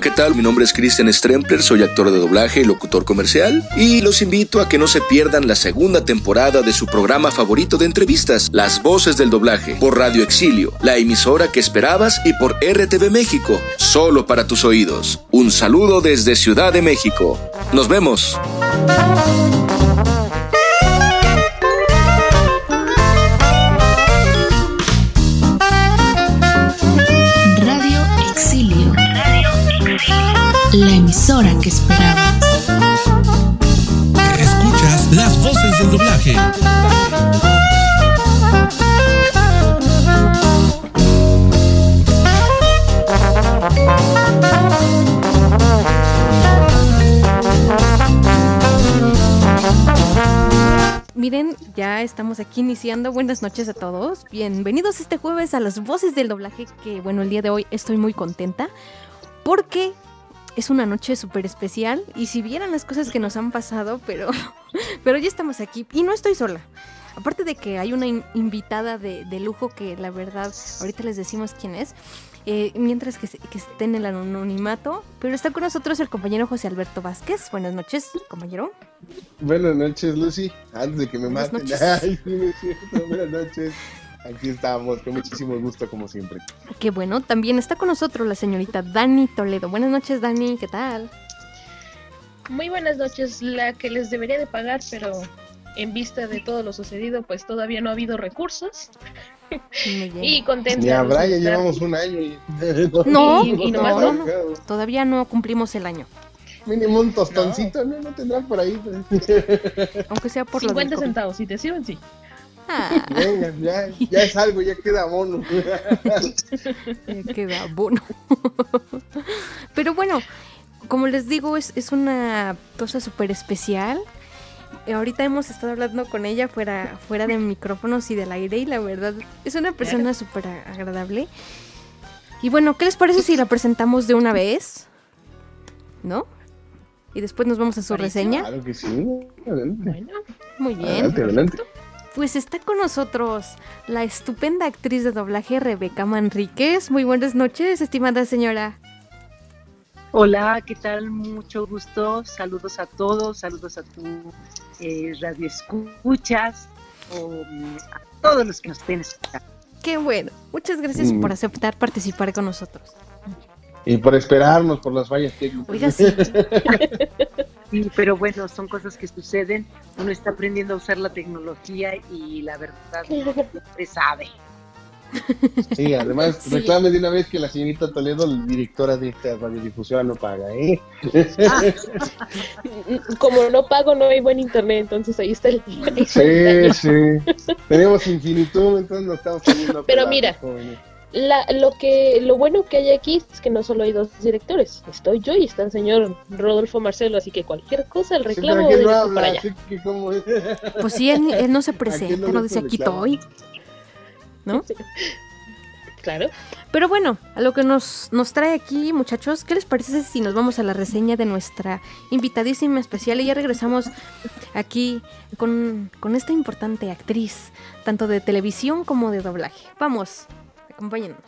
¿qué tal? Mi nombre es Christian Strempler, soy actor de doblaje y locutor comercial y los invito a que no se pierdan la segunda temporada de su programa favorito de entrevistas, Las Voces del Doblaje, por Radio Exilio, la emisora que esperabas y por RTV México, solo para tus oídos. Un saludo desde Ciudad de México. Nos vemos. Emisora que esperabas. Escuchas las voces del doblaje. Miren, ya estamos aquí iniciando. Buenas noches a todos. Bienvenidos este jueves a las voces del doblaje. Que bueno, el día de hoy estoy muy contenta porque es una noche súper especial. Y si vieran las cosas que nos han pasado, pero, pero ya estamos aquí y no estoy sola. Aparte de que hay una in- invitada de, de lujo que la verdad, ahorita les decimos quién es. eh, mientras que, se- que esté en el anonimato, pero está con nosotros el compañero José Alberto Vázquez. Buenas noches, compañero. Buenas noches, Lucy. Antes de que me Buenas maten. noches. Ay, sí, no es cierto. Buenas noches. Aquí estamos, con muchísimo gusto, como siempre. Qué bueno, también está con nosotros la señorita Dani Toledo. Buenas noches, Dani, ¿qué tal? Muy buenas noches, la que les debería de pagar, pero en vista de todo lo sucedido, pues todavía no ha habido recursos. Y contenta. Ni habrá, ya llevamos un año. Y... No, y- y no, nomás no, no. no. Todavía no cumplimos el año, Mínimo un tostoncito, ¿no? No tendrán por ahí. aunque sea por lo del 50 COVID. centavos, si te sirven, sí. Ah, Venga, ya, ya es algo, ya queda mono. ya queda bueno. Pero bueno, como les digo, es, es una cosa súper especial. Eh, Ahorita hemos estado hablando con ella fuera, fuera de micrófonos y del aire y la verdad es una persona súper agradable. Y bueno, ¿qué les parece si la presentamos de una vez? ¿No? Y después nos vamos a su reseña. Claro que sí. Adelante, Bueno, Muy bien. adelante. adelante. Pues está con nosotros la estupenda actriz de doblaje Rebeca Manríquez. Muy buenas noches, estimada señora. Hola, ¿qué tal? Mucho gusto. Saludos a todos, saludos a tu eh, radio escuchas o mm, a todos los que nos estén escuchando. Qué bueno. Muchas gracias Mm. por aceptar participar con nosotros. Y por esperarnos por las fallas técnicas. Oiga, sí. Sí, pero bueno, son cosas que suceden. Uno está aprendiendo a usar la tecnología y la verdad siempre sabe. Sí, además, Sí. reclame de una vez que la señorita Toledo, la directora de esta radiodifusora, no paga, ¿eh? como no pago, no hay buen internet, entonces ahí está el. Sí, sí. Tenemos infinitud, entonces nos estamos poniendo a Pero mira, jóvenes. La, lo que lo bueno que hay aquí es que no solo hay dos directores, estoy yo y está el señor Rodolfo Marcelo, así que cualquier cosa, el reclamo no habla, para allá. que. Pues sí, él, él no se presenta, no dice aquí estoy. ¿No? Claro. Pero bueno, a lo que nos, nos trae aquí, muchachos, ¿qué les parece si nos vamos a la reseña de nuestra invitadísima especial? Y ya regresamos aquí con, con esta importante actriz, tanto de televisión como de doblaje. Vamos, acompáñenos.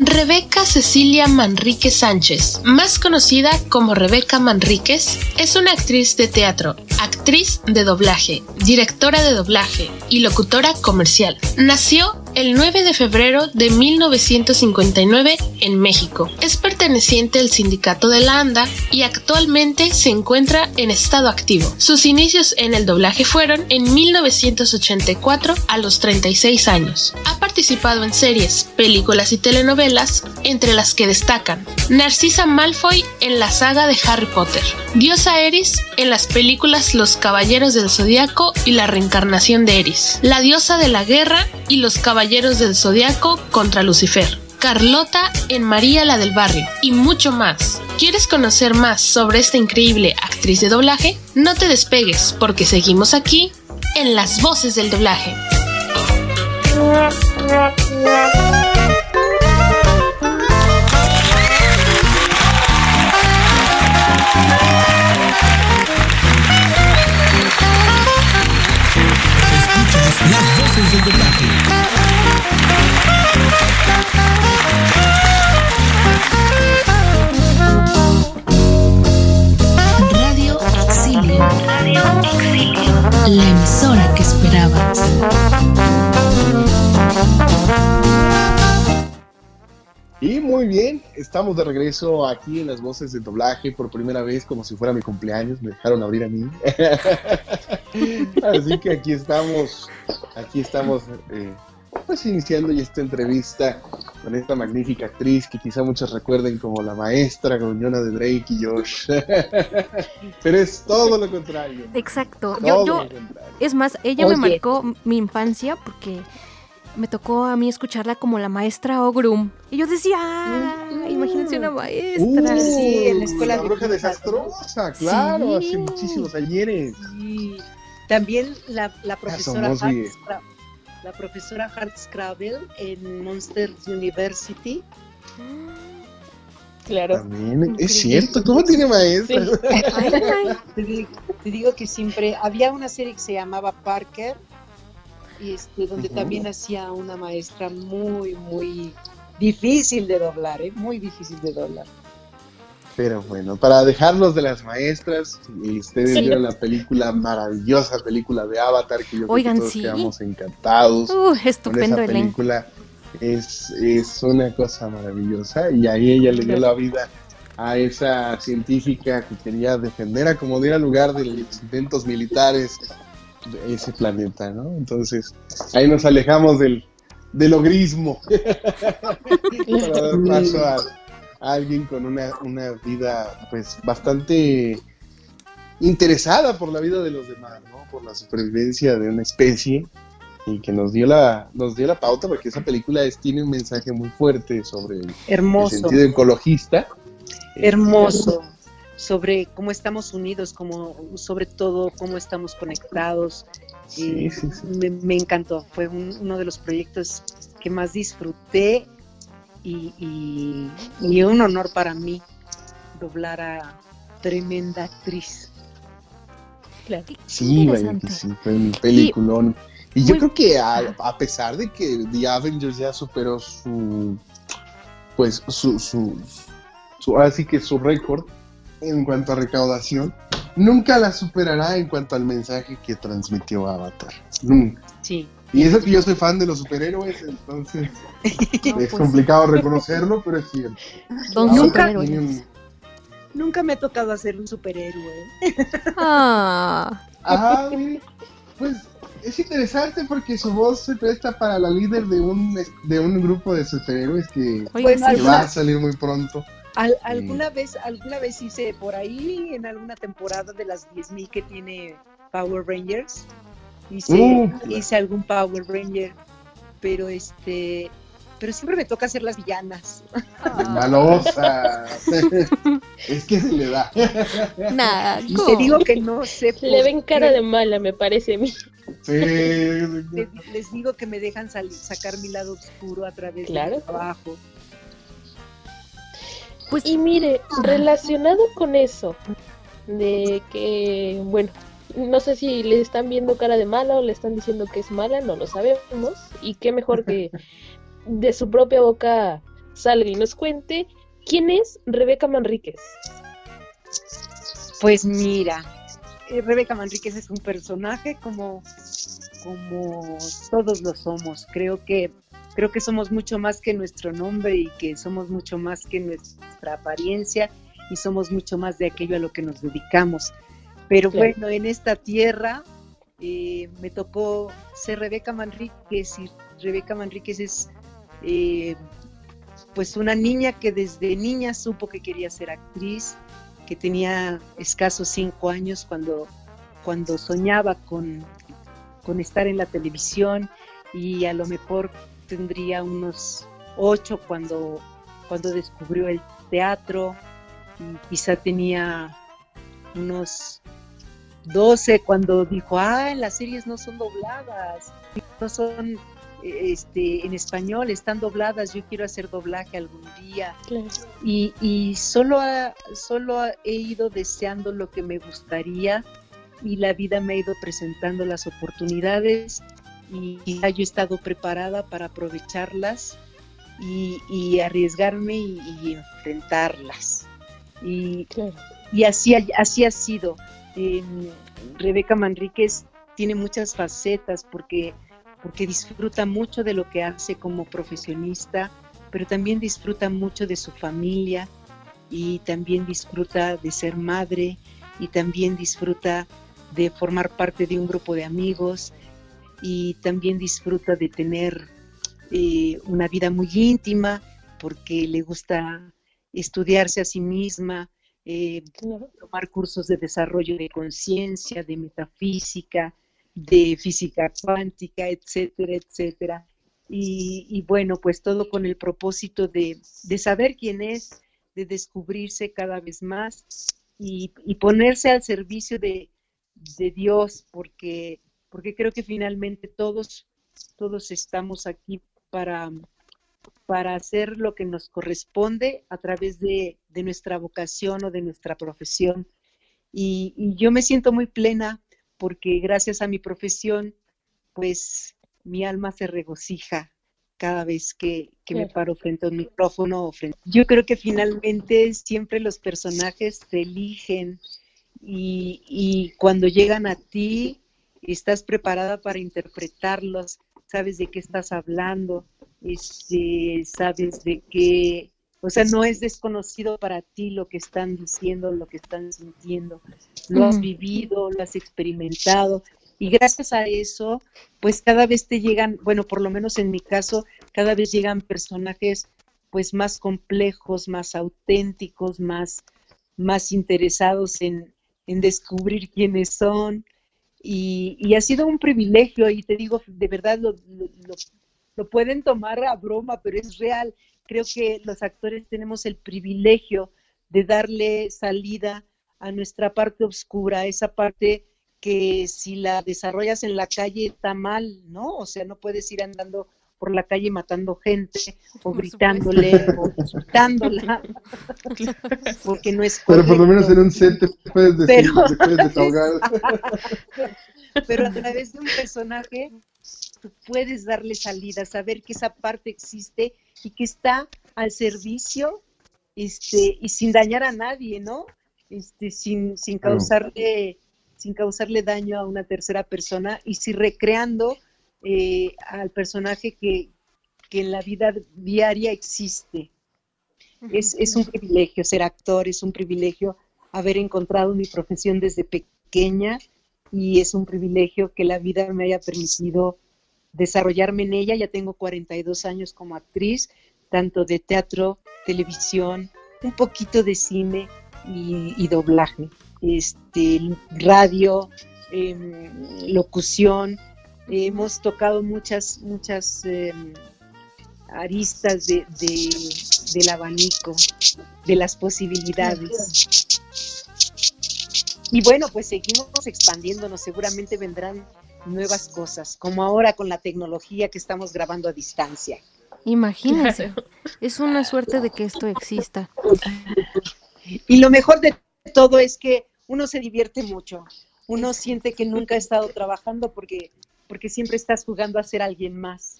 Rebeca Cecilia Manríquez Sánchez, más conocida como Rebeca Manríquez, es una actriz de teatro, actriz de doblaje, directora de doblaje y locutora comercial. Nació el 9 de febrero de 1959 en México. Es perteneciente al sindicato de la ANDA y actualmente se encuentra en estado activo. Sus inicios en el doblaje fueron en 1984 a los 36 años. Ha participado en series, películas y telenovelas, entre las que destacan Narcisa Malfoy en la saga de Harry Potter, Diosa Eris en las películas Los Caballeros del Zodiaco y la reencarnación de Eris, La Diosa de la Guerra y Los Caballeros del Zodiaco contra Lucifer. Carlota en María la del Barrio y mucho más. ¿Quieres conocer más sobre esta increíble actriz de doblaje? No te despegues porque seguimos aquí en las voces del doblaje. Radio Exilio. La emisora que esperabas. Y muy bien, estamos de regreso aquí en las voces de doblaje por primera vez, como si fuera mi cumpleaños, me dejaron abrir a mí. Así que aquí estamos, aquí estamos eh, pues iniciando ya esta entrevista con esta magnífica actriz que quizá muchos recuerden como la maestra gruñona de Drake y Josh. Pero es todo lo contrario. Exacto. Todo Yo, yo, lo contrario. es más, ella me marcó mi infancia porque me tocó a mí escucharla como la maestra Ogrum. Y yo decía, ah, imagínense una maestra. Uh, Sí, en la escuela la de bruja desastrosa, claro, Sí. hace muchísimos ayeres. Y también la, la profesora bien. Hart, la profesora Hart Scrabble en Monsters University. Claro. También, es cierto, ¿cómo tiene maestra? Sí. Ay, ay. Te digo, te digo que siempre había una serie que se llamaba Parker y este, donde también hacía una maestra muy, muy difícil de doblar, ¿eh? muy difícil de doblar. Pero bueno, para dejarlos de las maestras, y ustedes Sí. vieron la película, maravillosa película de Avatar, que yo creo que todos sí. quedamos encantados Uh, con estupendo esa elenco. película. Es, es una cosa maravillosa y ahí ella le dio la vida a esa científica que quería defender a como diera lugar de los intentos militares de ese planeta, ¿no? Entonces, ahí nos alejamos del, del ogrismo. para dar paso a alguien con una, una vida pues bastante interesada por la vida de los demás, ¿no? Por la supervivencia de una especie y que nos dio la nos dio la pauta porque esa película es, tiene un mensaje muy fuerte sobre el, el Hermoso. sentido ecologista. hermoso sobre cómo estamos unidos, como sobre todo cómo estamos conectados. Sí, Eh, sí, sí. Me, me encantó, fue un- uno de los proyectos que más disfruté y, y- y un honor para mí doblar a tremenda actriz. Claro. Sí, que sí, fue un peliculón. Y, yo muy- creo que a, a pesar de que The Avengers ya superó su, pues su, su, su ahora sí que su récord en cuanto a recaudación, nunca la superará en cuanto al mensaje que transmitió Avatar. Nunca. Sí. Y eso que yo soy fan de los superhéroes, entonces No, es pues, complicado reconocerlo, pero es cierto. Don tiene un- Nunca me ha tocado hacer un superhéroe. Ah, Ah, mire, pues es interesante porque su voz se presta para la líder de un de un grupo de superhéroes que, sí. va a salir muy pronto. Al- alguna vez alguna vez hice por ahí en alguna temporada de las 10.000 que tiene Power Rangers hice, Uh, hice algún Power Ranger pero este pero siempre me toca hacer las villanas Malosa. es que se le da. Nah, y te digo que no sé Le ven cara de mala, me parece a mí. Sí. Le- les digo que me dejan sal- sacar mi lado oscuro a través Claro. del trabajo Pues, Y mire, relacionado con eso, de que, bueno, no sé si le están viendo cara de mala o le están diciendo que es mala, no lo sabemos. Y qué mejor que de su propia boca salga y nos cuente quién es Rebeca Manríquez. Pues mira, eh, Rebeca Manríquez es un personaje como, como todos lo somos. Creo que, creo que somos mucho más que nuestro nombre y que somos mucho más que nuestra apariencia y somos mucho más de aquello a lo que nos dedicamos. Pero Claro. bueno, en esta tierra eh, me tocó ser Rebeca Manríquez y Rebeca Manríquez es eh, pues una niña que desde niña supo que quería ser actriz, que tenía escasos cinco años cuando, cuando soñaba con, con estar en la televisión y a lo mejor tendría unos ocho cuando, cuando descubrió el teatro y quizá tenía unos 12 cuando dijo, ah, las series no son dobladas, no son este, en español, están dobladas, yo quiero hacer doblaje algún día Claro. y, y solo, ha- solo he ido deseando lo que me gustaría y la vida me ha ido presentando las oportunidades y quizá yo he estado preparada para aprovecharlas y, y arriesgarme y, enfrentarlas. Y, Claro. y así, así ha sido. Eh, Rebeca Manríquez tiene muchas facetas porque, porque disfruta mucho de lo que hace como profesionista, pero también disfruta mucho de su familia y también disfruta de ser madre y también disfruta de formar parte de un grupo de amigos y también disfruta de tener eh, una vida muy íntima porque le gusta estudiarse a sí misma, eh, tomar cursos de desarrollo de conciencia, de metafísica, de física cuántica, etcétera, etcétera. Y, bueno, pues todo con el propósito de, saber quién es, de descubrirse cada vez más y, ponerse al servicio de, Dios, porque, porque creo que finalmente todos, todos estamos aquí para, para hacer lo que nos corresponde a través de, nuestra vocación o de nuestra profesión. y, yo me siento muy plena porque gracias a mi profesión, pues mi alma se regocija cada vez que, me paro frente a un micrófono. Yo creo que finalmente siempre los personajes te eligen y, y cuando llegan a ti, estás preparada para interpretarlos, sabes de qué estás hablando, este, sabes de qué, o sea, no es desconocido para ti lo que están diciendo, lo que están sintiendo. Lo has vivido, lo has experimentado. Y gracias a eso, pues cada vez te llegan, bueno, por lo menos en mi caso, cada vez llegan personajes pues más complejos, más auténticos, más, más interesados en, descubrir quiénes son. Y, ha sido un privilegio, y te digo, de verdad lo, lo pueden tomar a broma, pero es real creo que los actores tenemos el privilegio de darle salida a nuestra parte oscura, esa parte que si la desarrollas en la calle está mal, ¿no? O sea, no puedes ir andando por la calle matando gente o gritándole o insultándola porque no es Pero por lo menos en un set te puedes decir, te puedes desahogar. Pero a través de un personaje tú puedes darle salida, saber que esa parte existe y que está al servicio este, y sin dañar a nadie, ¿no? Este, sin, sin, causarle, sin causarle daño a una tercera persona y si recreando eh, al personaje que, en la vida diaria existe. Es, es, un privilegio ser actor, es un privilegio haber encontrado mi profesión desde pequeña y es un privilegio que la vida me haya permitido desarrollarme en ella. Ya tengo 42 años como actriz, tanto de teatro, televisión, un poquito de cine y, doblaje, este, radio, em, locución. hemos tocado muchas, muchas em, aristas de, del abanico, de las posibilidades. Y bueno, pues seguimos expandiéndonos, seguramente vendrán nuevas cosas, como ahora con la tecnología que estamos grabando a distancia. Imagínense, es una suerte de que esto exista. Y lo mejor de todo es que uno se divierte mucho, uno siente que nunca ha estado trabajando porque, porque siempre estás jugando a ser alguien más.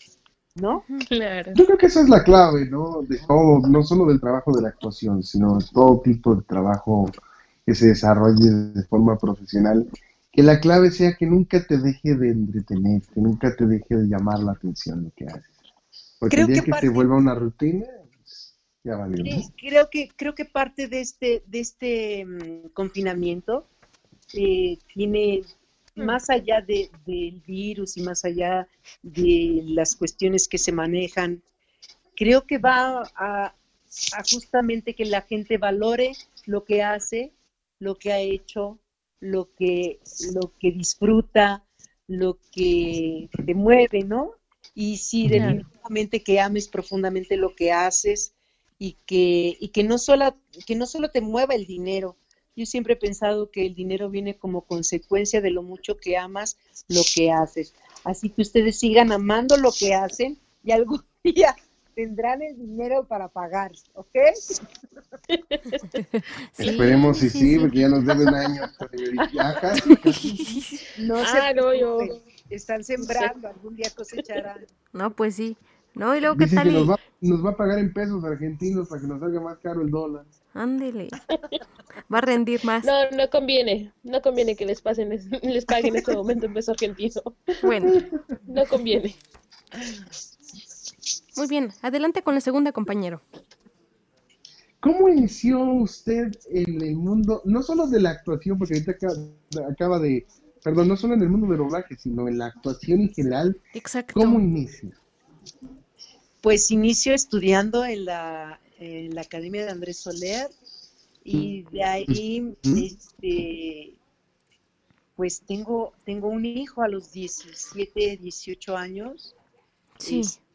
¿No? Claro. Yo creo que esa es la clave, ¿no? De todo, no solo del trabajo de la actuación, sino de todo tipo de trabajo que se desarrolle de forma profesional que la clave sea que nunca te deje de entretener, que nunca te deje de llamar la atención lo que haces. Porque el día que, se vuelva una rutina, pues, ya valió. Creo que, creo que parte de este, de este mm, confinamiento eh, tiene más allá de, del virus y más allá de las cuestiones que se manejan, creo que va a, a justamente que la gente valore lo que hace, lo que ha hecho, lo que, lo que disfruta, lo que te mueve, ¿no? Y sí, definitivamente que ames profundamente lo que haces y que, y que, no solo, que no solo te mueva el dinero. Yo siempre he pensado que el dinero viene como consecuencia de lo mucho que amas lo que haces. Así que ustedes sigan amando lo que hacen y algún día tendrán el dinero para pagar, ¿ok? Esperemos y sí, porque ya nos deben años, No ah, no, yo. Están sembrando, algún día cosecharán. No, pues sí. No, y luego qué tal. nos, va, nos va a pagar en pesos argentinos para que nos salga más caro el dólar. Ándele. Va a rendir más. No, no conviene. No conviene que les pasen, les paguen en este momento en peso argentino. Bueno. No conviene. Muy bien, adelante con la segunda, compañero. ¿Cómo inició usted en el mundo, no solo de la actuación, porque ahorita acaba, de, perdón, no solo en el mundo del doblaje, sino en la actuación en general? Exacto. ¿Cómo inicia? Pues inicio estudiando en la, en la Academia de Andrés Soler y de ahí, este, pues tengo, tengo un hijo a los 17, 18 años. Sí. Este,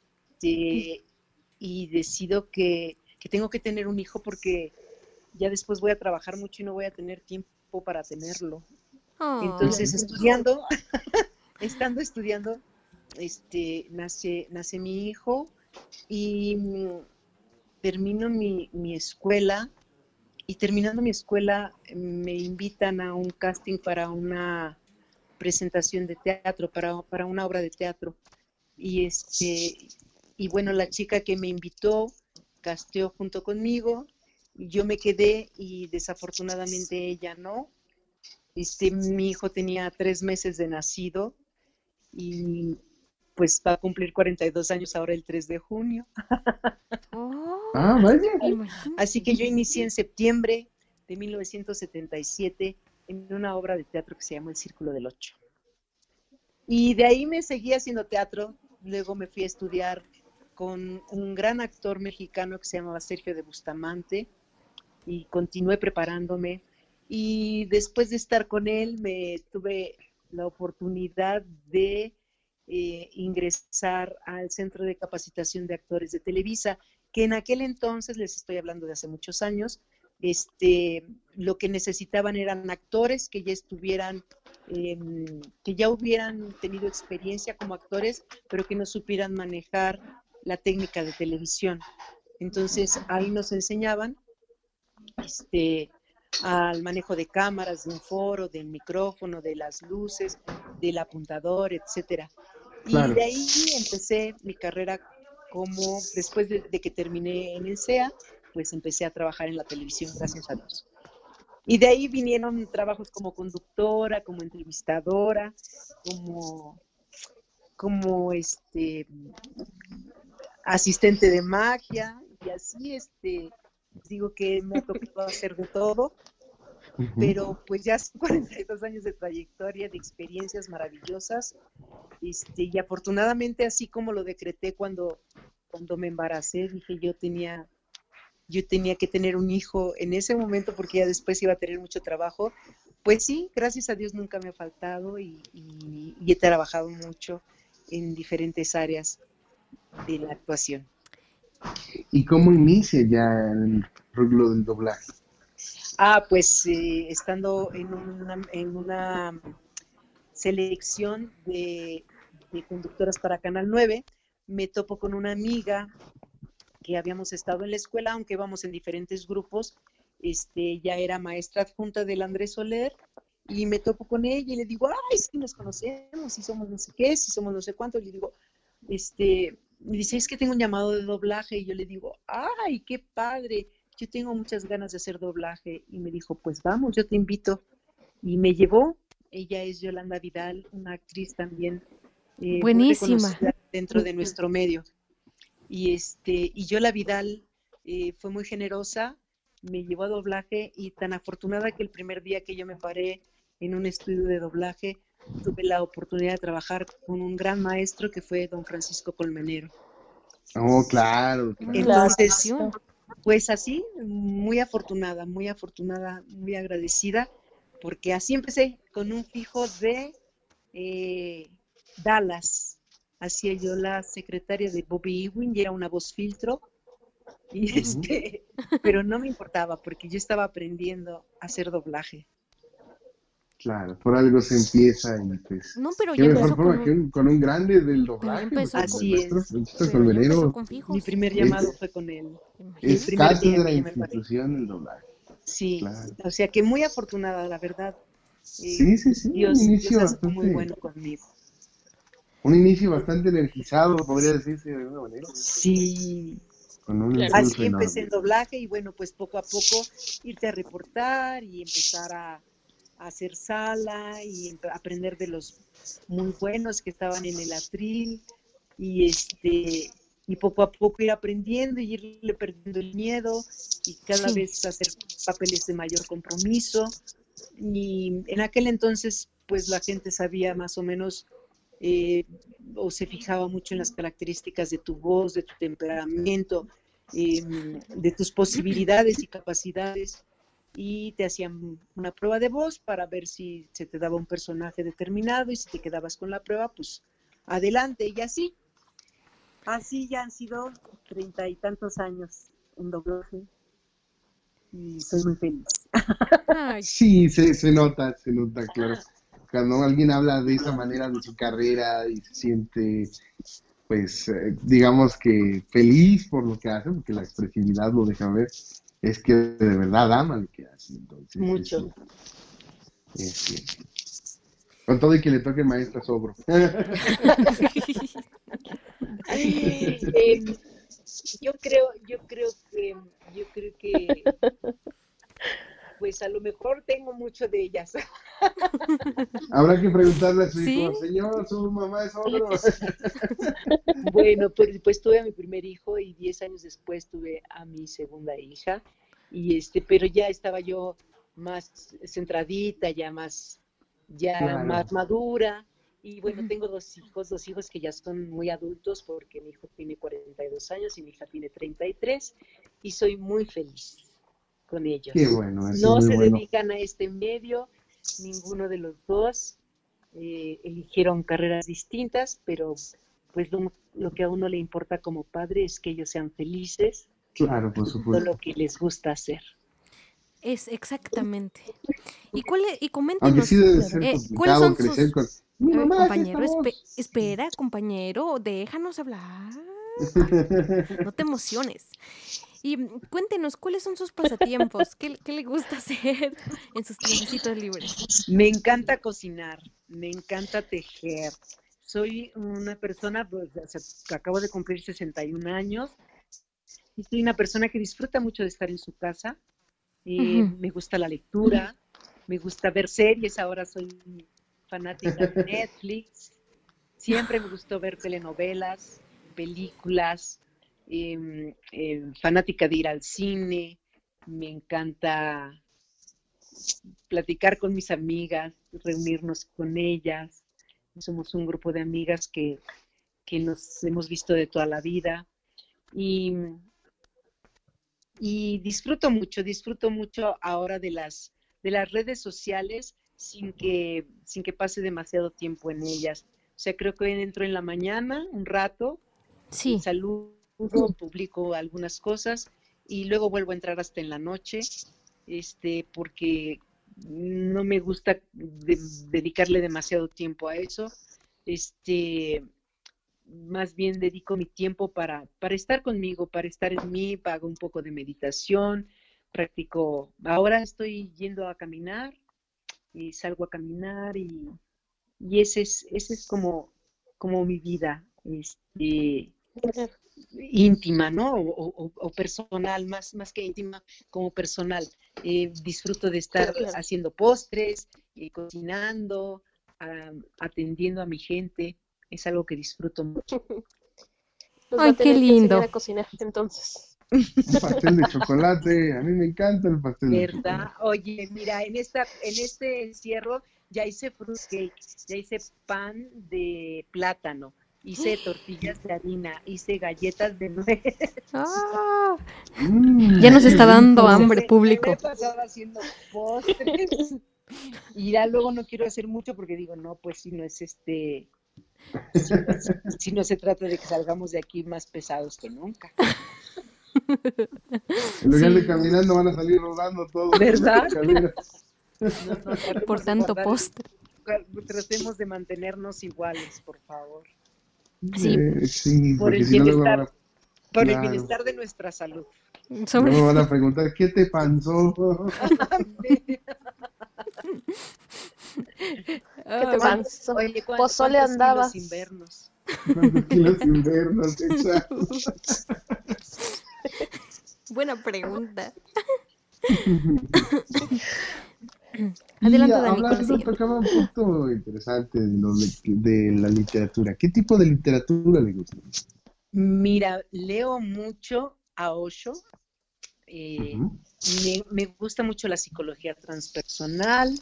y decido que, tengo que tener un hijo porque ya después voy a trabajar mucho y no voy a tener tiempo para tenerlo. Oh. Entonces, estudiando, estando estudiando, este, nace, nace mi hijo y mm, termino mi, mi escuela y terminando mi escuela me invitan a un casting para una presentación de teatro, para, para una obra de teatro. Y este, y bueno, la chica que me invitó casteó junto conmigo, y yo me quedé y desafortunadamente ella no. Este, mi hijo tenía tres meses de nacido y pues va a cumplir 42 años ahora el 3 de junio. Oh, ah, vaya. Así que yo inicié en septiembre de 1977 en una obra de teatro que se llama El Círculo del Ocho. Y de ahí me seguí haciendo teatro, luego me fui a estudiar con un gran actor mexicano que se llamaba Sergio de Bustamante y continué preparándome. Y después de estar con él, me tuve la oportunidad de eh, ingresar al Centro de Capacitación de Actores de Televisa, que en aquel entonces, les estoy hablando de hace muchos años, este, lo que necesitaban eran actores que ya estuvieran, em, que ya hubieran tenido experiencia como actores, pero que no supieran manejar la técnica de televisión. Entonces ahí nos enseñaban este, al manejo de cámaras, de un foro, del micrófono, de las luces, del apuntador, etcétera. Y de ahí empecé mi carrera como, después de, que terminé en el CEA, pues empecé a trabajar en la televisión, gracias a Dios. Y de ahí vinieron trabajos como conductora, como entrevistadora, como, como este, asistente de magia y así, este, digo que me ha tocado hacer de todo, pero pues ya son 42 años de trayectoria, de experiencias maravillosas, este, y afortunadamente así como lo decreté cuando, cuando me embaracé, dije yo tenía, yo tenía que tener un hijo en ese momento porque ya después iba a tener mucho trabajo, pues sí, gracias a Dios nunca me ha faltado y he trabajado mucho en diferentes áreas de la actuación. ¿Y cómo inicia ya el rublo del doblaje? Ah, pues eh, estando en una, en una selección de, conductoras para Canal 9, me topo con una amiga que habíamos estado en la escuela, aunque íbamos en diferentes grupos. Este, ya era maestra adjunta del Andrés Soler y me topo con ella y le digo, ay, sí nos conocemos, si somos no sé qué, si somos no sé cuánto. Y le digo, este, me dice, es que tengo un llamado de doblaje y yo le digo, ay, qué padre, yo tengo muchas ganas de hacer doblaje y me dijo, pues vamos, yo te invito. Y me llevó, ella es Yolanda Vidal, una actriz también eh, buenísima dentro de nuestro medio. Y este, y Yola Vidal eh, fue muy generosa, me llevó a doblaje y tan afortunada que el primer día que yo me paré en un estudio de doblaje, tuve la oportunidad de trabajar con un gran maestro que fue don Francisco Colmenero. Oh, claro. Entonces, pues así, muy afortunada, muy afortunada, muy agradecida, porque así empecé con un fijo de eh, Dallas. Hacía yo la secretaria de Bobby Ewing y era una voz filtro. Y este, pero no me importaba porque yo estaba aprendiendo a hacer doblaje. Claro, por algo se empieza y pues. No, pero ya mejor con, un... con un grande del doblaje. Así es. Mi primer llamado fue con él. Es cátedra de institución del doblaje. Sí, o sea que muy afortunada, la verdad. Eh, sí, sí, sí. Dios, un inicio bastante, muy bueno conmigo. Un inicio bastante energizado, podría decirse de alguna manera. Sí. Con un Así empecé el doblaje y bueno, pues poco a poco irte a reportar y empezar a hacer sala y aprender de los muy buenos que estaban en el atril y este y poco a poco ir aprendiendo y irle perdiendo el miedo y cada vez hacer papeles de mayor compromiso. Y en aquel entonces, pues la gente sabía más o menos eh, o se fijaba mucho en las características de tu voz, de tu temperamento, em, de tus posibilidades y capacidades y te hacían una prueba de voz para ver si se te daba un personaje determinado y si te quedabas con la prueba, pues adelante y así. Así ya han sido treinta y tantos años en doblaje y soy muy feliz. Sí, se, se nota, se nota, claro. Cuando alguien habla de esa manera de su carrera y se siente, pues, eh, digamos que feliz por lo que hace, porque la expresividad lo deja ver, es que de verdad ama lo que hace. Entonces, Mucho. con todo y que le toque maestra sobro. Em, yo creo, yo creo que, yo creo que, pues a lo mejor tengo mucho de ellas. Habrá que preguntarle a su hijo, señor, su mamá es ogro. bueno, pues, pues tuve a mi primer hijo y diez años después tuve a mi segunda hija. Y este, pero ya estaba yo más centradita, ya más, ya más madura. Y bueno, tengo dos hijos, dos hijos que ya son muy adultos porque mi hijo tiene 42 años y mi hija tiene 33 y soy muy feliz con ellos. Qué bueno, no se dedican a este medio, ninguno de los dos. Eh, eligieron carreras distintas, pero pues lo, lo, que a uno le importa como padre es que ellos sean felices. Claro, por supuesto. lo que les gusta hacer. Es exactamente. ¿Y cuál y coméntenos, sí debe ser eh, ¿cuáles son sus... Con compañero, espera, compañero, déjanos hablar. No te emociones. Y cuéntenos, ¿cuáles son sus pasatiempos? ¿Qué, le gusta hacer en sus tiempos libres? Me encanta cocinar, me encanta tejer. Soy una persona, pues, acabo de cumplir 61 años, y soy una persona que disfruta mucho de estar en su casa. Eh, me gusta la lectura, me gusta ver series, ahora soy fanática de Netflix. Siempre me gustó ver telenovelas, películas, em, fanática de ir al cine, me encanta platicar con mis amigas, reunirnos con ellas. Somos un grupo de amigas que, que nos hemos visto de toda la vida. Y, y disfruto mucho, disfruto mucho ahora de las, de las redes sociales sin que, sin que pase demasiado tiempo en ellas. O sea, creo que entro en la mañana un rato, sí. saludo, publico algunas cosas y luego vuelvo a entrar hasta en la noche, este, porque no me gusta dedicarle demasiado tiempo a eso. Este, más bien dedico mi tiempo para, para estar conmigo, para estar en mí, hago un poco de meditación, practico, ahora estoy yendo a caminar, y salgo a caminar y, y ese es, ese es como, como mi vida este, íntima, ¿no? O, personal, más, más que íntima, como personal. Eh, disfruto de estar haciendo postres, eh, cocinando, atendiendo a mi gente. Es algo que disfruto mucho. Ay, qué lindo. a cocinar entonces. Un pastel de chocolate, a mí me encanta el pastel de chocolate. Oye, mira, en esta, en este encierro ya hice fruit cake, ya hice pan de plátano, hice tortillas de harina, hice galletas de nuez. Ah, ya nos está dando hambre público. Me he pasado haciendo postres. Y ya luego no quiero hacer mucho porque digo, no, pues si no es este, si, si no se trata de que salgamos de aquí más pesados que nunca. En lugar de caminando van a salir rodando todos. ¿Verdad? por tanto postre. Tratemos de mantenernos iguales, por favor. Sí, eh, sí por el bienestar, a... por el bienestar de nuestra salud. Sobre... No me van a preguntar, ¿qué te pasó? ¿Qué te pasó? Oye, Pozole andabas. Kilos invernos? ¿Cuántos kilos invernos? Exacto. Buena pregunta. Adelante, Dani. Hablando, tocaba un punto interesante de, lo de, de, la literatura. ¿Qué tipo de literatura le gusta? Mira, leo mucho a Osho. Eh, me, me, gusta mucho la psicología transpersonal,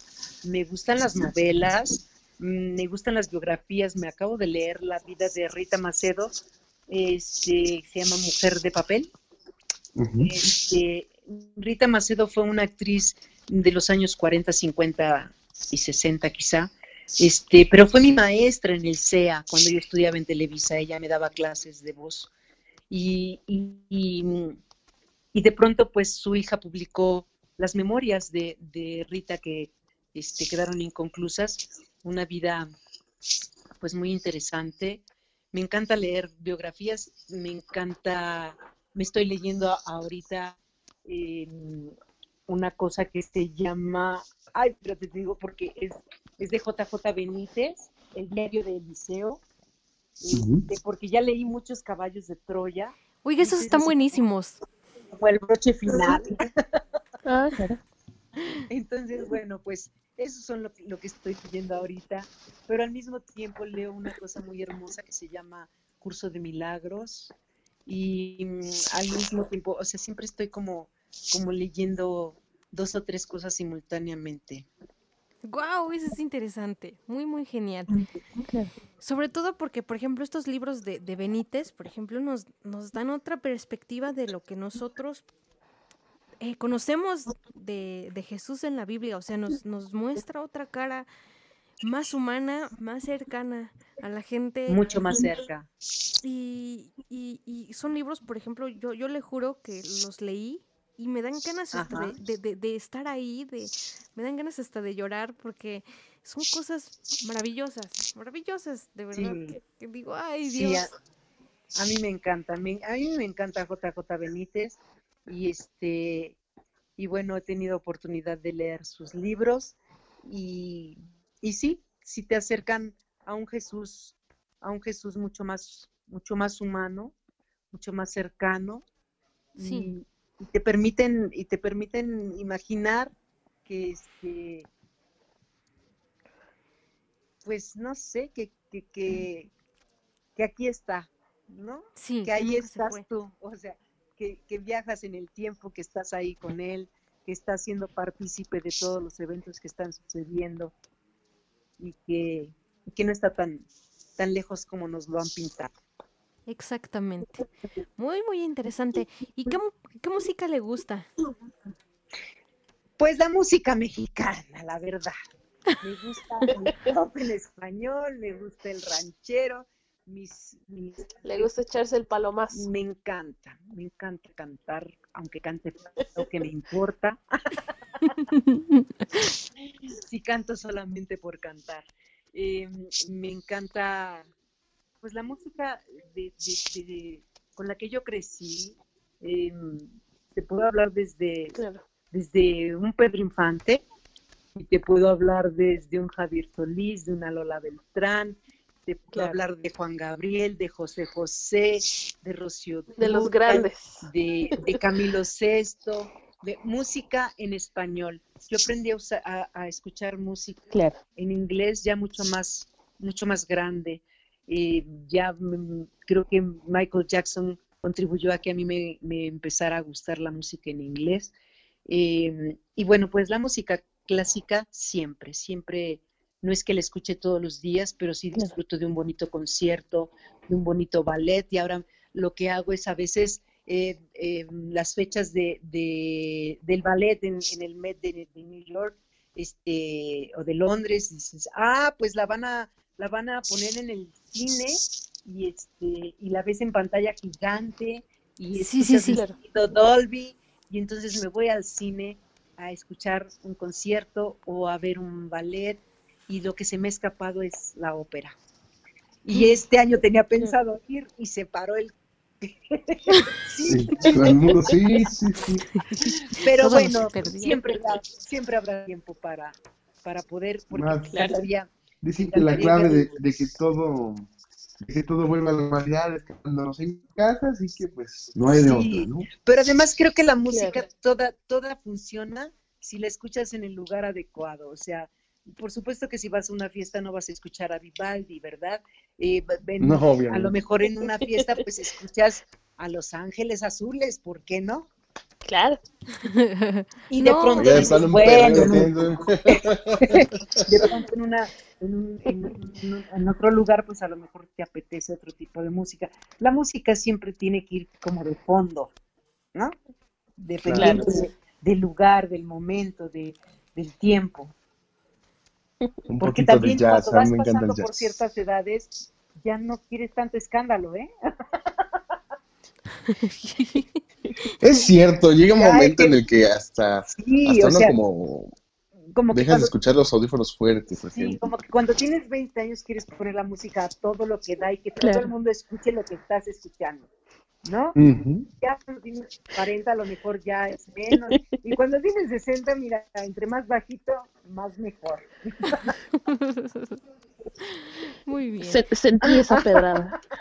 me gustan las novelas, mm, me gustan las biografías. Me acabo de leer la vida de Rita Macedo, este, se llama Mujer de Papel. este, Rita Macedo fue una actriz de los años 40, 50 y 60 quizá, este, pero fue mi maestra en el CEA cuando yo estudiaba en Televisa, ella me daba clases de voz. Y, y, de pronto pues su hija publicó las memorias de, de Rita que este, quedaron inconclusas, una vida pues muy interesante. Me encanta leer biografías, me encanta, me estoy leyendo ahorita eh, una cosa que se llama, ay, pero te digo porque es, es de JJ Benítez, el diario de Eliseo, este, porque ya leí muchos caballos de Troya. Oiga, esos están buenísimos. Como el broche final. Ah, Entonces, bueno, pues eso son lo, lo que estoy pidiendo ahorita, pero al mismo tiempo leo una cosa muy hermosa que se llama Curso de Milagros y mm, al mismo tiempo, o sea, siempre estoy como, como leyendo dos o tres cosas simultáneamente. Wow, eso es interesante, muy muy genial. Sobre todo porque, por ejemplo, estos libros de, de Benítez, por ejemplo, nos, nos dan otra perspectiva de lo que nosotros eh, conocemos de, de, Jesús en la Biblia, o sea, nos, nos muestra otra cara más humana, más cercana a la gente. Mucho más cerca. Y, y, y son libros, por ejemplo, yo, yo le juro que los leí y me dan ganas de, de, de, estar ahí, de, me dan ganas hasta de llorar porque son cosas maravillosas, maravillosas, de verdad, que, digo, ay Dios. a, mí me encanta, a mí me encanta JJ Benítez y este, y bueno, he tenido oportunidad de leer sus libros y, y sí, si te acercan a un Jesús, a un Jesús mucho más, mucho más humano, mucho más cercano. Sí y te permiten y te permiten imaginar que este pues no sé que que, que, que aquí está no sí, que ahí estás tú o sea que, que, viajas en el tiempo que estás ahí con él que estás siendo partícipe de todos los eventos que están sucediendo y que, que no está tan tan lejos como nos lo han pintado Exactamente. Muy, muy interesante. ¿Y qué, qué, música le gusta? Pues la música mexicana, la verdad. Me gusta el pop en español, me gusta el ranchero, mis, Le gusta echarse el más Me encanta, me encanta cantar, aunque cante lo que me importa. si canto solamente por cantar. Eh, me encanta pues la música de, con la que yo crecí, eh, te puedo hablar desde, desde un Pedro Infante, y te puedo hablar desde un Javier Solís, de una Lola Beltrán, te puedo hablar de Juan Gabriel, de José José, de Rocío de los grandes, de, de Camilo Sesto, de música en español. Yo aprendí a, a, escuchar música en inglés ya mucho más, mucho más grande. Eh, ya creo que Michael Jackson contribuyó a que a mí me, empezara a gustar la música en inglés. Em, y bueno, pues la música clásica siempre, siempre, no es que la escuche todos los días, pero sí disfruto de un bonito concierto, de un bonito ballet. Y ahora lo que hago es a veces eh, em, las fechas de, del ballet en, el Met de, de, New York este, o de Londres, dices, ah, pues la van a la van a poner en el cine y este y la ves en pantalla gigante y sí, sí, sí. Dolby y entonces me voy al cine a escuchar un concierto o a ver un ballet y lo que se me ha escapado es la ópera. Y mm. este año tenía pensado ir y se paró el sí. sí, sí, Pero bueno, siempre, siempre habrá tiempo para, para poder, porque todavía Dicen que la clave de, que todo de que todo vuelva a la normalidad es quedándonos en casa, así que pues no hay de otra, ¿no? Pero además creo que la música toda, toda funciona si la escuchas en el lugar adecuado, o sea, por supuesto que si vas a una fiesta no vas a escuchar a Vivaldi, ¿verdad? Eh, en- No, a lo mejor en una fiesta pues escuchas a Los Ángeles Azules, ¿por qué no? Claro. Y de No. pronto Ya están un bueno, de pronto en, una, en, un- en un- en otro lugar, pues a lo mejor te apetece otro tipo de música. La música siempre tiene que ir como de fondo, ¿no? Dependiendo Claro. de- del lugar, del momento, de, del tiempo. Un Porque poquito de también jazz, cuando vas mí me encanta pasando por ciertas edades, ya no quieres tanto escándalo, ¿eh? Es cierto, llega un momento en el que hasta, Sí, hasta uno sea, como como que dejas de escuchar los audífonos fuertes. así. sí, como que cuando tienes 20 años quieres poner la música a todo lo que da y que todo el mundo escuche lo que estás escuchando, ¿no? Ya cuando tienes 40 a lo mejor ya es menos. Y cuando tienes 60, mira, entre más bajito, más mejor. Muy bien. Se- sentí esa pedrada.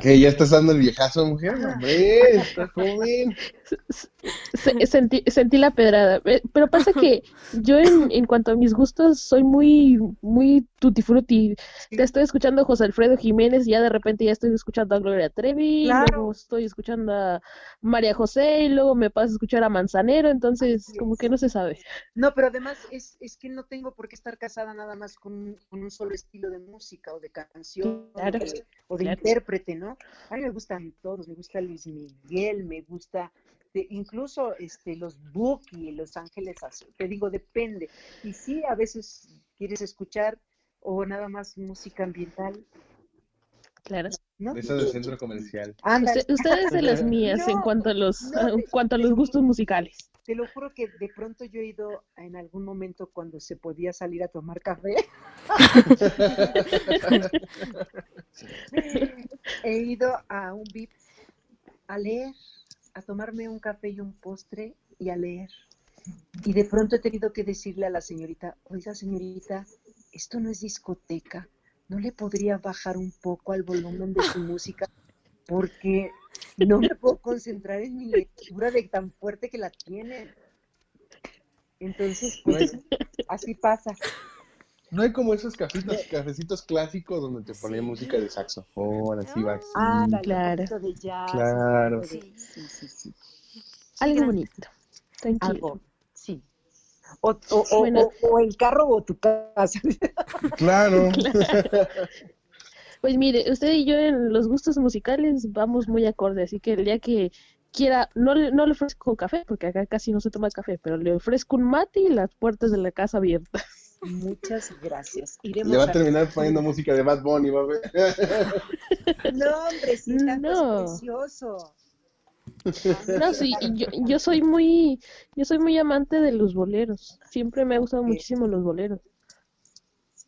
Que ya estás dando el viejazo, mujer. Hombre, está joven. Se- sentí, sentí la pedrada. Eh, Pero pasa que yo en, en cuanto a mis gustos soy muy, muy tutti frutti. Te estoy escuchando a José Alfredo Jiménez y ya de repente ya estoy escuchando a Gloria Trevi, Claro. luego estoy escuchando a María José y luego me paso a escuchar a Manzanero, entonces como que no se sabe. No, pero además es, es que no tengo por qué estar casada nada más con, un- con un solo estilo de música o de canción Claro. o de, o de Claro. intérprete, ¿no? A mí me gustan todos, me gusta Luis Miguel, me gusta de- incluso este los Buki, Los Ángeles Azules, te digo, depende. Y sí, a veces quieres escuchar o nada más música ambiental, Claro. ¿no? De esas del centro comercial. Usted, usted es de las mías en cuanto a los, no, en cuanto a los gustos musicales. Te lo juro que de pronto yo he ido en algún momento cuando se podía salir a tomar café. He ido a un VIP a leer, a tomarme un café y un postre y a leer. Y de pronto he tenido que decirle a la señorita, oiga señorita, esto no es discoteca, ¿no le podría bajar un poco al volumen de su música? Porque no me puedo concentrar en mi lectura de tan fuerte que la tiene. Entonces, pues, así pasa. No hay como esos cafecitos, cafecitos clásicos donde te ponían música de saxofón, así va. Ah, claro. un poquito de jazz, Claro. Sí, sí, sí. Algo bonito. Tranquilo. Algo, sí. O, o, o, Bueno. o- o en carro o tu casa. Claro. Pues mire, usted y yo en los gustos musicales vamos muy acorde, así que el día que quiera, no le, no le ofrezco café, porque acá casi no se toma café, pero le ofrezco un mate y las puertas de la casa abiertas. Muchas gracias. Iremos Le va a a- terminar poniendo música de Bad Bunny, va a ver. No, hombre, sí, No. es precioso. No, sí, y yo, yo soy muy, yo soy muy amante de los boleros. Siempre me ha gustado muchísimo los boleros.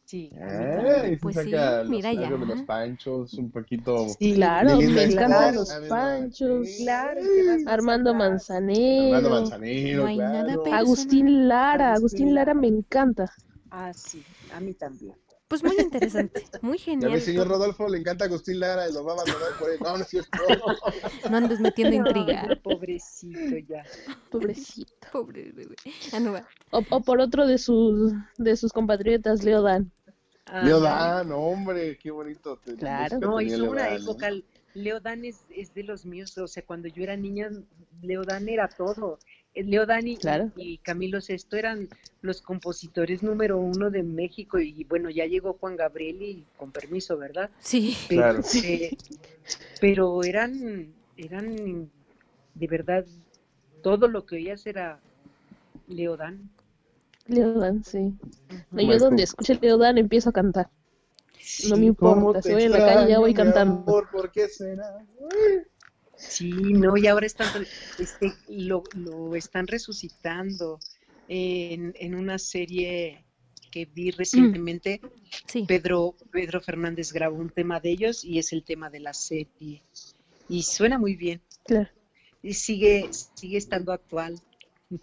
Sí. Ay, Pues sí, los, mira ya. de los panchos, un poquito. Sí, Claro, me encantan los panchos, Claro, ¿qué más vas a Armando? Manzanero, Armando Manzanero, No hay nada claro. peor. Agustín Lara, Agustín Lara. me encanta. Ah, sí, a mí también. Pues muy interesante, muy genial. ve, señor Rodolfo, le encanta Agustín Lara y lo va a abandonar por él. No, no es cierto. No andes metiendo intriga. Ay, pobrecito ya. Pobrecito. Pobre bebé. Ah, no va. O, o por otro de sus, de sus compatriotas, Leo Dan. Ah, Leo Dan, hombre, qué bonito. Claro. No, hizo Leo una Dan, ¿eh? época. Leo Dan es, es de los míos. O sea, cuando yo era niña, Leo Dan era todo. Eh, Leo Dan y, Claro. y Camilo Sesto eran los compositores número uno de México. Y bueno, ya llegó Juan Gabriel y con permiso, ¿verdad? Sí. Pero, Claro. eh, pero eran, eran de verdad, todo lo que oías era Leo Dan. Leo Dan, sí. No, yo donde escuche Leo Dan empiezo a cantar. No me Sí, ¿Cómo importa, si voy en la calle ya voy cantando. amor, ¿Por qué será? Sí, no, y ahora están, este, lo, lo están resucitando en, en una serie que vi recientemente. Sí. Pedro, Pedro Fernández grabó un tema de ellos y es el tema de la serie. Y suena muy bien. Claro. Y sigue, sigue estando actual.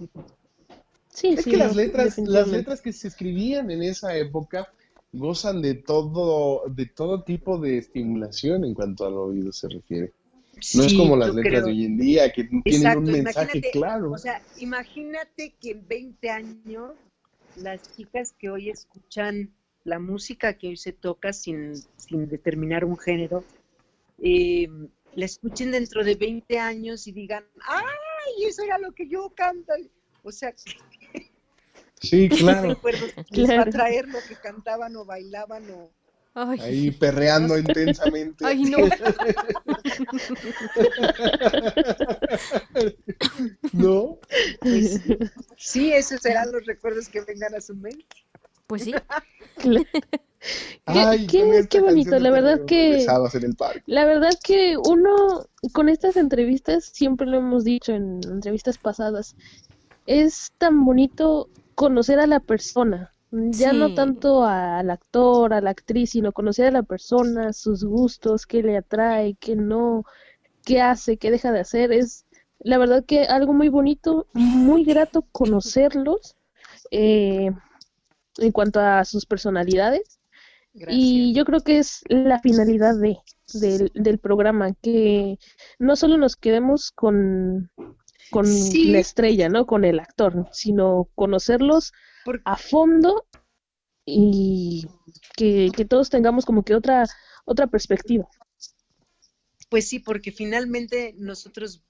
Sí, Es sí. que las letras, las letras que se escribían en esa época gozan de todo, de todo tipo de estimulación en cuanto al oído se refiere. No es como las letras creo. de hoy en día que tienen un mensaje claro. O sea, imagínate que en 20 años las chicas que hoy escuchan la música que hoy se toca sin, sin determinar un género, eh, la escuchen dentro de 20 años y digan, ¡ay, eso era lo que yo canto! O sea, Sí, claro. les va a traer lo que cantaban o bailaban o... Ahí perreando intensamente. Ay, no. ¿No? Pues, sí, esos serán los recuerdos que vengan a su mente. Pues sí. Ay, qué- bonito, la verdad que- en el parque. La verdad que uno con estas entrevistas, siempre lo hemos dicho en entrevistas pasadas, es tan bonito conocer a la persona, ya no tanto al actor, a la actriz, sino conocer a la persona, sus gustos, qué le atrae, qué no, qué hace, qué deja de hacer. Es la verdad que algo muy bonito, muy grato conocerlos eh, en cuanto a sus personalidades. Gracias. Y yo creo que es la finalidad de, del, del programa, que no solo nos quedemos con, con Sí. la estrella, ¿no? Con el actor, sino conocerlos a fondo y que, que todos tengamos como que otra, otra perspectiva. Pues sí, porque finalmente nosotros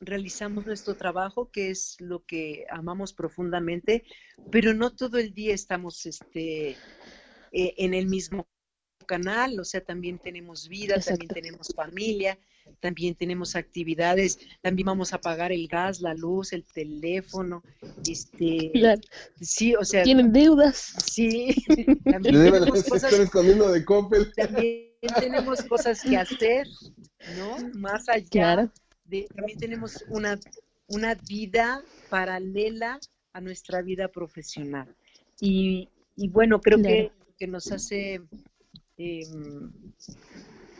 realizamos nuestro trabajo, que es lo que amamos profundamente, pero no todo el día estamos este, eh, en el mismo canal, o sea, también tenemos vida, también tenemos familia, también tenemos actividades, también vamos a pagar el gas, la luz, el teléfono, este, Claro, sí, o sea, Tienen deudas. sí, también tenemos cosas están escondiendo de Coppel. también tenemos cosas que hacer, ¿no? Más allá Claro. de, también tenemos una, una vida paralela a nuestra vida profesional. Y, y bueno, creo Claro. que lo que nos hace em,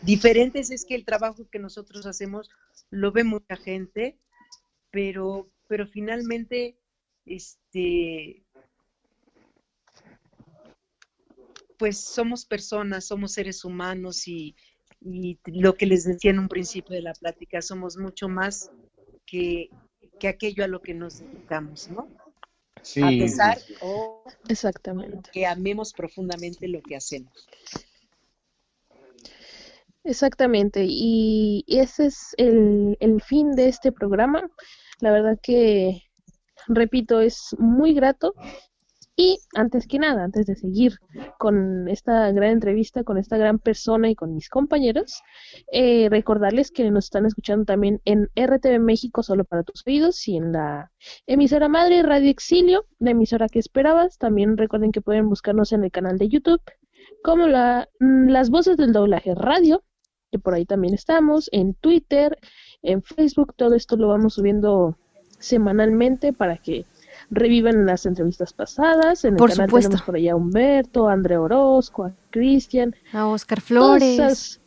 diferentes es que el trabajo que nosotros hacemos lo ve mucha gente, pero, pero finalmente, este, pues somos personas, somos seres humanos y, y lo que les decía en un principio de la plática, somos mucho más que, que aquello a lo que nos dedicamos, ¿no? Sí. A pesar o Exactamente. que amemos profundamente lo que hacemos. Exactamente, y ese es el, el fin de este programa. La verdad que, repito, es muy grato. Y antes que nada, antes de seguir con esta gran entrevista, con esta gran persona y con mis compañeros, eh, recordarles que nos están escuchando también en RTV México, solo para tus oídos, y en la emisora madre Radio Exilio, la emisora que esperabas. También recuerden que pueden buscarnos en el canal de YouTube como la, mm, las voces del doblaje radio, que por ahí también estamos, en Twitter, en Facebook, todo esto lo vamos subiendo semanalmente para que revivan las entrevistas pasadas. En el Por canal supuesto. tenemos por allá a Humberto, a André Orozco, a Cristian, A Oscar Flores. esas-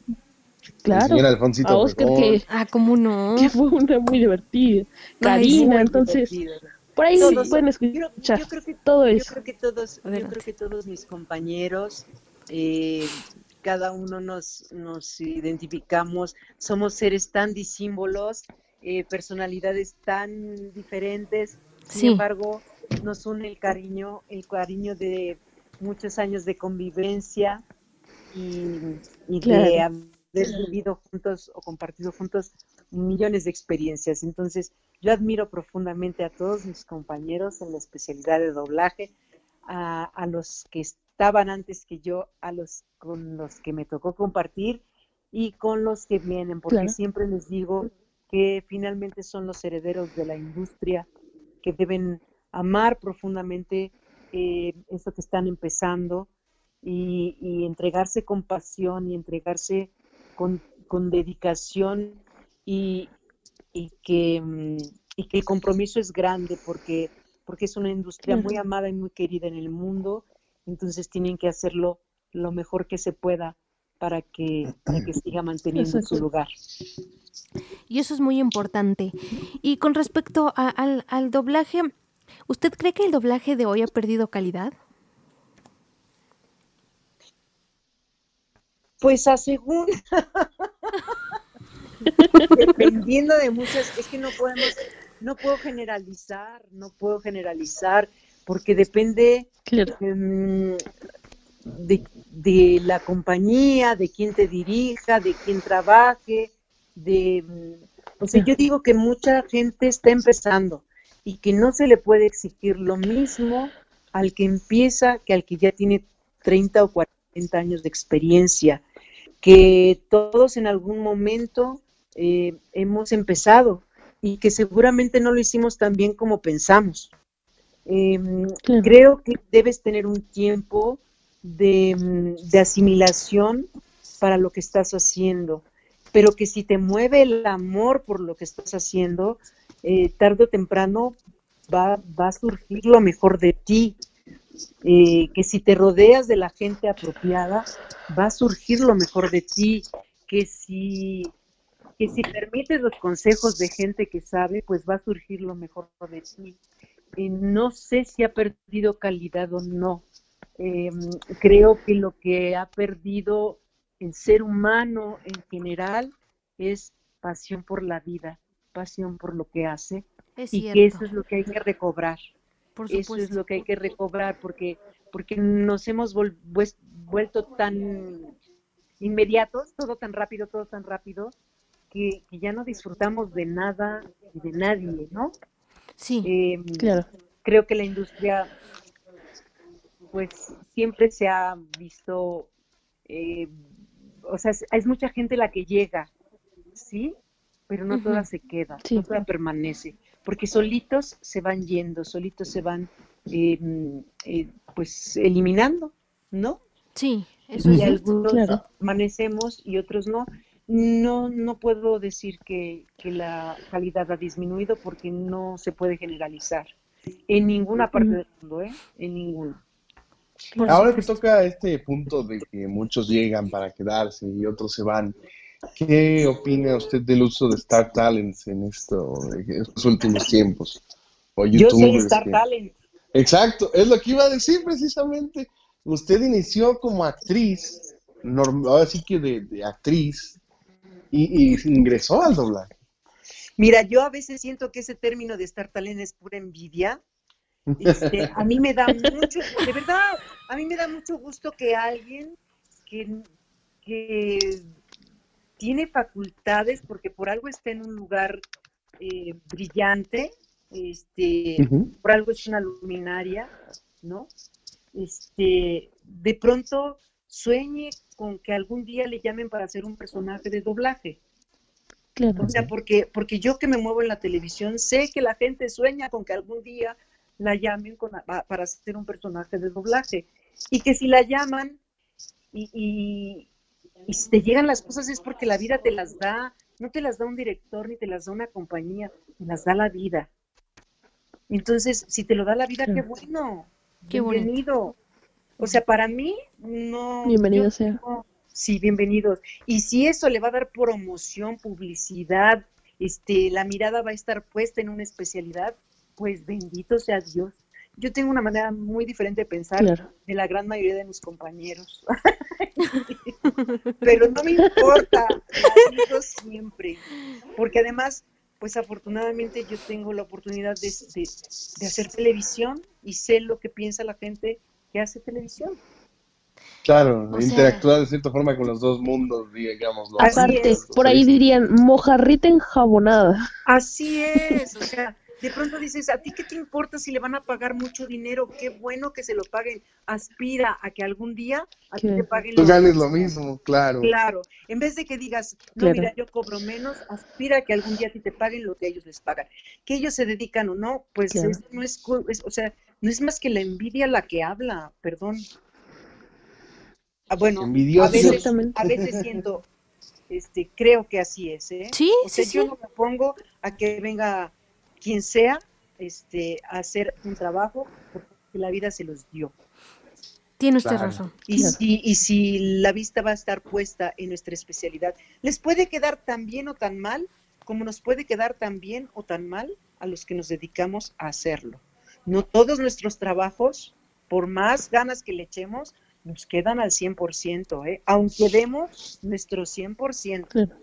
Claro, Alfonsito a Oscar Obregón. que, Ah, ¿cómo no? que fue una muy divertida. Karina, Muy entonces, por ahí Todos- pueden Yo, escuchar yo creo que todo Yo eso. creo que todos, yo Adelante. creo que todos mis compañeros, eh, cada uno nos, nos identificamos, somos seres tan disímbolos, eh, personalidades tan diferentes, sin Sí. embargo, nos une el cariño, el cariño de muchos años de convivencia y, y de Claro. haber vivido juntos o compartido juntos millones de experiencias. Entonces, yo admiro profundamente a todos mis compañeros en la especialidad de doblaje, a, a los que estaban antes que yo, a los con los que me tocó compartir y con los que vienen, porque Claro. siempre les digo que finalmente son los herederos de la industria, que deben amar profundamente eh, esto que están empezando y, y entregarse con pasión y entregarse con, con dedicación y, y que, mm, y que el compromiso es grande porque, porque es una industria muy amada y muy querida en el mundo, entonces tienen que hacerlo lo mejor que se pueda para que, para que siga manteniendo su lugar. Y eso es muy importante. Y con respecto a- al, al doblaje, ¿usted cree que el doblaje de hoy ha perdido calidad? Pues a según, dependiendo de muchas, es que no podemos, no puedo generalizar, no puedo generalizar, porque depende Claro. em, de, de la compañía, de quién te dirija, de quién trabaje, de... mm, O sea, yo digo que mucha gente está empezando y que no se le puede exigir lo mismo al que empieza que al que ya tiene 30 o 40 años de experiencia, que todos en algún momento eh, hemos empezado y que seguramente no lo hicimos tan bien como pensamos. Em, Claro. Creo que debes tener un tiempo de, mm, de asimilación para lo que estás haciendo, pero que si te mueve el amor por lo que estás haciendo, eh, tarde o temprano va, va a surgir lo mejor de ti. Eh, que si te rodeas de la gente apropiada, va a surgir lo mejor de ti. Que si, que si permites los consejos de gente que sabe, pues va a surgir lo mejor de ti. Eh, no sé si ha perdido calidad o no. Eh, creo que lo que ha perdido el ser humano en general es pasión por la vida, pasión por lo que hace Es y cierto. que eso es lo que hay que recobrar. por Eso es lo que hay que recobrar porque porque nos hemos vuelto tan inmediatos, todo tan rápido, todo tan rápido, que, que ya no disfrutamos de nada y de nadie, ¿no? Sí, Eh, Claro. creo que la industria pues siempre se ha visto eh, o sea es, es mucha gente la que llega sí pero no toda Ujú. se queda Sí. no toda permanece porque solitos se van yendo solitos se van eh, eh, pues eliminando no sí, eso y es cierto. algunos claro. permanecemos y otros no. No, no puedo decir que, que la calidad ha disminuido porque no se puede generalizar en ninguna parte del mundo, ¿eh? En ninguno. Por Ahora que toca este punto de que muchos llegan para quedarse y otros se van, ¿qué opina usted del uso de Star Talents en esto, en estos últimos tiempos? O Yo soy Star que- Talent. Exacto, es lo que iba a decir precisamente. Usted inició como actriz, norm- ahora sí que de, de actriz, y, y ingresó al doblaje. Mira, yo a veces siento que ese término de Star Talent es pura envidia. Este, a mí me da mucho, de verdad, a mí me da mucho gusto que alguien que, que tiene facultades, porque por algo está en un lugar eh, brillante, este, por algo es una luminaria, ¿no? Este, de pronto sueñe con que algún día le llamen para hacer un personaje de doblaje. Claro. O sea, porque, porque yo que me muevo en la televisión, sé que la gente sueña con que algún día la llamen con- pa- para hacer un personaje de doblaje. Y que si la llaman y, y, y si te llegan las cosas es porque la vida te las da, no te las da un director ni te las da una compañía, te las da la vida. Entonces, si te lo da la vida, qué bueno. Qué bonito. O sea, para mí, no. Bienvenido sea. Sí, bienvenidos. Y si eso le va a dar promoción, publicidad, este, la mirada va a estar puesta en una especialidad, pues bendito sea Dios. Yo tengo una manera muy diferente de pensar Claro. de la gran mayoría de mis compañeros. Pero no me importa, la digo siempre. Porque además, pues afortunadamente yo tengo la oportunidad de, de- de hacer televisión y sé lo que piensa la gente que hace televisión. Claro, O sea- interactuar de cierta forma con los dos mundos, digámoslo. Así Aparte, por ahí dirían mojarrita enjabonada. Así es, o sea, de pronto dices, ¿a ti qué te importa si le van a pagar mucho dinero? Qué bueno que se lo paguen. Aspira a que algún día a ti Que te paguen Tú lo ganes lo mismo, claro. Claro, en vez de que digas, no, Claro. mira, yo cobro menos, aspira a que algún día a ti te paguen lo que ellos les pagan. Que ellos se dedican o no, pues Claro. es- no es, es- o sea, no es más que la envidia la que habla, perdón. Ah, bueno, a veces, Exactamente. a veces siento, este, creo que así es, ¿eh? Sí, O sí, sea, yo sí. no me pongo a que venga quien sea, este, a hacer un trabajo porque la vida se los dio. Tiene usted Claro. razón. Y, Claro. si, y si la vista va a estar puesta en nuestra especialidad, les puede quedar tan bien o tan mal como nos puede quedar tan bien o tan mal a los que nos dedicamos a hacerlo. No todos nuestros trabajos, por más ganas que le echemos, nos quedan al 100%, ¿eh? aunque demos nuestro 100%. Claro.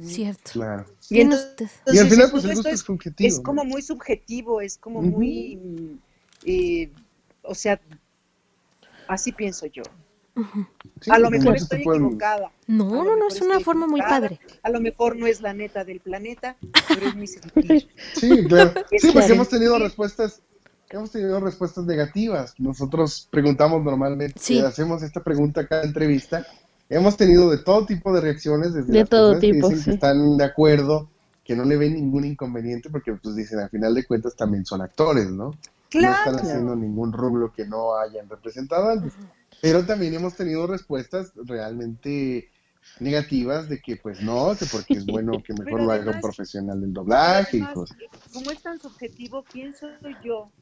Cierto. Claro. Y entonces. Y al final, pues el esto gusto es es subjetivo. es ¿no? como muy subjetivo, es como muy, eh, o sea, así pienso yo. Sí, a lo mejor estoy pueden- equivocada. No, no, no, es una forma muy padre. A lo mejor no es la neta del planeta, pero es mi sentir. Sí, claro. Sí, porque hemos tenido respuestas, hemos tenido respuestas negativas. Nosotros preguntamos normalmente, Sí. hacemos esta pregunta a cada entrevista. Hemos tenido de todo tipo de reacciones, desde De las todo personas que tipo, dicen que sí. están de acuerdo, que no le ven ningún inconveniente, porque pues dicen, al final de cuentas también son actores, ¿no? No Claro. están haciendo ningún rublo que no hayan representado antes. Pero también hemos tenido respuestas realmente negativas de que pues no, que porque es bueno que mejor lo haga un profesional del doblaje y cosas. como es tan subjetivo, ¿quién soy yo?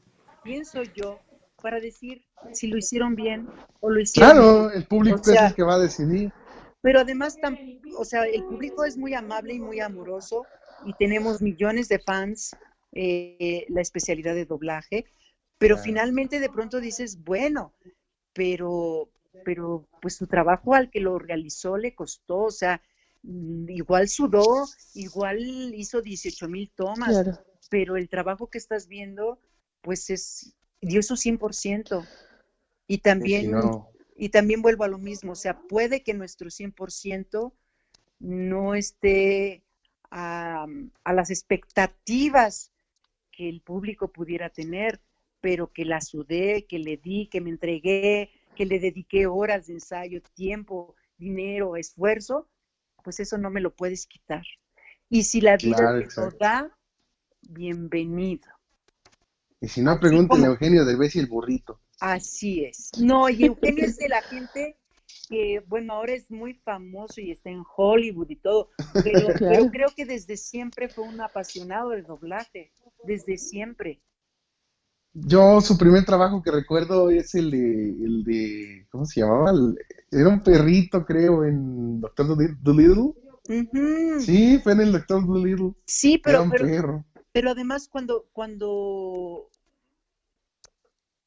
¿Quién soy yo para decir si lo hicieron bien o lo hicieron Claro, el público O sea, es el que va a decidir. Pero además, tam- o sea, el público es muy amable y muy amoroso y tenemos millones de fans, eh, la especialidad de doblaje, pero Claro. finalmente de pronto dices, bueno, pero, pero pues su trabajo al que lo realizó le costó, o sea, mm, igual sudó, igual hizo 18 mil tomas, Claro. pero el trabajo que estás viendo, pues es, dio su 100%. Y Y también si no, y también vuelvo a lo mismo, o sea, puede que nuestro 100% no esté a, a las expectativas que el público pudiera tener, pero que la sudé, que le di, que me entregué, que le dediqué horas de ensayo, tiempo, dinero, esfuerzo, pues eso no me lo puedes quitar. Y si la vida Claro, te lo da, bienvenido. y si no, pregúntenle a Eugenio del Bes y el burrito. Así es. No, y Eugenio es de la gente que, bueno, ahora es muy famoso y está en Hollywood y todo, pero, pero creo que desde siempre fue un apasionado del doblaje, desde siempre. Yo, su primer trabajo que recuerdo es el de, el de ¿cómo se llamaba? El- era un perrito, creo, en Doctor Dolittle. Sí, fue en el Doctor Dolittle. Sí, Era pero, un pero, perro. pero además cuando, cuando,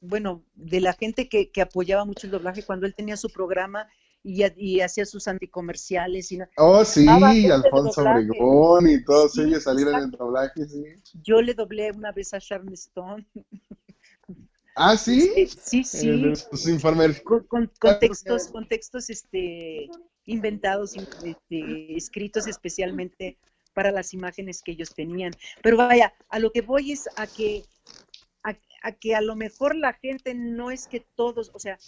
bueno, de la gente que, que apoyaba mucho el doblaje, cuando él tenía su programa y, y hacía sus anticomerciales, y Oh, sí, Alfonso. Obregón y todos Sí, ellos salieron en exacto. doblaje, sí. yo le doblé una vez a Sharon Stone. Ah, sí. Sí, sí. En sus informes. con, con- con textos, con textos este, inventados, in- este, escritos especialmente para las imágenes que ellos tenían. Pero vaya, a lo que voy es a que a, a que a lo mejor la gente no es que todos, o sea,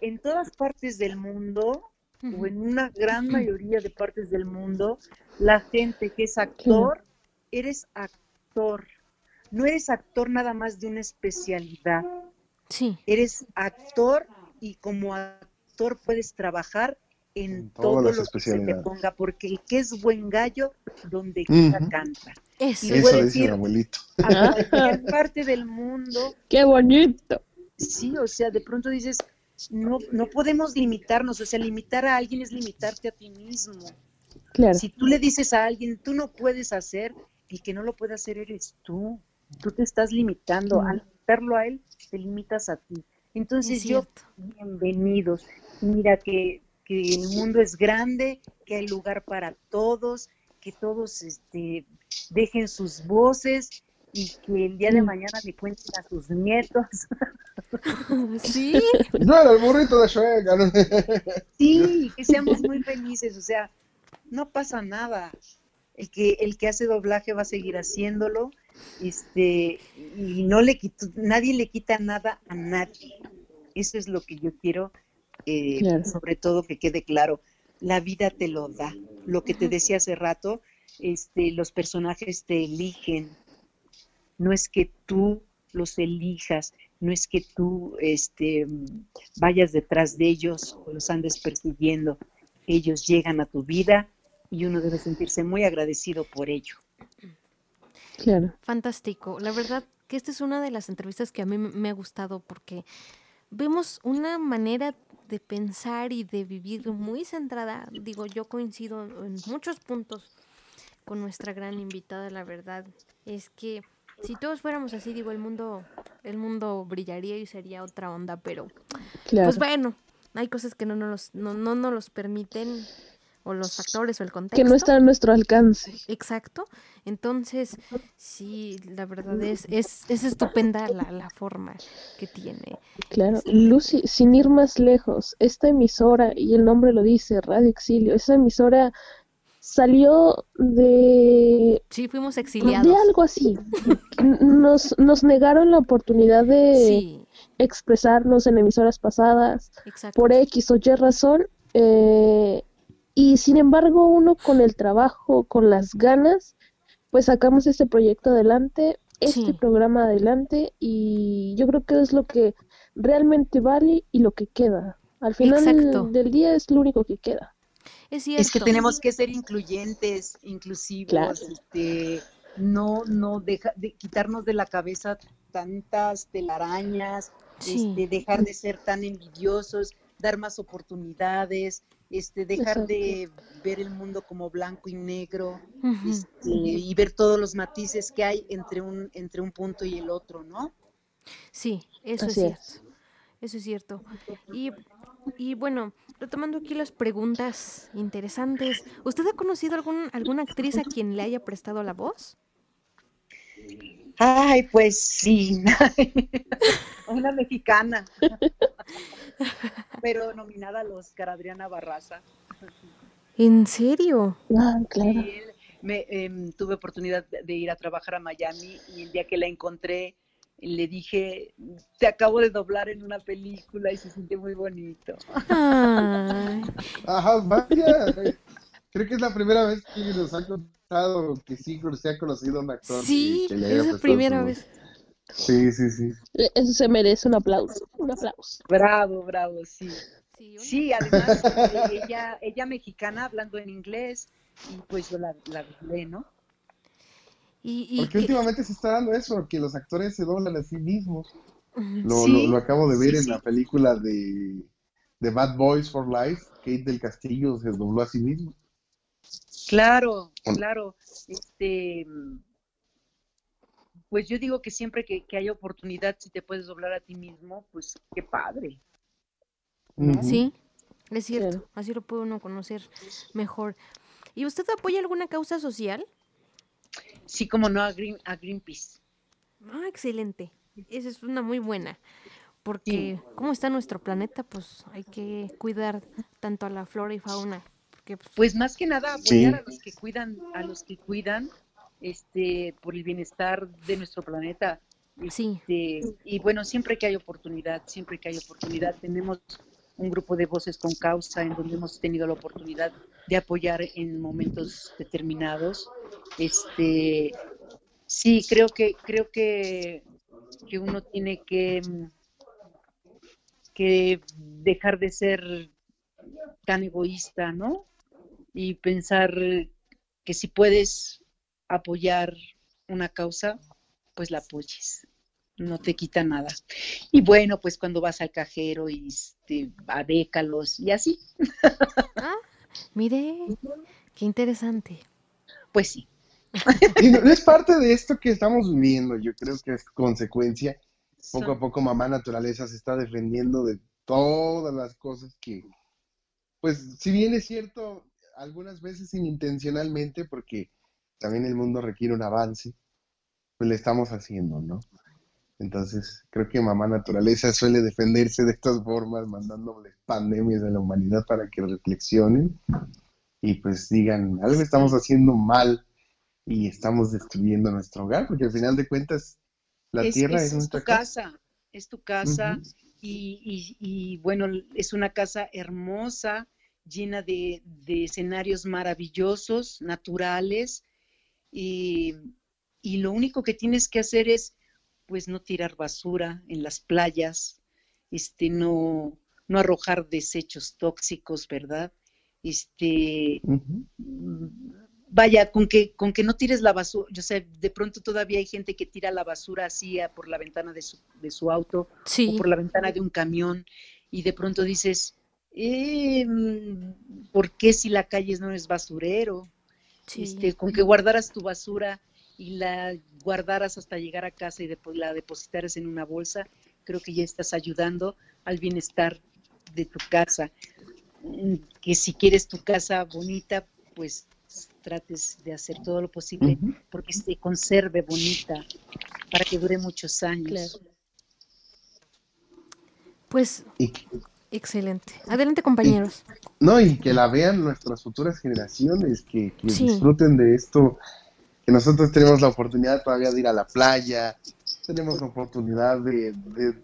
en todas partes del mundo o en una gran mayoría de partes del mundo, la gente que es actor, eres actor. No eres actor nada más de una especialidad Sí, eres actor y como actor puedes trabajar en, En todo lo que se te especialidades. ponga, porque el que es buen gallo, donde quiera canta. eso. Y Eso puede dice mi decir- abuelito. A cualquier parte del mundo, Qué bonito. sí, o sea, de pronto dices, no, no podemos limitarnos, o sea, limitar a alguien es limitarte a ti mismo. Claro. Si tú le dices a alguien, tú no puedes hacer, el que no lo puede hacer eres tú. Tú te estás limitando. Mm. Al limitarlo a él, te limitas a ti. Entonces Es yo, bienvenidos. Mira que, que el mundo es grande, que hay lugar para todos, que todos este, dejen sus voces y que el día de Mm. mañana le cuenten a sus nietos. Sí, Yo era el burrito de Shrek. ¿no? Sí, que seamos muy felices, o sea, no pasa nada. El que, el que hace doblaje va a seguir haciéndolo, este, y no le quito, nadie le quita nada a nadie. Eso es lo que yo quiero, eh, Claro. sobre todo que quede claro. La vida te lo da. Lo que te decía hace rato, este, los personajes te eligen. No es que tú los elijas, no es que tú este, vayas detrás de ellos o los andes persiguiendo. Ellos llegan a tu vida y uno debe sentirse muy agradecido por ello. Claro. fantástico. La verdad que esta es una de las entrevistas que a mí me ha gustado porque vemos una manera de pensar y de vivir muy centrada. Digo, yo coincido en muchos puntos con nuestra gran invitada, la verdad. Es que si todos fuéramos así, digo, el mundo, el mundo brillaría y sería otra onda, pero Claro. pues bueno, hay cosas que no nos, no, no nos los permiten. O los actores o el contexto. Que no está a nuestro alcance. Exacto. Entonces, sí, la verdad es, es, es estupenda la, la forma que tiene. Claro, Lucy, sin ir más lejos, esta emisora, y el nombre lo dice, Radio Exilio, esa emisora salió de, Sí, fuimos exiliados. de algo así. Nos, nos negaron la oportunidad de Sí, expresarnos en emisoras pasadas exacto. por X o Y razón. eh, y sin embargo, uno con el trabajo, con las ganas, pues sacamos este proyecto adelante, este Sí. programa adelante, y yo creo que es lo que realmente vale y lo que queda. Al final Exacto. del día es lo único que queda. Es cierto. Es que tenemos que ser incluyentes, inclusivos, Claro. este, no, no deja, de quitarnos de la cabeza tantas telarañas, Sí. este, dejar de ser tan envidiosos, dar más oportunidades, este, dejar de ver el mundo como blanco y negro, este, y ver todos los matices que hay entre un, entre un punto y el otro, ¿no? Sí, eso Así es es. cierto. Eso es cierto. Y, y bueno, retomando aquí las preguntas interesantes, ¿usted ha conocido algún, alguna actriz a quien le haya prestado la voz? Ay, pues sí, una mexicana, pero nominada al Oscar, Adriana Barraza. ¿En serio? Ah, claro. Y él- me, em, tuve oportunidad de ir a trabajar a Miami y el día que la encontré le dije, te acabo de doblar en una película y se siente muy bonito. Ay, Ajá, vaya. Creo que es la primera vez que nos ha contado que sí se ha conocido a un actor. sí, que le haya es la primera voz. Sí, sí, sí. E- Eso se merece un aplauso, un aplauso. Bravo, bravo, sí. Sí, una- Sí, además, eh, ella, ella mexicana hablando en inglés y pues yo la, la doblé, ¿no? Y, y Porque que- últimamente se está dando eso, que los actores se doblan a sí mismos. Lo, Sí, lo, lo acabo de ver sí, en sí. la película de, de Bad Boys for Life. Kate del Castillo se dobló a sí mismo. Claro, Bueno. claro. Este, pues yo digo que siempre que, que hay oportunidad, si te puedes doblar a ti mismo, pues qué padre. Sí, es cierto. Claro. Así lo puede uno conocer mejor. ¿Y usted apoya alguna causa social? Sí, como no a, Green, a Greenpeace. Ah, excelente. Esa es una muy buena. Porque como está nuestro planeta, pues hay que cuidar tanto a la flora y fauna. Porque pues, Pues más que nada Sí. apoyar a los que cuidan, a los que cuidan, este, por el bienestar de nuestro planeta. sí, Este, y bueno, siempre que hay oportunidad, siempre que hay oportunidad, tenemos un grupo de voces con causa en donde hemos tenido la oportunidad de apoyar en momentos determinados. Este, sí, creo que creo que, que uno tiene que que dejar de ser tan egoísta, ¿no? Y pensar que si puedes apoyar una causa, pues la apoyes no te quita nada. Y bueno, pues cuando vas al cajero y este, adécalos y así, mire, qué interesante. pues sí. Y no, no es parte de esto que estamos viviendo, yo creo que es consecuencia. Poco a poco mamá naturaleza se está defendiendo de todas las cosas que, pues si bien es cierto, algunas veces inintencionalmente, porque también el mundo requiere un avance, pues le estamos haciendo, ¿no? Entonces, creo que mamá naturaleza suele defenderse de estas formas, mandándoles pandemias a la humanidad para que reflexionen y pues digan, algo estamos haciendo mal y estamos destruyendo nuestro hogar, porque al final de cuentas la es, tierra es- es, es nuestra tu casa. casa, es tu casa Ujú. y, y- y, bueno, es una casa hermosa, llena de, de escenarios maravillosos, naturales, y, y lo único que tienes que hacer es pues no tirar basura en las playas, este, no, no arrojar desechos tóxicos, ¿verdad? Este, vaya, con que, con que no tires la basura, yo sé, de pronto todavía hay gente que tira la basura así a- por la ventana de su, de su auto Sí, o por la ventana de un camión y de pronto dices, eh, mm, ¿por qué si la calle no es basurero? Sí. Este, con que guardaras tu basura y la guardaras hasta llegar a casa y depo- la depositaras en una bolsa, creo que ya estás ayudando al bienestar de tu casa. mm, que si quieres tu casa bonita, pues trates de hacer todo lo posible porque se conserve bonita para que dure muchos años. Pues excelente. Adelante compañeros. no, y que la vean nuestras futuras generaciones, que, disfruten de esto, que nosotros tenemos la oportunidad todavía de ir a la playa, tenemos la oportunidad de,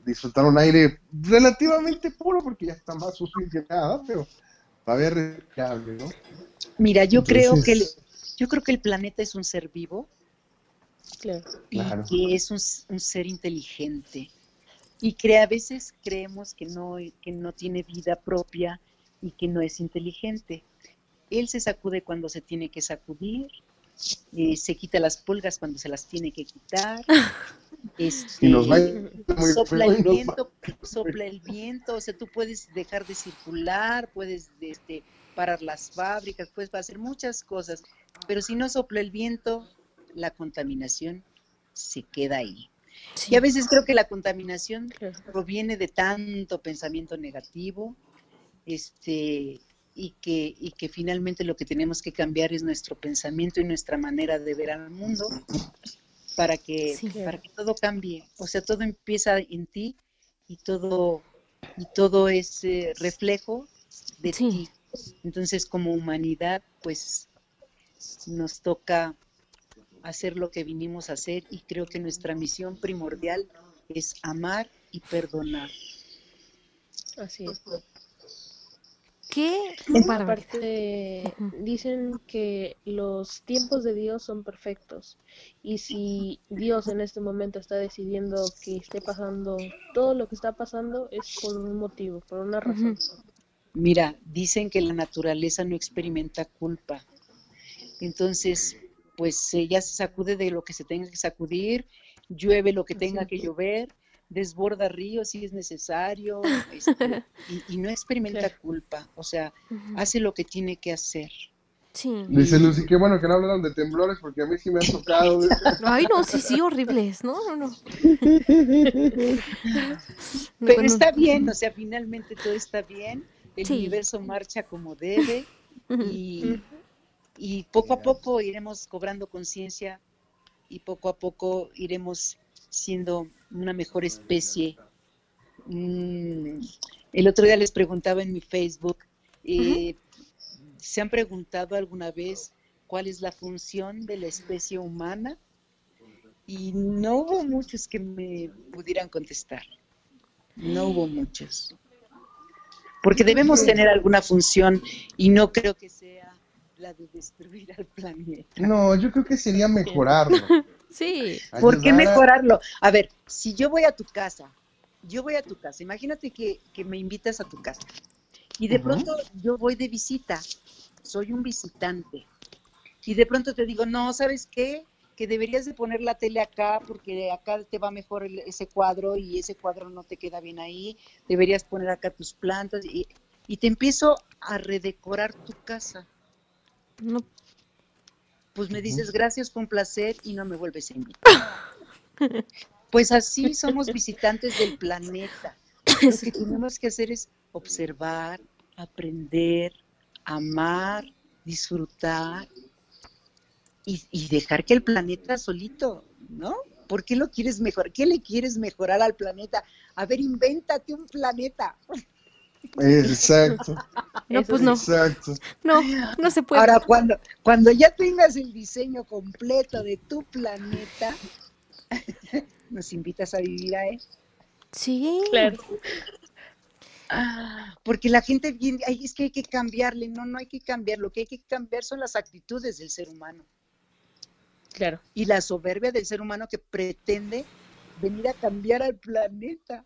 disfrutar un aire relativamente puro, porque ya está más sucio que nada, pero todavía respirable, ¿no? Mira, yo creo que el, yo creo que el planeta es un ser vivo y que es un, ser inteligente y que a veces creemos que no, que no tiene vida propia y que no es inteligente. Él se sacude cuando se tiene que sacudir, eh, se quita las pulgas cuando se las tiene que quitar. Este, sopla el viento, sopla el viento, o sea, tú puedes dejar de circular, puedes este, parar las fábricas, puedes hacer muchas cosas, pero si no sopla el viento, la contaminación se queda ahí. Y a veces creo que la contaminación proviene de tanto pensamiento negativo, este, y que, y que finalmente lo que tenemos que cambiar es nuestro pensamiento y nuestra manera de ver al mundo para que, para que todo cambie. O sea, todo empieza en ti y todo, y todo es eh, reflejo de ti. Entonces, como humanidad, pues nos toca hacer lo que vinimos a hacer y creo que nuestra misión primordial es amar y perdonar. Así es. ¿Qué? Aparte, dicen que los tiempos de Dios son perfectos. Y si Dios en este momento está decidiendo que esté pasando todo lo que está pasando, es por un motivo, por una razón. Mira, dicen que la naturaleza no experimenta culpa. Entonces, pues ella se sacude de lo que se tenga que sacudir, llueve lo que tenga que llover, desborda ríos si es necesario este, y, no experimenta culpa, o sea, hace lo que tiene que hacer. Sí. Dice Lucy, qué bueno que no hablaron de temblores porque a mí sí me han tocado. Ay, no, sí, sí, horribles, no, no, no. Pero está bien, o sea, finalmente todo está bien, el universo marcha como debe y, y poco a poco iremos cobrando conciencia y poco a poco iremos siendo una mejor especie. Mm, el otro día les preguntaba en mi Facebook, eh, ¿se han preguntado alguna vez cuál es la función de la especie humana? Y no hubo muchos que me pudieran contestar. No hubo muchos. Porque debemos tener alguna función y no creo que sea la de destruir al planeta. No, yo creo que sería mejorarlo. sí. ¿Por qué mejorarlo? A ver, si yo voy a tu casa, yo voy a tu casa, imagínate que, me invitas a tu casa y de pronto yo voy de visita, soy un visitante y de pronto te digo, no, ¿sabes qué? Que deberías de poner la tele acá porque acá te va mejor ese cuadro y ese cuadro no te queda bien ahí, deberías poner acá tus plantas y, y te empiezo a redecorar tu casa no. Pues me dices gracias, con placer y no me vuelves a invitar. Pues así somos visitantes del planeta. Lo que tenemos que hacer es observar, aprender, amar, disfrutar y, dejar que el planeta solito, ¿no? ¿Por qué lo quieres mejorar? ¿Qué le quieres mejorar al planeta? A ver, invéntate un planeta. Exacto. No, pues no. Exacto. No, no se puede. Ahora, cuando, cuando ya tengas el diseño completo de tu planeta, nos invitas a vivir a él. Sí. Claro. Ah, porque la gente viene, es que hay que cambiarle, no, no hay que cambiar, lo que hay que cambiar son las actitudes del ser humano. Claro. Y la soberbia del ser humano que pretende venir a cambiar al planeta.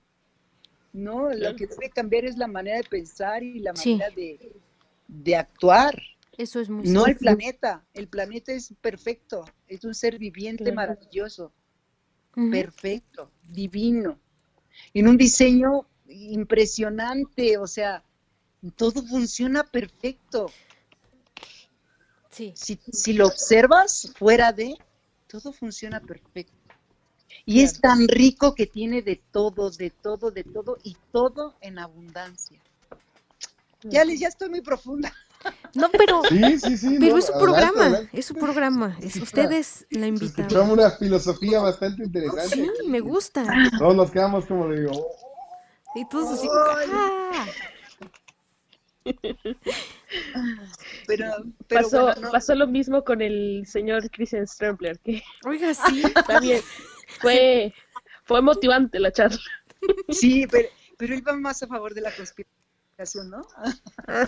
No, lo que debe cambiar es la manera de pensar y la manera de, actuar. Eso es muy No el planeta. El planeta es perfecto. Es un ser viviente maravilloso. Perfecto, divino. En un diseño impresionante. O sea, todo funciona perfecto. Sí. Si, si lo observas fuera de, todo funciona perfecto. Y es tan rico que tiene de todo, de todo, de todo y todo en abundancia. Ya, les, ya estoy muy profunda. No, pero, Sí, sí, sí. pero no, es su adelante, programa, adelante. es su programa. Es, ustedes la invitan. escuchó una filosofía bastante interesante. Sí, me gusta. Todos nos quedamos como de, oh, Y todos así, ¡ah! Pero, pero pasó, bueno, no. pasó lo mismo con el señor Christian Strempler, que Oiga, sí. también fue, fue motivante la charla. Sí, pero, pero él va más a favor de la conspiración, ¿no?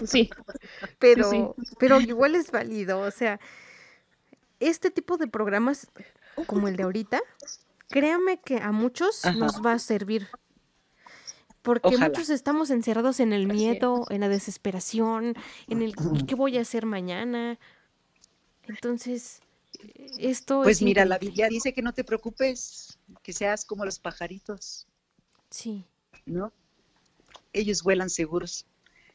Sí, pero, Sí, pero igual es válido, o sea, este tipo de programas como el de ahorita, créame que a muchos Ajá. nos va a servir. Porque Ojalá. muchos estamos encerrados en el miedo, en la desesperación, en el ¿y qué voy a hacer mañana? Entonces, esto Pues es mira, la. Biblia dice que no te preocupes, que seas como los pajaritos, Sí, ¿no? Ellos vuelan seguros,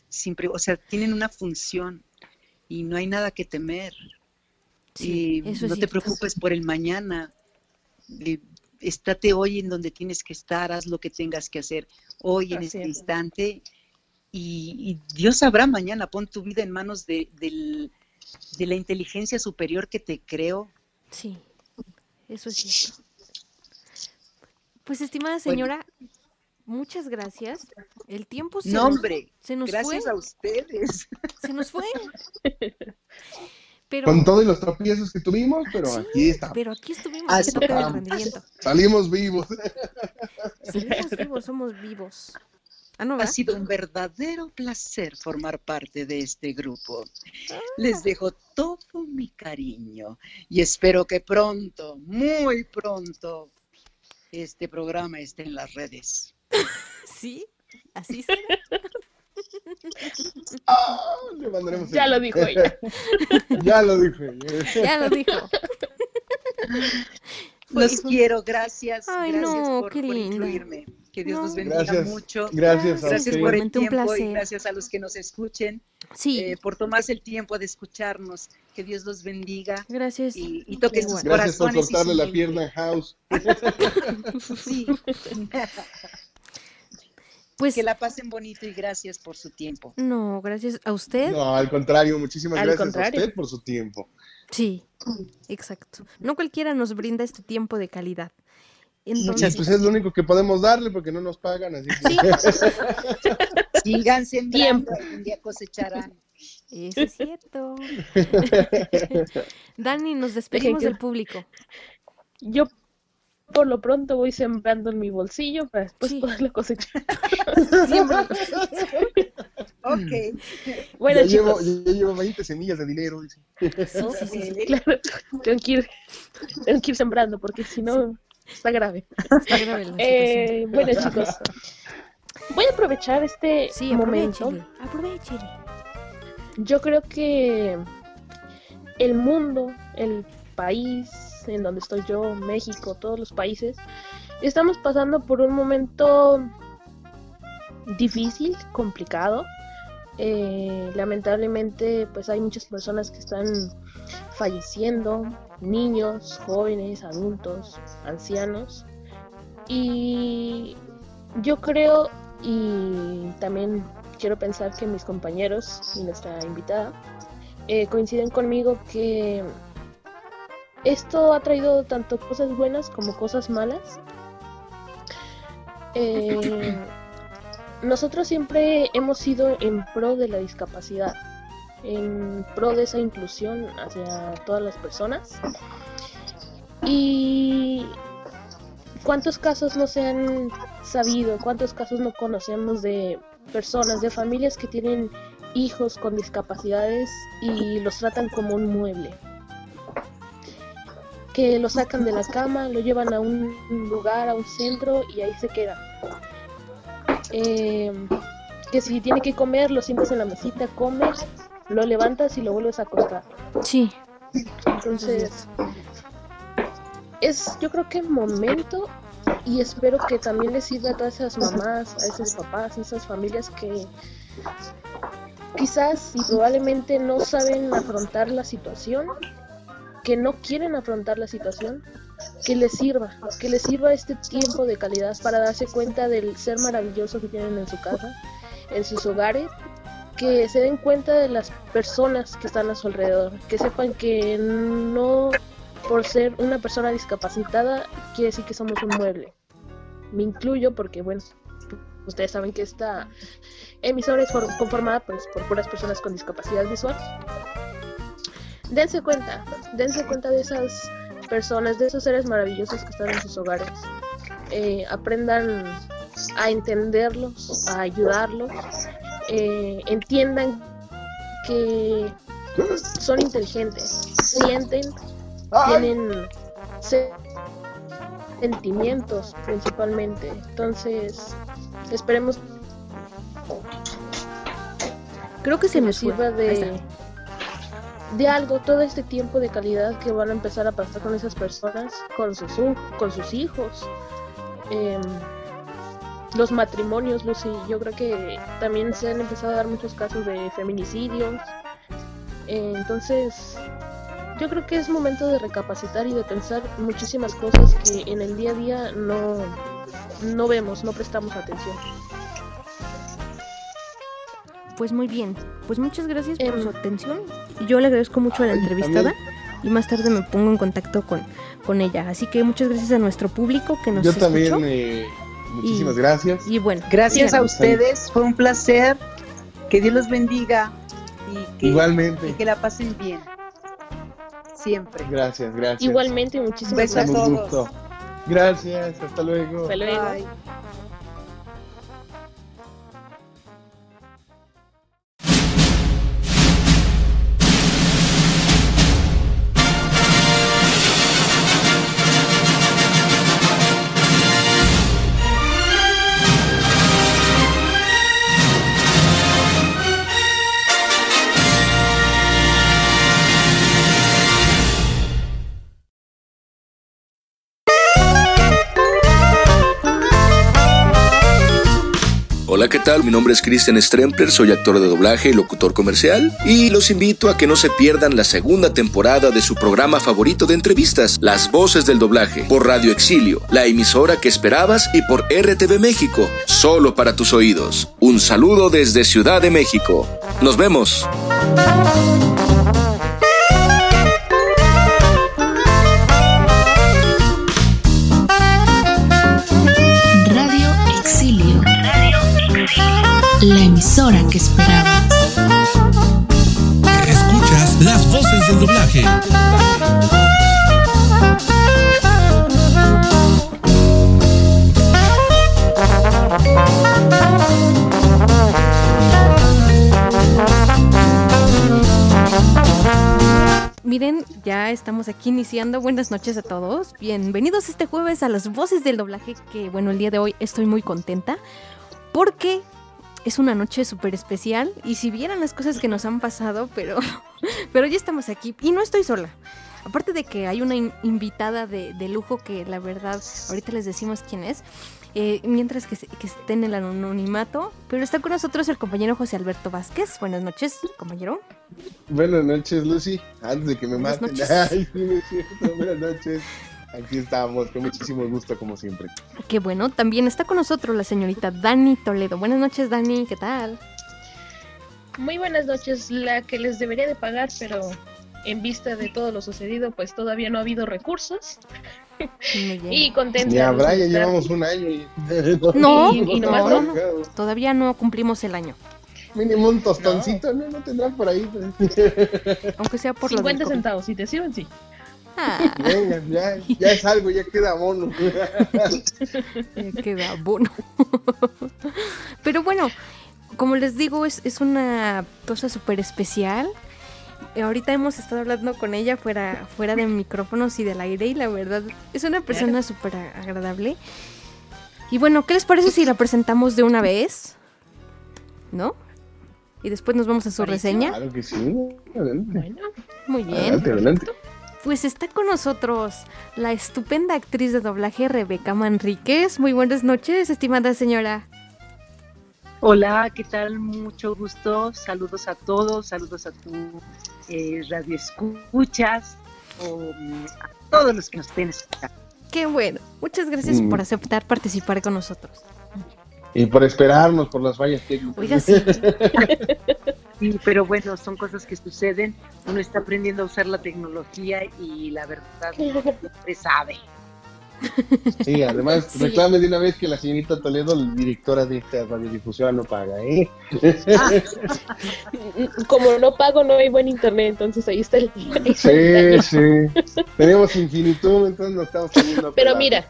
siempre, o sea, tienen una función y no hay nada que temer. sí, y eso es no te preocupes por el mañana. eh, estate hoy en donde tienes que estar, haz lo que tengas que hacer hoy en este es. instante. Y, y Dios sabrá mañana, pon tu vida en manos de, del- de la inteligencia superior que te creó. Sí, eso es cierto. Pues, estimada Bueno. señora, muchas gracias. El tiempo se No, nos, hombre, se nos gracias fue, a ustedes. se nos fue. Pero, con todos los tropiezos que tuvimos, pero Sí, aquí está. pero aquí estuvimos Así. Salimos vivos. Salimos vivos, somos vivos. Ah, no, Ha sido un verdadero placer formar parte de este grupo. Les dejo todo mi cariño y espero que pronto, muy pronto, este programa esté en las redes. Sí, así será. Ah, le mandaremos ya el- lo dijo ella. ya lo dije. Ya lo dijo. Los quiero, gracias. Ay, gracias no, por, qué por linda. incluirme. Que Dios No. los bendiga Gracias. mucho. Gracias a Gracias ustedes. por el un tiempo y gracias a los que nos escuchen, Sí, eh, por tomarse el tiempo de escucharnos. Que Dios los bendiga gracias. y, y toque sus. Gracias por cortarle la pierna a House. Sí. Pues, que la pasen bonito y gracias por su tiempo. no, gracias a usted. No, al contrario, muchísimas Al gracias contrario. a usted por su tiempo. Sí, exacto. No cualquiera nos brinda este tiempo de calidad. Entonces, pues es lo único que podemos darle porque no nos pagan, así que sí, Sigan sembrando, Tiempo. algún día cosecharán. eso es cierto. Dani, nos despedimos que- del público. Yo por lo pronto voy sembrando en mi bolsillo para después Sí. poderlo cosechar. Siempre. Ok. Bueno, ya, llevo, chicos, ya llevo 20 semillas de dinero. dice. Sí, sí, sí, sí. claro, tengo que ir, tengo que ir sembrando porque si no está grave. Está grave la. Eh, bueno, chicos, voy a aprovechar este Sí, momento. Aprovechele. Yo creo que el mundo, el país en donde estoy yo, México, todos los países, estamos pasando por un momento difícil, complicado. Eh, lamentablemente, pues hay muchas personas que están falleciendo, niños, jóvenes, adultos, ancianos. Y yo creo y también quiero pensar que mis compañeros y nuestra invitada eh, coinciden conmigo que esto ha traído tanto cosas buenas como cosas malas. Eh, nosotros siempre hemos sido en pro de la discapacidad, en pro de esa inclusión hacia todas las personas. Y cuántos casos no se han sabido, cuántos casos no conocemos de personas, de familias que tienen hijos con discapacidades y los tratan como un mueble. Que lo sacan de la cama, lo llevan a un lugar, a un centro y ahí se queda. Eh, que si tiene que comer, lo sientas en la mesita, comes, lo levantas y lo vuelves a acostar. Sí, Entonces, es yo creo que momento y espero que también les sirva a todas esas mamás, a esos papás, a esas familias que quizás y probablemente no saben afrontar la situación, que no quieren afrontar la situación, que les sirva, que les sirva este tiempo de calidad para darse cuenta del ser maravilloso que tienen en su casa, en sus hogares que se den cuenta de las personas que están a su alrededor, que sepan que no por ser una persona discapacitada quiere decir que somos un mueble. Me incluyo porque, bueno, ustedes saben que esta emisora es conformada pues, por puras personas con discapacidad visual. Dense cuenta, dense cuenta de esas personas, de esos seres maravillosos que están en sus hogares. Eh, aprendan a entenderlos, a ayudarlos, eh, entiendan que son inteligentes, sienten, tienen sentimientos principalmente. Entonces, esperemos. Creo que se me sirva de, de algo todo este tiempo de calidad que van a empezar a pasar con esas personas, con sus, con sus hijos. Em, los matrimonios, Lucy, yo creo que también se han empezado a dar muchos casos de feminicidios. entonces, yo creo que es momento de recapacitar y de pensar muchísimas cosas que en el día a día no, no vemos, no prestamos atención. Pues muy bien, pues muchas gracias por em, su atención. Yo le agradezco mucho a la entrevistada y más tarde me pongo en contacto con, con ella. Así que muchas gracias a nuestro público que nos Yo también, eh, muchísimas gracias. Y bueno, gracias a ustedes, fue un placer. Que Dios los bendiga y que, Igualmente. y que la pasen bien siempre. Gracias, gracias. Igualmente, muchísimas gracias. a todos. Gracias, hasta luego. Hasta luego. Hola, Mi nombre es Christian Strempler, soy actor de doblaje y locutor comercial y los invito a que no se pierdan la segunda temporada de su programa favorito de entrevistas, Las Voces del Doblaje, por Radio Exilio, la emisora que esperabas y por RTV México, solo para tus oídos. Un saludo desde Ciudad de México. Nos vemos. Ya estamos aquí iniciando. Buenas noches a todos. Bienvenidos este jueves a las voces del doblaje. Que bueno, el día de hoy estoy muy contenta porque es una noche súper especial y si vieran las cosas que nos han pasado, pero, pero ya estamos aquí y no estoy sola. Aparte de que hay una invitada de, lujo que la verdad ahorita les decimos quién es, eh, mientras que, que, esté en el anonimato, pero está con nosotros el compañero José Alberto Vázquez. Buenas noches, compañero. Buenas noches, Lucy. Antes de que me maten. Ay, Buenas noches. Aquí estamos, con muchísimo gusto como siempre. Qué bueno, también está con nosotros la señorita Dani Toledo. Buenas noches, Dani, ¿qué tal? Muy buenas noches, la que les debería de pagar, pero en vista de todo lo sucedido, pues todavía no ha habido recursos. Y contenta. Ya habrá, ya llevamos un año. Y... no, y, no, no, todavía no cumplimos el año. Mínimo un tostoncito, ¿no? ¿no? tendrán por ahí. Aunque sea por 50 centavos, si te sirven, sí. Ah. Venga, ya, ya es algo, ya queda bono. ya queda bono. Pero bueno, como les digo, es, es una cosa súper especial. Ahorita hemos estado hablando con ella fuera, fuera de micrófonos y del aire y la verdad es una persona súper agradable. Y bueno, ¿qué les parece si la presentamos de una vez? ¿No? Y después nos vamos a su reseña. Claro que sí. Adelante. muy bien. Adelante, adelante. Pues está con nosotros la estupenda actriz de doblaje Rebeca Manríquez. Muy buenas noches, estimada señora. Hola, ¿qué tal? Mucho gusto. Saludos a todos, saludos a tu eh, radio escuchas o a todos los que nos estén escuchando. Qué bueno. Muchas gracias por mm. aceptar participar con nosotros. Y por esperarnos por las fallas técnicas. Oiga, sí. Sí, pero bueno, son cosas que suceden. Uno está aprendiendo a usar la tecnología y la verdad siempre sabe. Sí, además, Sí. reclame de una vez que la señorita Toledo, la directora de esta radiodifusora, no paga, ¿eh? Como no pago, no hay buen internet, entonces ahí está el. ahí está Sí, el sí. Tenemos infinitud, entonces no estamos teniendo. Pero mira,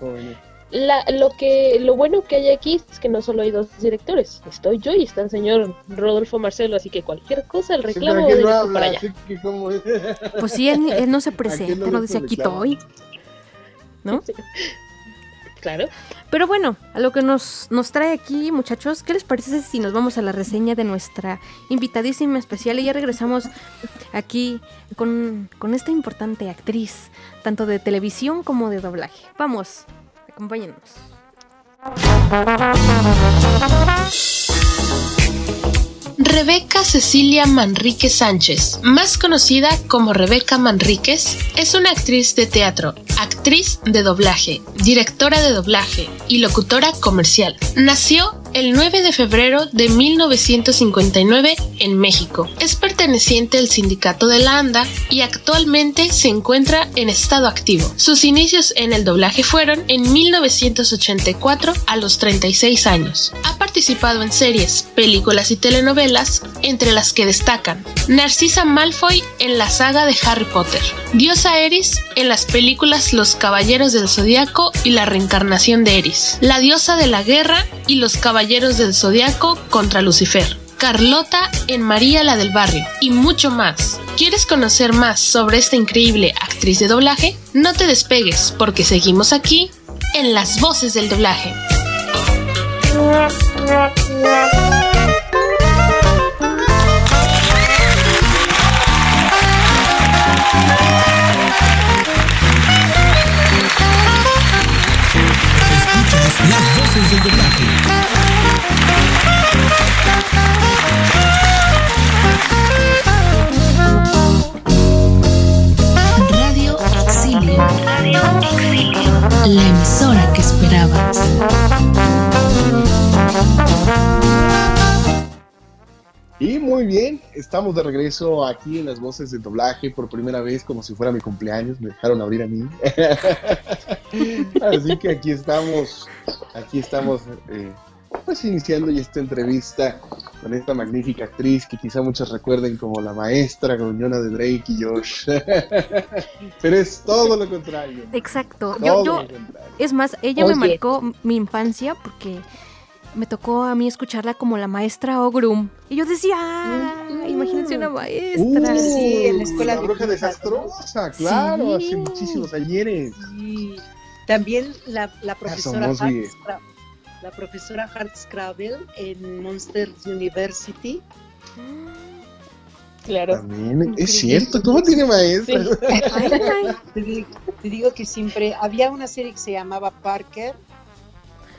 La, lo que lo bueno que hay aquí es que no solo hay dos directores, estoy yo y está el señor Rodolfo Marcelo, así que cualquier cosa, el reclamo ¿Por qué no habla? para allá. Pues sí, él, él no se ¿A quién presenta, no dice aquí estoy. ¿No? Claro. Pero bueno, a lo que nos, nos trae aquí, muchachos, ¿qué les parece si nos vamos a la reseña de nuestra invitadísima especial y ya regresamos aquí con, con esta importante actriz, tanto de televisión como de doblaje? Vamos, acompáñenos. Rebeca Cecilia Manríquez Sánchez, más conocida como Rebeca Manríquez, es una actriz de teatro, actriz de doblaje, directora de doblaje y locutora comercial. Nació el 9 de febrero de 1959 en México. Es perteneciente al sindicato de la ANDA y actualmente se encuentra en estado activo. Sus inicios en el doblaje fueron en 1984 a los 36 años. Ha participado en series, películas y telenovelas, entre las que destacan Narcisa Malfoy en la saga de Harry Potter, Diosa Eris en las películas Los Caballeros del Zodiaco y la reencarnación de Eris, La Diosa de la Guerra y Los Caballeros del Zodiaco contra Lucifer. Carlota en María la del Barrio y mucho más. ¿Quieres conocer más sobre esta increíble actriz de doblaje? No te despegues porque seguimos aquí en las voces del doblaje. Las voces del doblaje. Radio Exilio. Radio Exilio. La emisora que esperabas. Y muy bien, estamos de regreso aquí en las voces de doblaje por primera vez, como si fuera mi cumpleaños, me dejaron abrir a mí. Así que aquí estamos, aquí estamos, eh, pues iniciando ya esta entrevista con esta magnífica actriz que quizá muchos recuerden como la maestra gruñona de Drake y Josh. Pero es todo lo contrario. Exacto. Todo Yo, yo, lo contrario. es más, ella Oye. me marcó mi infancia porque me tocó a mí escucharla como la maestra Ogrum. Y yo decía, ah, imagínense una maestra. Uh, Sí, en la escuela la de bruja desastrosa, claro, Sí. hace muchísimos ayeres. Y también la, la profesora la profesora Hart Scrabble en Monsters University. Claro. También, es cierto, ¿cómo tiene maestra? Sí. Ay, ay. Te digo, te digo que siempre había una serie que se llamaba Parker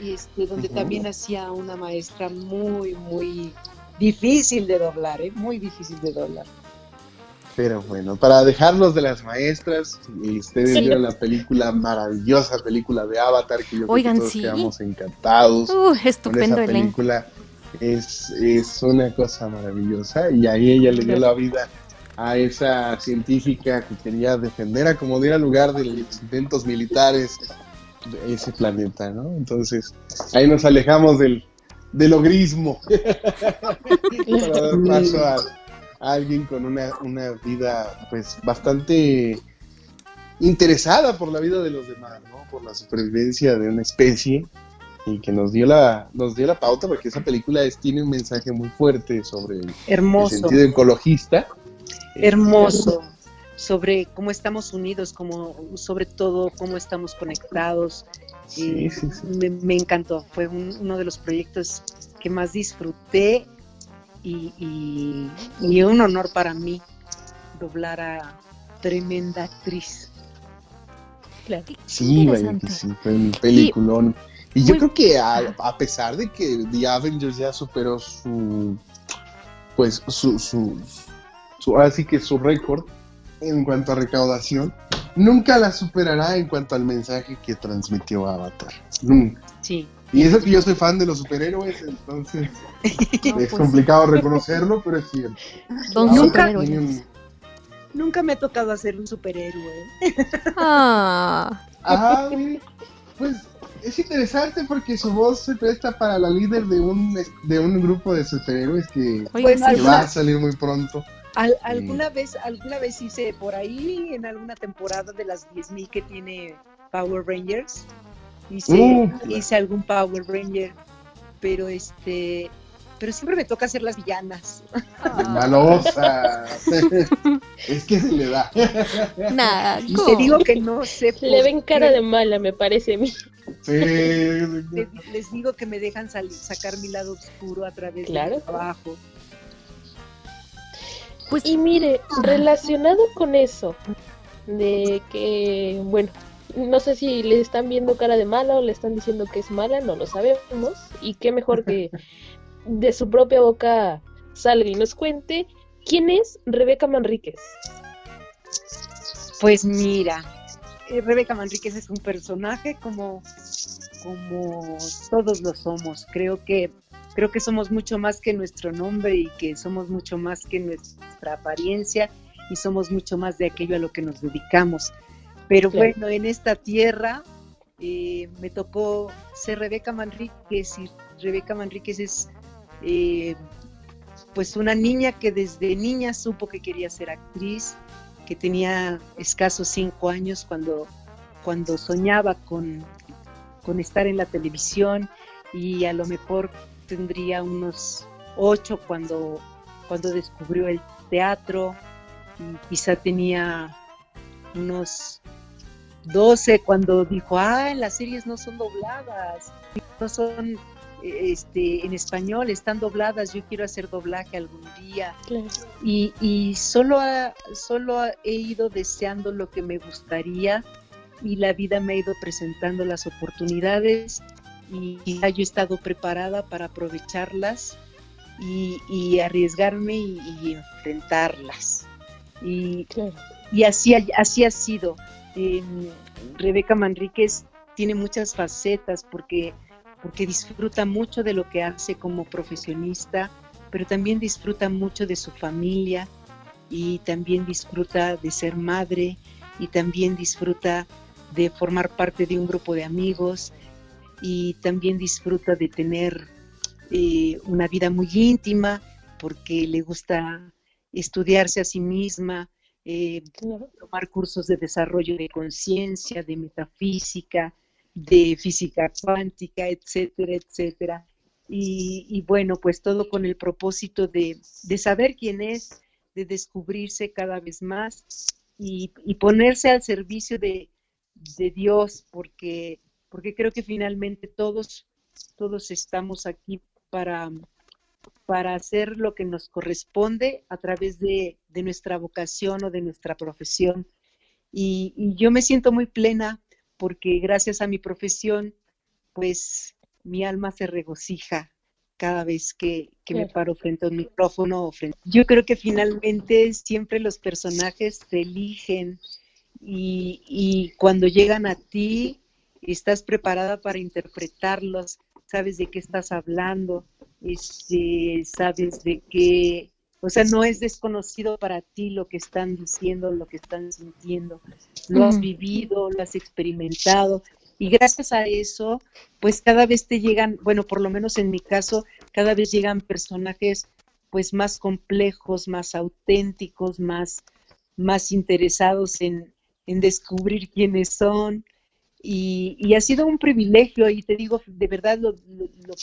y este, donde también hacía una maestra muy, muy difícil de doblar, ¿eh? muy difícil de doblar. Pero bueno, para dejarlos de las maestras, y ustedes Sí. vieron la película, maravillosa película de Avatar, que yo creo que todos sí. quedamos encantados Uh, con estupendo esa elenco. película. Es, es una cosa maravillosa y ahí ella le dio la vida a esa científica que quería defender a como diera lugar de los intentos militares de ese planeta, ¿no? Entonces, ahí nos alejamos del, del ogrismo para dar paso a alguien con una, una vida pues bastante interesada por la vida de los demás, ¿no? Por la supervivencia de una especie y que nos dio la nos dio la pauta porque esa película es, tiene un mensaje muy fuerte sobre el, el Hermoso. sentido ecologista. hermoso sobre cómo estamos unidos, como sobre todo cómo estamos conectados. Sí, Eh, sí, sí. Me, me encantó, fue un- uno de los proyectos que más disfruté y, y- y un honor para mí doblar a tremenda actriz. Claro. Sí, que sí, fue un peliculón. Y, yo muy- creo que a, a pesar de que The Avengers ya superó su, pues su, su, su ahora sí que su récord en cuanto a recaudación, nunca la superará en cuanto al mensaje que transmitió Avatar. Nunca. Sí, Y eso que yo soy fan de los superhéroes, entonces No, es pues, complicado reconocerlo, pero es cierto. Don tiene un- Nunca me ha tocado hacer un superhéroe. Ah, Ah, mire, pues es interesante porque su voz se presta para la líder de un, de un grupo de superhéroes que, sí. que va a salir muy pronto. Al- alguna vez, alguna vez hice por ahí en alguna temporada de las 10.000 que tiene Power Rangers. Hice, Uh. hice algún Power Ranger, pero este, pero siempre me toca hacer las villanas. Malosa. es que se le da. Nah, Y te digo que no sé. por Le ven cara qué. de mala, me parece a mí. Sí. Le- les digo que me dejan salir, sacar mi lado oscuro a través Claro. del trabajo. Pues Y mire, relacionado con eso, de que, bueno, no sé si le están viendo cara de mala o le están diciendo que es mala, no lo sabemos. Y qué mejor que de su propia boca salga y nos cuente quién es Rebeca Manríquez. Pues mira, eh, Rebeca Manríquez es un personaje como, como todos lo somos. Creo que, creo que somos mucho más que nuestro nombre y que somos mucho más que nuestra apariencia y somos mucho más de aquello a lo que nos dedicamos. Pero Claro. bueno, en esta tierra eh, me tocó ser Rebeca Manríquez y Rebeca Manríquez es eh, pues una niña que desde niña supo que quería ser actriz, que tenía escasos cinco años cuando, cuando soñaba con, con estar en la televisión y a lo mejor tendría unos ocho cuando, cuando descubrió el teatro y quizá tenía unos 12 cuando dijo, ah, las series no son dobladas, no son este, en español, están dobladas, yo quiero hacer doblaje algún día Claro. y, y solo, ha- solo he ido deseando lo que me gustaría y la vida me ha ido presentando las oportunidades y quizá yo he estado preparada para aprovecharlas y, y arriesgarme y, enfrentarlas. Y, Claro. y así, así ha sido. Eh, Rebeca Manríquez tiene muchas facetas porque, porque disfruta mucho de lo que hace como profesionista, pero también disfruta mucho de su familia y también disfruta de ser madre y también disfruta de formar parte de un grupo de amigos y también disfruta de tener eh, una vida muy íntima porque le gusta estudiarse a sí misma, eh, tomar cursos de desarrollo de conciencia, de metafísica, de física cuántica, etcétera, etcétera. Y, y bueno, pues todo con el propósito de, de saber quién es, de descubrirse cada vez más y, y ponerse al servicio de, de Dios, porque, porque creo que finalmente todos, todos estamos aquí para, para hacer lo que nos corresponde a través de, de nuestra vocación o de nuestra profesión. Y, y yo me siento muy plena porque gracias a mi profesión, pues mi alma se regocija cada vez que, que me paro frente a un micrófono. o frente- Yo creo que finalmente siempre los personajes te eligen y, y cuando llegan a ti, estás preparada para interpretarlos, sabes de qué estás hablando, este, sabes de qué, o sea, no es desconocido para ti lo que están diciendo, lo que están sintiendo, lo has vivido, lo has experimentado y gracias a eso, pues cada vez te llegan, bueno, por lo menos en mi caso, cada vez llegan personajes pues más complejos, más auténticos, más, más interesados en, en descubrir quiénes son. Y, y ha sido un privilegio, y te digo, de verdad, lo, lo- lo-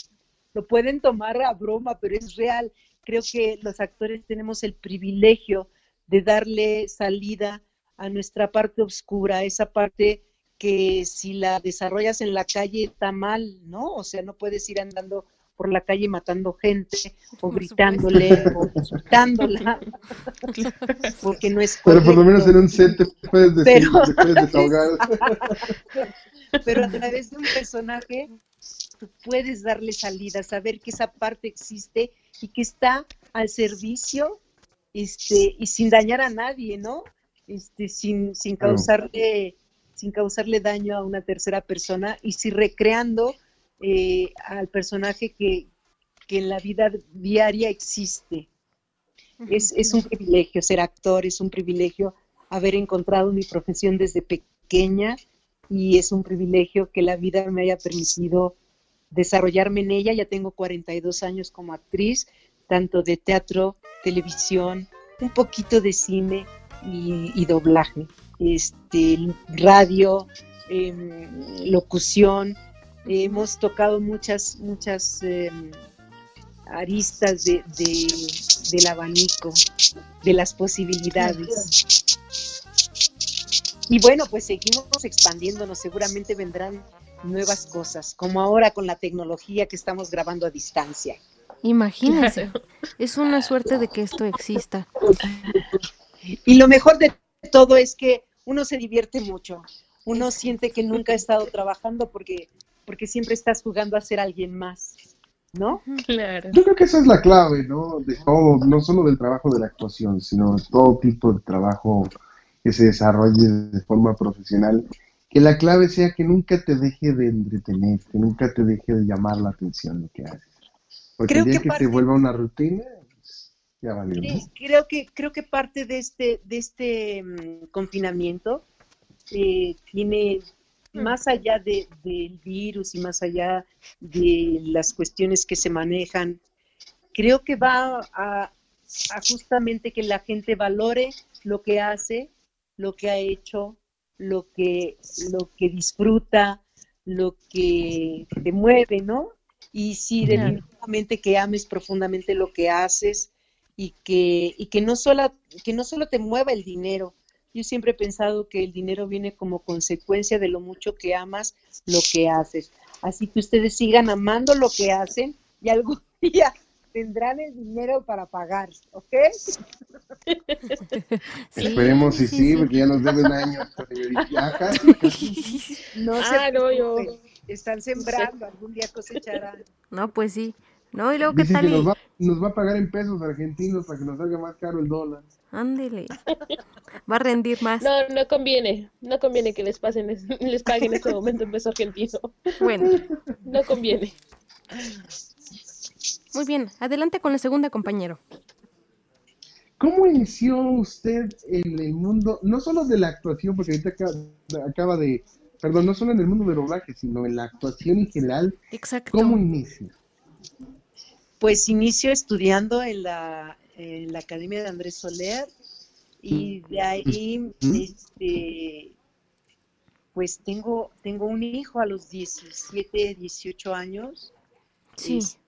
lo pueden tomar a broma, pero es real. Creo que los actores tenemos el privilegio de darle salida a nuestra parte oscura, esa parte que si la desarrollas en la calle está mal, ¿no? O sea, no puedes ir andando por la calle matando gente o Por gritándole o insultándola, porque no es Pero por lo menos en correcto. un set te puedes, decir, Pero- te puedes desahogar. pero a través de un personaje tú puedes darle salida, saber que esa parte existe y que está al servicio este, y sin dañar a nadie, ¿no? Este, sin, sin causarle, sin causarle daño a una tercera persona y si recreando eh, al personaje que, que en la vida diaria existe. Es, es, un privilegio ser actor, es un privilegio haber encontrado mi profesión desde pequeña y es un privilegio que la vida me haya permitido desarrollarme en ella. Ya tengo 42 años como actriz, tanto de teatro, televisión, un poquito de cine y, doblaje, este, radio, em, locución. Hemos tocado muchas, muchas em, aristas de, del abanico, de las posibilidades. Y bueno, pues seguimos expandiéndonos, seguramente vendrán nuevas cosas, como ahora con la tecnología que estamos grabando a distancia. Imagínense, es una suerte de que esto exista. Y lo mejor de todo es que uno se divierte mucho, uno siente que nunca ha estado trabajando porque, porque siempre estás jugando a ser alguien más. ¿no? Claro. Yo creo que esa es la clave, ¿no? De todo, no solo del trabajo de la actuación, sino de todo tipo de trabajo que se desarrolle de forma profesional. Que la clave sea que nunca te deje de entretener, que nunca te deje de llamar la atención lo que haces. Porque el día que, se vuelva una rutina, pues, ya valió. Creo que, creo que parte de este, de este mm, confinamiento eh, tiene más allá de, del virus y más allá de las cuestiones que se manejan, creo que va a, justamente que la gente valore lo que hace, lo que ha hecho, lo que, lo que disfruta, lo que te mueve, ¿no? Y sí, definitivamente que ames profundamente lo que haces y que, y que, no solo, que no solo te mueva el dinero, yo siempre he pensado que el dinero viene como consecuencia de lo mucho que amas lo que haces. Así que ustedes sigan amando lo que hacen y algún día tendrán el dinero para pagar, ¿ok? Esperemos si sí, porque ya nos deben años. No ah, no, yo. Están sembrando, algún día cosecharán. No, pues sí. No, y luego, ¿qué tal? Que nos, va, nos va a pagar en pesos argentinos para que nos salga más caro el dólar. Ándele. Va a rendir más. No, no conviene. No conviene que les pasen, les paguen en este momento en peso argentino. Bueno. No conviene. Muy bien, adelante con la segunda compañero. ¿Cómo inició usted en el mundo, no solo de la actuación, porque ahorita acaba, de, perdón, no solo en el mundo del doblaje, sino en la actuación en general? Exacto. ¿Cómo inicia? Pues inicio estudiando en la, en la Academia de Andrés Soler y de ahí este, pues tengo tengo un hijo a los 17, 18 años. Sí. Este,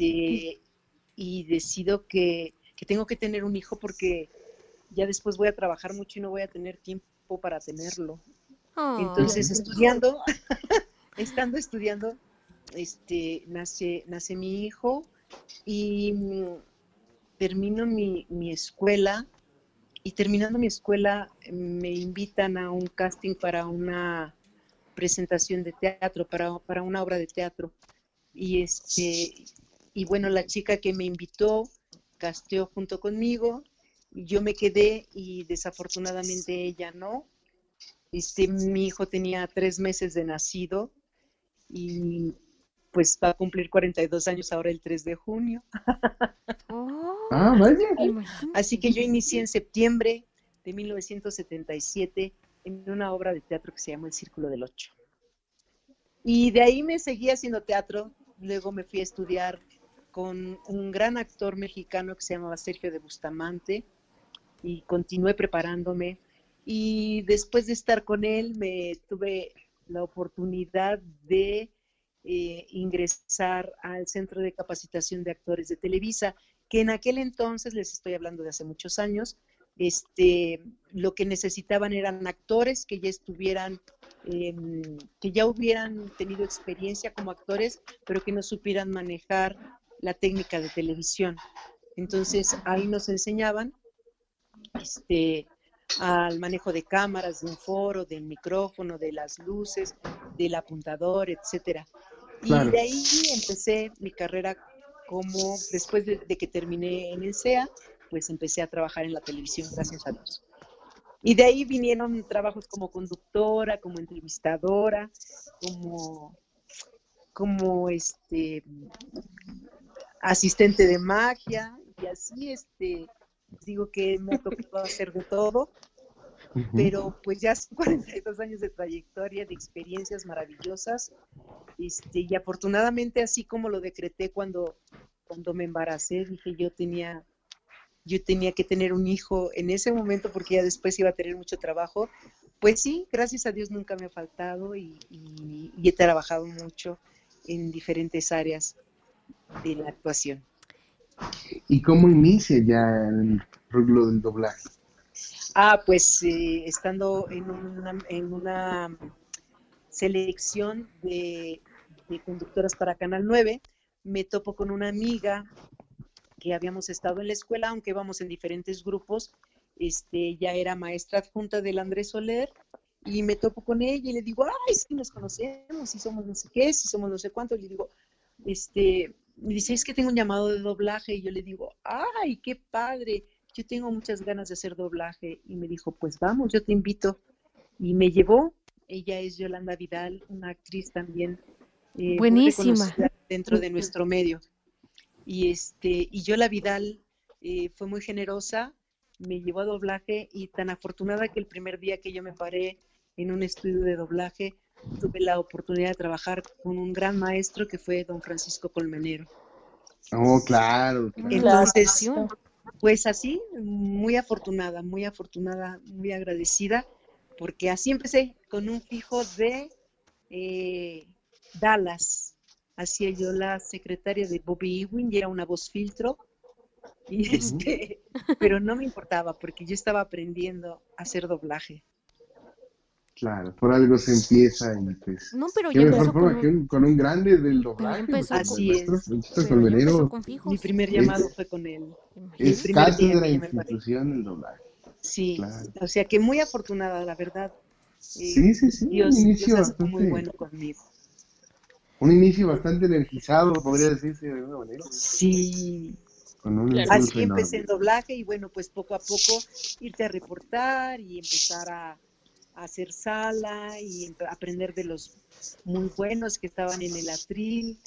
y decido que, que tengo que tener un hijo porque ya después voy a trabajar mucho y no voy a tener tiempo para tenerlo. Entonces, estudiando, estando estudiando, este, nace, nace mi hijo y termino mi, mi escuela y terminando mi escuela me invitan a un casting para una presentación de teatro, para, para una obra de teatro. Y, este, y bueno, la chica que me invitó casteó junto conmigo y yo me quedé y desafortunadamente ella no. Este, mi hijo tenía tres meses de nacido y pues va a cumplir 42 años ahora el 3 de junio. Oh, ah, vaya. Así que yo inicié en septiembre de 1977 en una obra de teatro que se llama El Círculo del Ocho. Y de ahí me seguí haciendo teatro, luego me fui a estudiar con un gran actor mexicano que se llamaba Sergio de Bustamante y continué preparándome. Y después de estar con él, me tuve la oportunidad de eh, ingresar al Centro de Capacitación de Actores de Televisa, que en aquel entonces, les estoy hablando de hace muchos años, este, lo que necesitaban eran actores que ya estuvieran, em, que ya hubieran tenido experiencia como actores, pero que no supieran manejar la técnica de televisión. Entonces ahí nos enseñaban este, al manejo de cámaras, de un foro, del micrófono, de las luces, del apuntador, etcétera. Y de ahí empecé mi carrera como, después de, que terminé en el SEA, pues empecé a trabajar en la televisión, gracias a Dios. Y de ahí vinieron trabajos como conductora, como entrevistadora, como, como este asistente de magia y así este digo que me ha tocado hacer de todo pero pues ya son 42 años de trayectoria, de experiencias maravillosas, este, y afortunadamente así como lo decreté cuando, cuando me embaracé, dije yo tenía, yo tenía que tener un hijo en ese momento porque ya después iba a tener mucho trabajo, pues sí, gracias a Dios nunca me ha faltado y, y he trabajado mucho en diferentes áreas de la actuación. ¿Y cómo inicia ya el rublo del doblaje? Ah, pues eh, estando en una, en una selección de, conductoras para Canal 9, me topo con una amiga que habíamos estado en la escuela, aunque íbamos en diferentes grupos. Este, ya era maestra adjunta del Andrés Soler y me topo con ella y le digo, ay, sí nos conocemos, si somos no sé qué, si somos no sé cuánto. Y le digo, este, me dice, es que tengo un llamado de doblaje. Y yo le digo, ay, qué padre yo tengo muchas ganas de hacer doblaje y me dijo, pues vamos, yo te invito. Y me llevó, ella es Yolanda Vidal, una actriz también eh, buenísima dentro de nuestro medio. Y este y Yola Vidal eh, fue muy generosa, me llevó a doblaje y tan afortunada que el primer día que yo me paré en un estudio de doblaje tuve la oportunidad de trabajar con un gran maestro que fue don Francisco Colmenero. Oh, claro. claro. Entonces, pues así, muy afortunada, muy afortunada, muy agradecida, porque así empecé con un fijo de eh, Dallas. Hacía yo la secretaria de Bobby Ewing y era una voz filtro. Y este, pero no me importaba porque yo estaba aprendiendo a hacer doblaje. Claro, por algo se empieza y pues. No, pero ya mejor con, un... con un grande del doblaje. Así es. Mi primer llamado fue con él. Es casi de la institución del doblaje. Sí, o sea que muy afortunada, la verdad. Eh, sí, sí, sí. Dios, un inicio bastante, muy bueno conmigo. Un inicio bastante energizado, podría decirse de alguna manera. Sí. Así empecé el doblaje y bueno, pues poco a poco irte a reportar y empezar a hacer sala y aprender de los muy buenos que estaban en el atril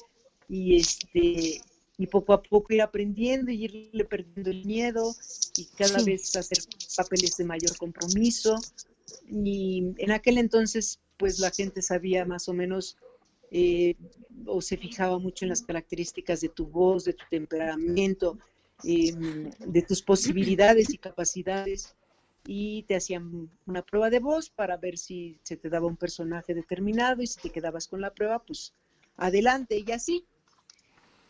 y este y poco a poco ir aprendiendo y irle perdiendo el miedo y cada vez hacer papeles de mayor compromiso. Y en aquel entonces pues la gente sabía más o menos eh, o se fijaba mucho en las características de tu voz, de tu temperamento, em, de tus posibilidades y capacidades y te hacían una prueba de voz para ver si se te daba un personaje determinado y si te quedabas con la prueba, pues adelante y así.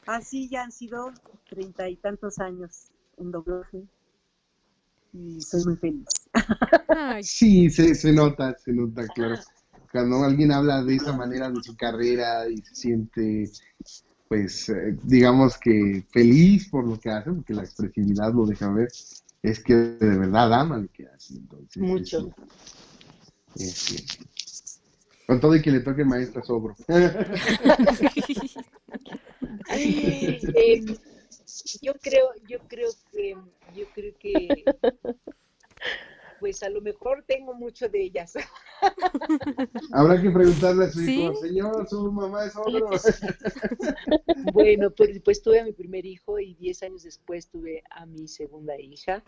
Así ya han sido treinta y tantos años en doblaje y soy muy feliz. Sí, se, se nota, se nota, claro. Cuando alguien habla de esa manera de su carrera y se siente, pues, eh, digamos que feliz por lo que hace, porque la expresividad lo deja ver, es que de verdad ama lo que hace. Entonces, Mucho. con todo y que le toque maestra sobro. Em, yo creo, yo creo que, yo creo que, pues a lo mejor tengo mucho de ellas. Habrá que preguntarle a su hijo, señor, su mamá es ogro. bueno, pues, pues tuve a mi primer hijo y diez años después tuve a mi segunda hija.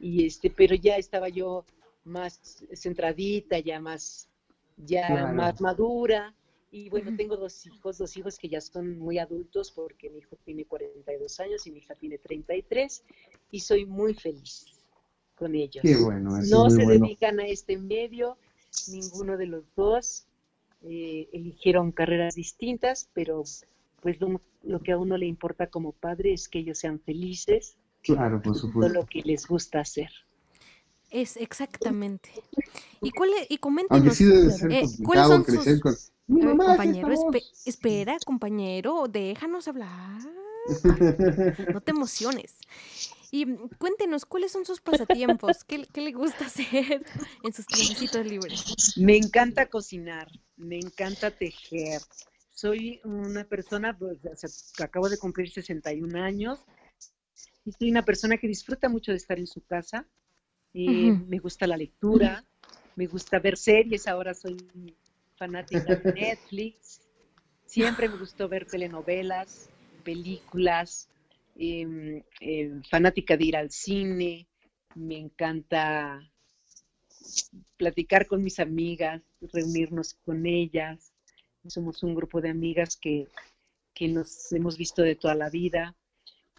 Y este, pero ya estaba yo más centradita, ya más, ya más madura. Y bueno, tengo dos hijos, dos hijos que ya son muy adultos porque mi hijo tiene 42 años y mi hija tiene 33 y soy muy feliz con ellos. Qué bueno, no se dedican a este medio, ninguno de los dos eh, eligieron carreras distintas, pero pues lo, lo, que a uno le importa como padre es que ellos sean felices Claro, por supuesto. lo que les gusta hacer. Es exactamente. Y cuál y coméntenos, sí debe ser eh, ¿cuáles son sus con... Mi mamá compañero, espe espera, compañero, déjanos hablar. no te emociones. Y cuéntenos, ¿cuáles son sus pasatiempos? ¿Qué, ¿Qué, le gusta hacer en sus tiempos libres? Me encanta cocinar, me encanta tejer. Soy una persona, pues, acabo de cumplir 61 años, y soy una persona que disfruta mucho de estar en su casa. Eh, me gusta la lectura, me gusta ver series, ahora soy fanática de Netflix. Siempre me gustó ver telenovelas, películas, em, fanática de ir al cine, me encanta platicar con mis amigas, reunirnos con ellas. Somos un grupo de amigas que, que nos hemos visto de toda la vida.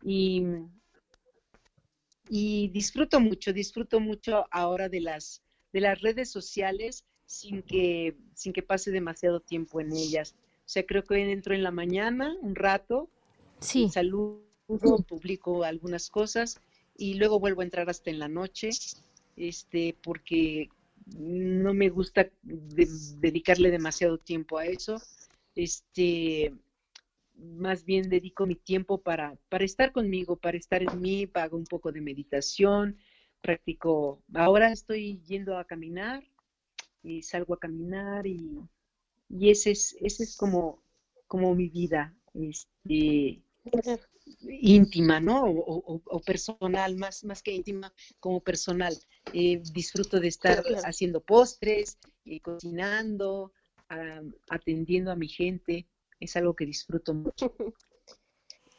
Y, y disfruto mucho, disfruto mucho ahora de las, de las redes sociales sin que, sin que pase demasiado tiempo en ellas. O sea, creo que entro en la mañana un rato, Sí. saludo, publico algunas cosas y luego vuelvo a entrar hasta en la noche, este, porque no me gusta de- dedicarle demasiado tiempo a eso. Este, más bien dedico mi tiempo para, para estar conmigo, para estar en mí, hago un poco de meditación, practico. Ahora estoy yendo a caminar y salgo a caminar y, y ese es, ese es como, como mi vida, este, íntima, ¿no? O, o- o personal, más, más que íntima, como personal. Eh, disfruto de estar Claro. haciendo postres, eh, cocinando, atendiendo a mi gente. Es algo que disfruto mucho.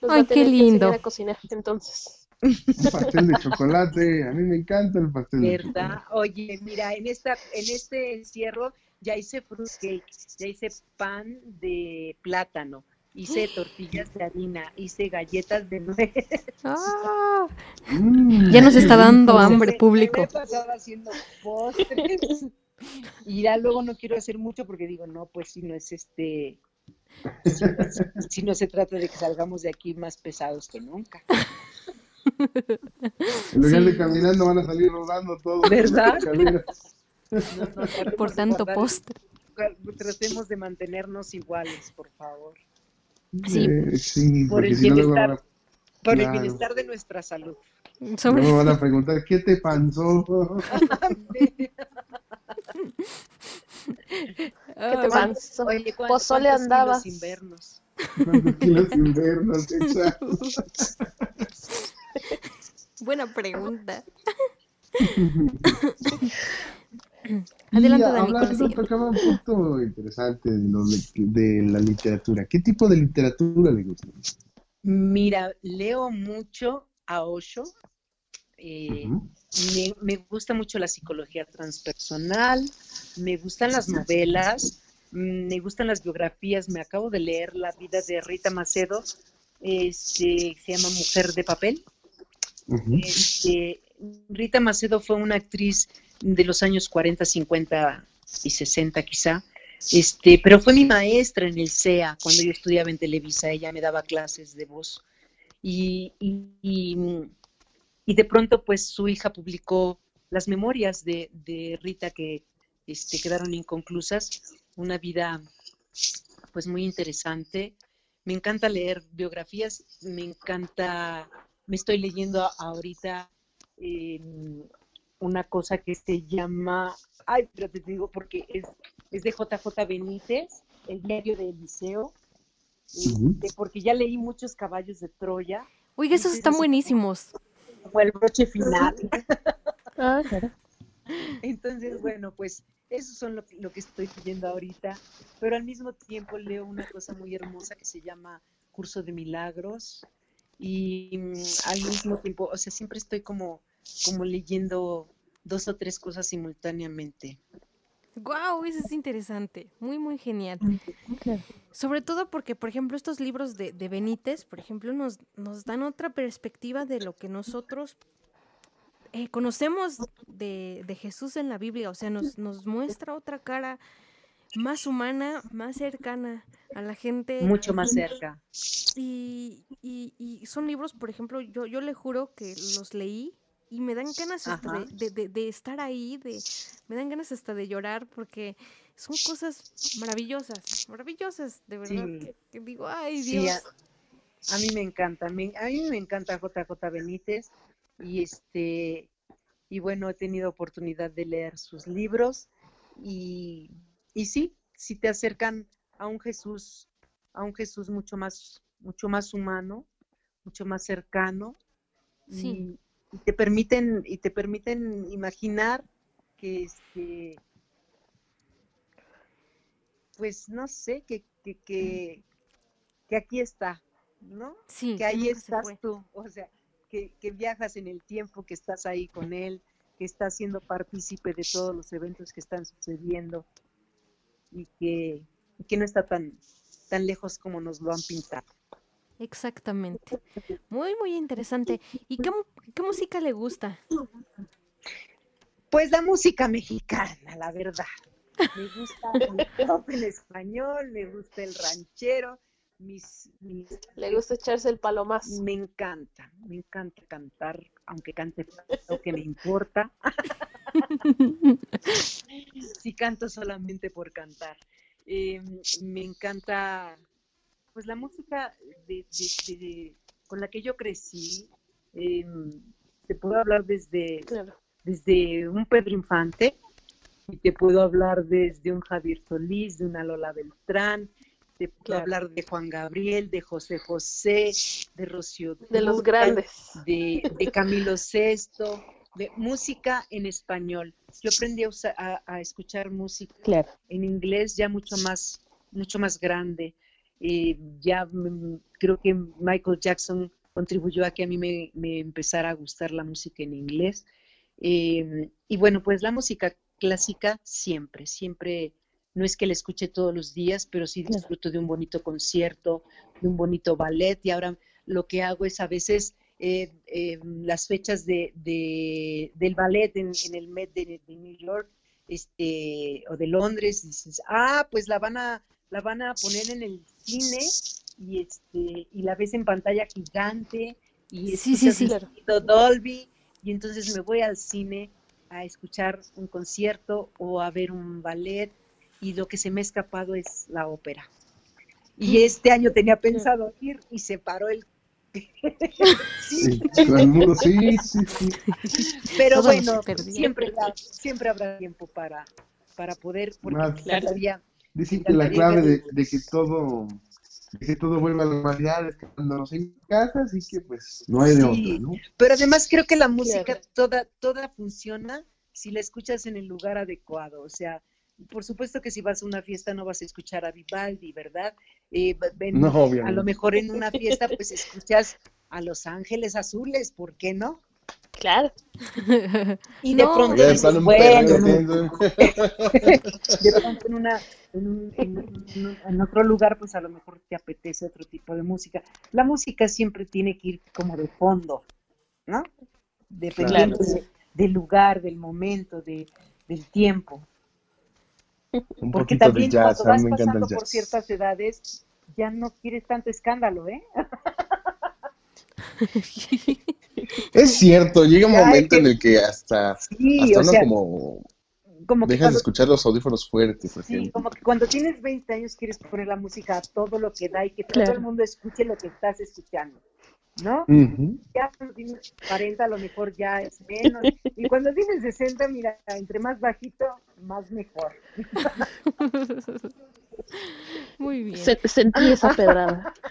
Nos va Ay, a qué tener que lindo. a cocinar, entonces. Un pastel de chocolate, a mí me encanta el pastel de ¿Verdad? Oye, mira, en esta, en este encierro ya hice fruitcake, ya hice pan de plátano, hice tortillas de harina, hice galletas de nuez. Ah, ya nos está dando hambre, me público. he pasado haciendo postres. Y ya luego no quiero hacer mucho porque digo, no, pues si no es este, si, no- si no se trata de que salgamos de aquí más pesados que nunca. En lugar Sí. de caminando van a salir rodando todos. ¿Verdad? Por tanto postre. Tratemos de mantenernos iguales, por favor. Sí. Eh, sí, Por el si no bienestar, a, por el Claro. bienestar de nuestra salud. Sobre- luego van a preguntar, ¿qué te pasó? ¿Qué te Ah, pasó? Oye, ¿cuán- Pozole cuántos kilos andabas. sin vernos? ¿Cuántos kilos invernos? Exacto. buena pregunta. Adelante, Dani, hablando, tocaba un punto interesante de, lo de, de la literatura. ¿Qué tipo de literatura le gusta? Mira, leo mucho a Osho. eh, me, me gusta mucho la psicología transpersonal, me gustan las novelas, mm, me gustan las biografías. Me acabo de leer la vida de Rita Macedo, este, se llama Mujer de Papel. Este, Rita Macedo fue una actriz de los años 40, 50 y 60 quizá, este, pero fue mi maestra en el CEA cuando yo estudiaba en Televisa, ella me daba clases de voz. Y, y- de pronto pues su hija publicó las memorias de, de Rita que este, quedaron inconclusas, una vida pues muy interesante. Me encanta leer biografías, me encanta, me estoy leyendo ahorita eh, una cosa que se llama, ay, pero te digo porque es, es de JJ Benítez, el diario de Eliseo, este, porque ya leí muchos caballos de Troya, Oiga, esos están buenísimos. fue el broche final. Ah, claro. Entonces, bueno, pues eso son lo, que- lo que estoy leyendo ahorita, pero al mismo tiempo leo una cosa muy hermosa que se llama Curso de Milagros y mm, al mismo tiempo, o sea, siempre estoy como, como leyendo dos o tres cosas simultáneamente. Wow, eso es interesante. Muy, muy genial. claro. Sobre todo porque, por ejemplo, estos libros de, de Benítez, por ejemplo, nos, nos dan otra perspectiva de lo que nosotros eh, conocemos de, de Jesús en la Biblia. O sea, nos, nos muestra otra cara más humana, más cercana a la gente. Mucho más cerca. Y, y- y son libros, por ejemplo, yo, yo le juro que los leí y me dan ganas hasta de, de- de- de estar ahí, de, me dan ganas hasta de llorar porque son cosas maravillosas, maravillosas, de verdad. Sí. Que, que digo, ay Sí, Dios. a, a mí me encanta, me- a mí me encanta JJ Benítez y este y bueno, he tenido oportunidad de leer sus libros y, y sí, sí te acercan a un Jesús, a un Jesús mucho más, mucho más humano, mucho más cercano Sí. y, y te permiten y te permiten imaginar que este pues no sé, que, que, que, que aquí está, ¿no? Sí, que ahí estás tú, o sea, que, que viajas en el tiempo, que estás ahí con él, que estás siendo partícipe de todos los eventos que están sucediendo y que, y que no está tan, tan lejos como nos lo han pintado. Exactamente. Muy, muy interesante. ¿Y qué, qué música le gusta? Pues la música mexicana, la verdad. Me gusta el pop en español, me gusta el ranchero, mis, mis Le gusta echarse el palomazo. Me encanta, me encanta cantar, aunque cante lo que me importa. Si canto solamente por cantar. Eh, me encanta, pues la música de, de- de- con la que yo crecí. eh, te puedo hablar desde, Claro. desde un Pedro Infante, y te puedo hablar desde un Javier Solís, de una Lola Beltrán, te puedo Claro. hablar de Juan Gabriel, de José José, de Rocío De los grandes. de, de Camilo Sesto, de música en español. Yo aprendí a, usa- a- a escuchar música Claro. en inglés ya mucho más, mucho más grande. Eh, ya mm, creo que Michael Jackson contribuyó a que a mí me, me empezara a gustar la música en inglés. Eh, y bueno, pues la música clásica siempre, siempre, no es que la escuche todos los días, pero sí disfruto de un bonito concierto, de un bonito ballet. Y ahora lo que hago es a veces eh, eh, las fechas de, de- del ballet en, en el Met de, de New York este, o de Londres, dices, ah, pues la van a, la van a poner en el cine y este, y la ves en pantalla gigante y Sí, sí, sí. Dolby, y entonces me voy al cine a escuchar un concierto o a ver un ballet, y lo que se me ha escapado es la ópera. Y este año tenía pensado ir y se paró el Sí, sí, sí, sí. Pero bueno, siempre, habrá- siempre habrá tiempo para, para poder, porque Más. todavía Dicen que la clave de, de que todo de que todo vuelva a la normalidad es quedándonos en casa, así que pues no hay de Sí. otra, ¿no? Pero además creo que la música Claro. toda, toda funciona si la escuchas en el lugar adecuado. O sea, por supuesto que si vas a una fiesta no vas a escuchar a Vivaldi, ¿verdad? Eh, en- No, a lo mejor en una fiesta pues escuchas a Los Ángeles Azules, ¿por qué no? Claro. Y de No. pronto Ya están un bueno, de pronto en, una, en, un- en un- en otro lugar, pues a lo mejor te apetece otro tipo de música. La música siempre tiene que ir como de fondo, ¿no? Dependiendo Claro. de- del lugar, del momento, de, del tiempo. Un Porque de también jazz, cuando vas pasando por ciertas edades, ya no quieres tanto escándalo, ¿eh? Es cierto, llega un momento en el que hasta, Sí, hasta o uno sea, como como que dejas de escuchar los audífonos fuertes, por sí, ejemplo. como que cuando tienes 20 años quieres poner la música a todo lo que da y que todo el mundo escuche lo que estás escuchando, ¿no? Ya cuando tienes 40 a lo mejor ya es menos. Y cuando tienes 60, mira, entre más bajito, más mejor. Muy bien. Se- sentí esa pedrada.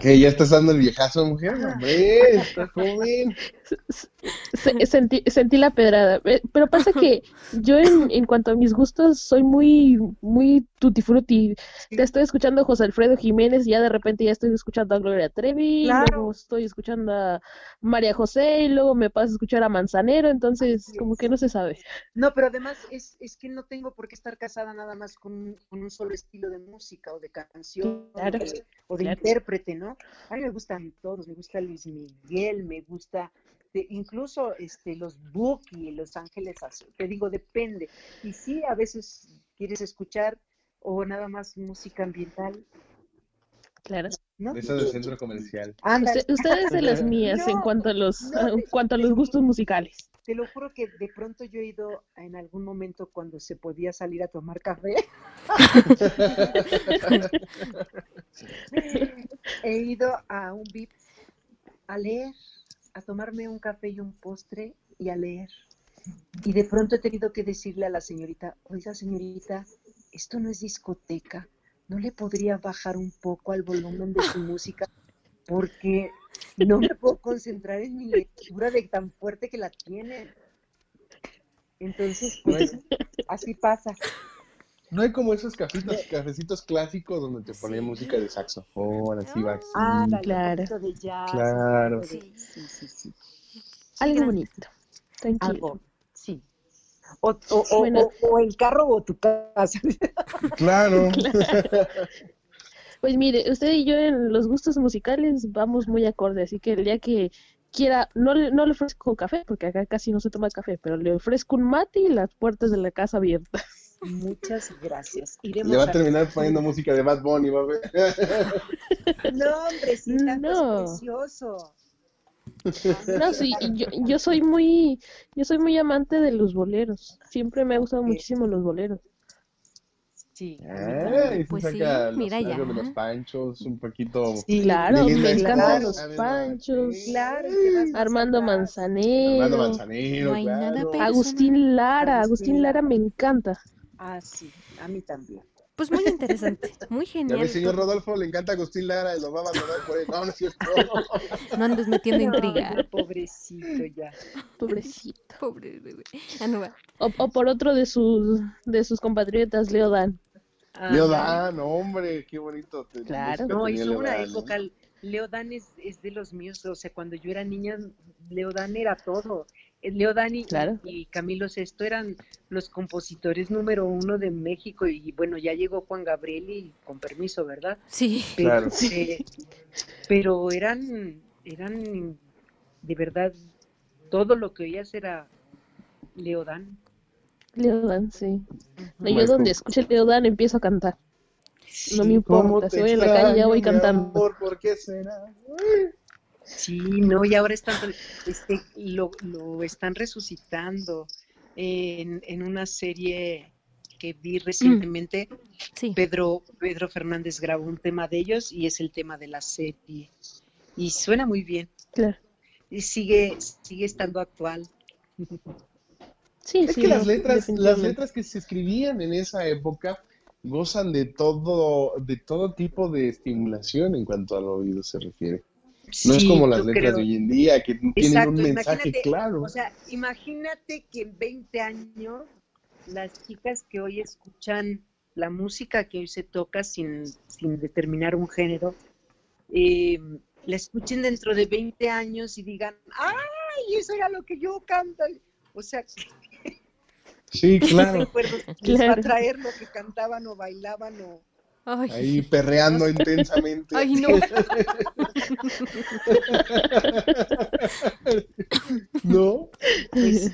Que ya estás dando el viejazo, mujer. Hombre, está joven. Se- sentí, sentí la pedrada. Eh, Pero pasa que yo en, en cuanto a mis gustos soy muy, muy tutti frutti. Te estoy escuchando a José Alfredo Jiménez y ya de repente ya estoy escuchando a Gloria Trevi, Claro. luego estoy escuchando a María José y luego me paso a escuchar a Manzanero, entonces como que no se sabe. No, pero además es, es que no tengo por qué estar casada nada más con, un- con un solo estilo de música o de canción Claro. o de, o de Claro. intérprete, ¿no? A mí me gustan todos, me gusta Luis Miguel, me gusta de- incluso este los Buki, Los Ángeles Azules, te digo, depende. Y sí, a veces quieres escuchar o nada más música ambiental, Claro. ¿no? Esa del centro comercial. Usted, usted es de las mías en cuanto a los, no, en de- cuanto a los gustos musicales. Te lo juro que de pronto yo he ido en algún momento cuando se podía salir a tomar café. he ido a un VIP a leer, a tomarme un café y un postre y a leer. Y de pronto he tenido que decirle a la señorita, oiga señorita, esto no es discoteca, ¿no le podría bajar un poco al volumen de su música? Porque no me puedo concentrar en mi lectura de tan fuerte que la tiene. Entonces, pues, así pasa. No hay como esos cafecitos, cafecitos clásicos donde te ponían música de saxofón, así va. Ah, la Claro. claro. de jazz. Claro. Sí, sí, sí. sí. Algo bonito. Tranquilo. Algo, sí. O, o, o, Bueno. o- o el carro o tu casa. Claro. Pues mire, usted y yo en los gustos musicales vamos muy acorde, así que el día que quiera, no le, no le ofrezco café, porque acá casi no se toma café, pero le ofrezco un mate y las puertas de la casa abiertas. Muchas gracias. Iremos Le va a a- terminar poniendo música de Bad Bunny, va a ver. No, hombre, sí, tanto No. es precioso. No, sí, y yo, yo soy muy, yo soy muy amante de los boleros. Siempre me ha gustado muchísimo los boleros. Sí. Ah, Pues sí, los- mira ya. de los panchos, un poquito. Sí, Claro, me encantan los panchos. Claro, ¿qué más vas a Armando? Manzanero, Armando Manzanero, No hay nada claro. peor. Agustín Lara, Agustín Lara. me encanta. Ah, sí, a mí también. Pues muy interesante, muy genial. ve, señor todo. Rodolfo, le encanta Agustín Lara y lo va a abandonar por él. No, no es. No andes metiendo intriga. Pobrecito ya. Pobrecito. Pobre bebé. No va. O, o por otro de sus, de sus compatriotas, Leo Dan. Ah, Leo Dan, hombre, qué bonito. te- Claro. No, hizo una Dan, ¿eh? época. Leo Dan es, es de los míos. O sea, cuando yo era niña, Leo Dan era todo. Eh, Leo Dan y, Claro. y Camilo Sesto eran los compositores número uno de México. Y bueno, ya llegó Juan Gabriel y con permiso, ¿verdad? Sí, Pero, Claro. eh, pero eran, eran de verdad, todo lo que oías era Leo Dan. Leo Dan, sí. No, yo donde escuche Leo Dan empiezo a cantar. No me Sí, ¿Cómo importa, si voy en la calle ya voy cantando. amor, ¿Por qué será? Sí, no, y ahora están, este, lo, lo están resucitando en, en una serie que vi recientemente. sí. Pedro, Pedro Fernández grabó un tema de ellos y es el tema de la serie. Y suena muy bien. Claro. Y sigue, sigue estando actual. Sí, Es sí. que las letras, las letras que se escribían en esa época gozan de todo, de todo tipo de estimulación en cuanto al oído se refiere. No es como las letras creo. de hoy en día que tienen un mensaje claro. O sea, imagínate que en 20 años las chicas que hoy escuchan la música que hoy se toca sin, sin determinar un género, eh, la escuchen dentro de 20 años y digan, ¡ay, eso era lo que yo canto! O sea, Sí, ¿qué claro. les va a traer lo que cantaban o bailaban o... Ay, Ahí perreando intensamente. ay, no. ¿No? Pues,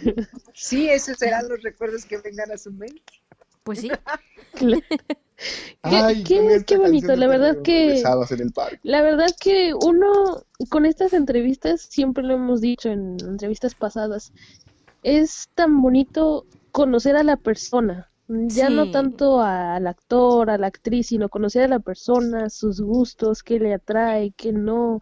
sí, esos serán los recuerdos que vengan a su mente. Pues sí. Ay, qué- bonito, la verdad que- besadas en el parque. La verdad que uno, con estas entrevistas, siempre lo hemos dicho en entrevistas pasadas, es tan bonito conocer a la persona, ya no tanto al actor, a la actriz, sino conocer a la persona, sus gustos, qué le atrae, qué no,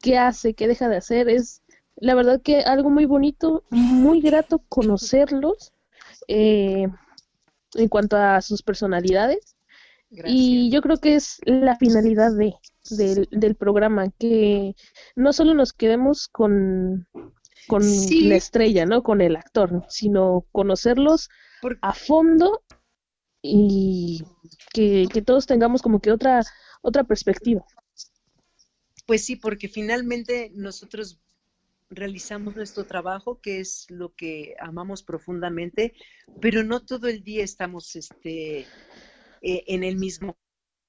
qué hace, qué deja de hacer. Es la verdad que algo muy bonito, muy grato conocerlos eh, en cuanto a sus personalidades. Gracias. Y yo creo que es la finalidad de, del, del programa, que no solo nos quedemos con, con Sí. la estrella, ¿no? Con el actor, sino conocerlos a fondo y que, que todos tengamos como que otra, otra perspectiva. Pues sí, porque finalmente nosotros realizamos nuestro trabajo, que es lo que amamos profundamente, pero no todo el día estamos este, eh, en el mismo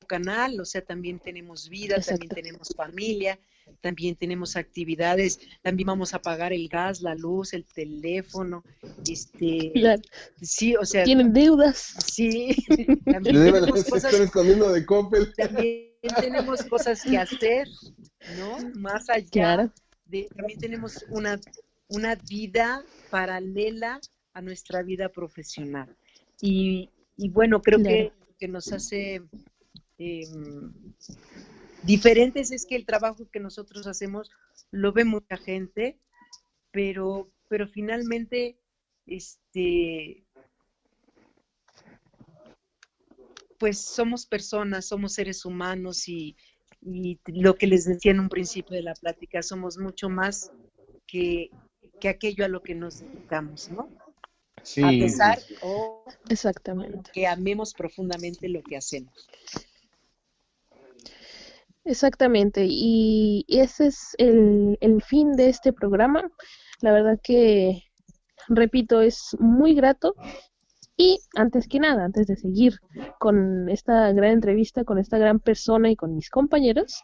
canal, o sea, también tenemos vida, también tenemos familia, también tenemos actividades, también vamos a pagar el gas, la luz, el teléfono, este, Claro, sí, o sea, Tienen deudas. sí, también tenemos cosas están escondiendo de Coppel. también tenemos cosas que hacer, ¿no? Más allá Claro. de, también tenemos una, una vida paralela a nuestra vida profesional. Y, y bueno, creo que Claro. lo que nos hace em, diferentes es que el trabajo que nosotros hacemos lo ve mucha gente, pero, pero finalmente, este, pues somos personas, somos seres humanos y, y lo que les decía en un principio de la plática, somos mucho más que, que aquello a lo que nos dedicamos, ¿no? Sí, a pesar o Exactamente. que amemos profundamente lo que hacemos. Exactamente, y ese es el, el fin de este programa. La verdad que, repito, es muy grato. Y antes que nada, antes de seguir con esta gran entrevista, con esta gran persona y con mis compañeros,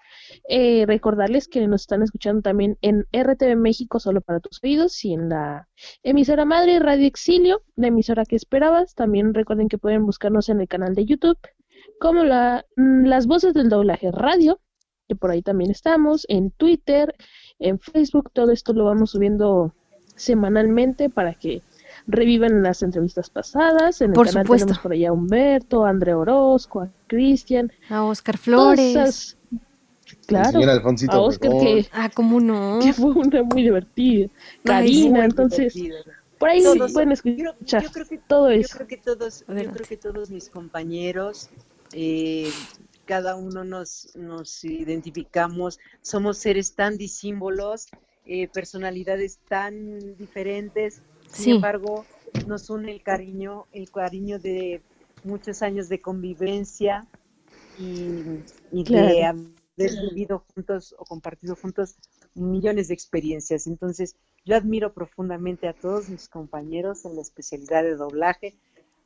eh, recordarles que nos están escuchando también en RTV México, solo para tus oídos, y en la emisora madre Radio Exilio, la emisora que esperabas. También recuerden que pueden buscarnos en el canal de YouTube, como la, mm, las voces del doblaje radio, que por ahí también estamos, en Twitter, en Facebook, todo esto lo vamos subiendo semanalmente para que revivan las entrevistas pasadas. En el Por canal supuesto. tenemos por allá a Humberto, a André Orozco, a Cristian, A Oscar Flores. esas- Claro, señor Alfonsito a Oscar que, Ah, ¿cómo no? que fue una muy divertida. Karina, Muy entonces, por ahí Todos- pueden yo, escuchar yo creo que todo yo eso. creo que todos, yo creo que todos mis compañeros, eh, cada uno nos, nos identificamos, somos seres tan disímbolos, eh, personalidades tan diferentes, sin Sí. embargo, nos une el cariño, el cariño de muchos años de convivencia y, y de Claro. haber vivido juntos o compartido juntos millones de experiencias. Entonces, yo admiro profundamente a todos mis compañeros en la especialidad de doblaje,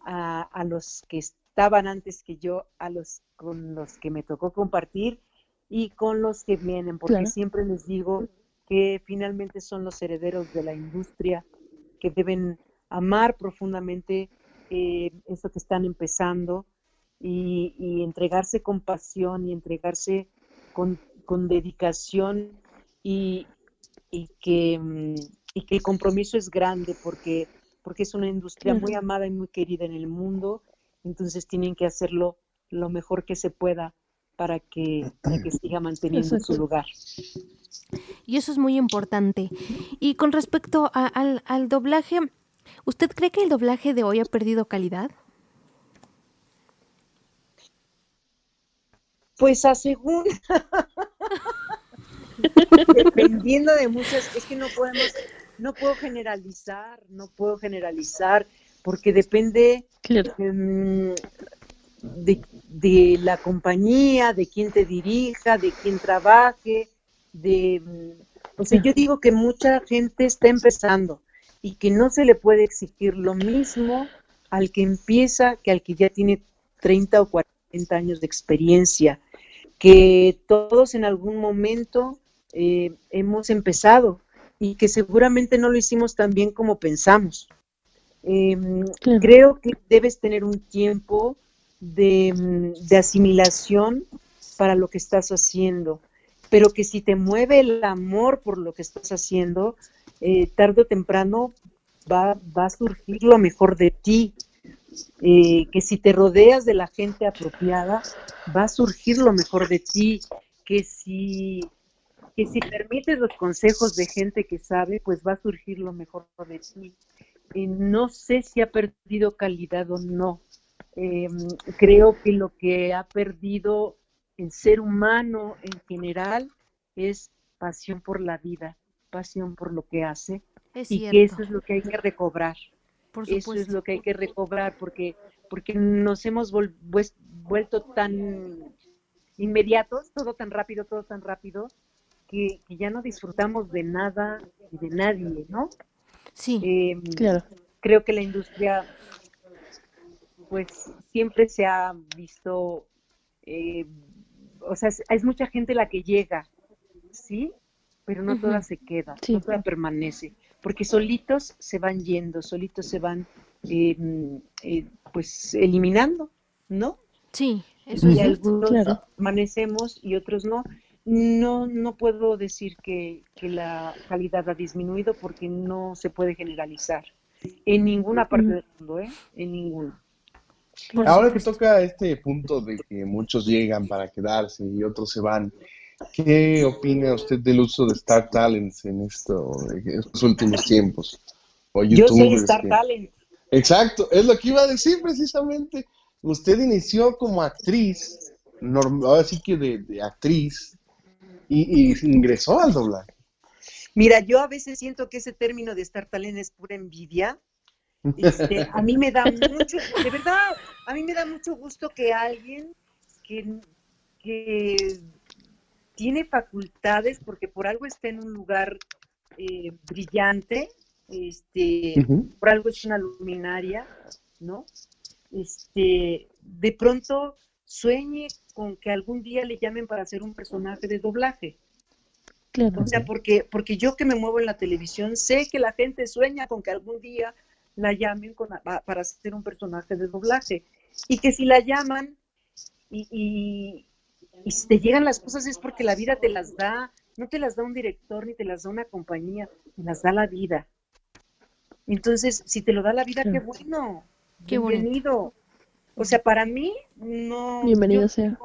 a, a los que estaban antes que yo, a los con los que me tocó compartir y con los que vienen, porque Claro. siempre les digo que finalmente son los herederos de la industria, que deben amar profundamente eh, eso que están empezando y, y entregarse con pasión y entregarse con, con dedicación y, y que, mm, y que el compromiso es grande porque, porque es una industria muy amada y muy querida en el mundo, entonces tienen que hacerlo lo mejor que se pueda para que, para que siga manteniendo su lugar. Y eso es muy importante. Y con respecto a- al, al doblaje, ¿usted cree que el doblaje de hoy ha perdido calidad? Pues a según, dependiendo de muchas, es que no podemos, no puedo generalizar, no puedo generalizar, porque depende Claro. em, de, de la compañía, de quién te dirija, de quién trabaje, de, mm, o sea, yo digo que mucha gente está empezando y que no se le puede exigir lo mismo al que empieza que al que ya tiene 30 o 40 años de experiencia, que todos en algún momento eh, hemos empezado y que seguramente no lo hicimos tan bien como pensamos. Em, Claro. Creo que debes tener un tiempo de, mm, de asimilación para lo que estás haciendo, pero que si te mueve el amor por lo que estás haciendo, eh, tarde o temprano va, va a surgir lo mejor de ti. Eh, que si te rodeas de la gente apropiada, va a surgir lo mejor de ti. Que si, que si permites los consejos de gente que sabe, pues va a surgir lo mejor de ti. Eh, no sé si ha perdido calidad o no. Eh, creo que lo que ha perdido el ser humano en general es pasión por la vida, pasión por lo que hace Es y que eso es lo que hay que recobrar. por Eso es lo que hay que recobrar porque porque nos hemos vuelto tan inmediatos, todo tan rápido, todo tan rápido, que, que ya no disfrutamos de nada y de nadie, ¿no? Sí, Eh, Claro. creo que la industria pues siempre se ha visto eh, o sea es, es mucha gente la que llega sí pero no toda Ujú. se queda Sí. no toda permanece porque solitos se van yendo solitos se van eh, eh, pues eliminando no sí, eso y es cierto. algunos claro. permanecemos y otros no. No, no puedo decir que, que la calidad ha disminuido porque no se puede generalizar en ninguna parte del mundo, ¿eh? En ninguna. Por Ahora que toca este punto de que muchos llegan para quedarse y otros se van, ¿qué opina usted del uso de Star Talents en esto, en estos últimos tiempos? O Yo soy Star que- Talent. Exacto, es lo que iba a decir precisamente. Usted inició como actriz, norm- ahora sí que de, de actriz, y, y ingresó al doblaje. Mira, yo a veces siento que ese término de Star Talent es pura envidia Este, a mí me da mucho, de verdad, a mí me da mucho gusto que alguien que, que tiene facultades, porque por algo está en un lugar eh, brillante, este, por algo es una luminaria, ¿no? Este, de pronto sueñe con que algún día le llamen para hacer un personaje de doblaje. Claro. O sea, porque, porque yo que me muevo en la televisión, sé que la gente sueña con que algún día la llamen con- pa- para hacer un personaje de doblaje. Y que si la llaman y, y, y si te llegan las cosas es porque la vida te las da, no te las da un director ni te las da una compañía, te las da la vida. Entonces, si te lo da la vida, qué bueno. Qué bonito. O sea, para mí, no. Bienvenido sea.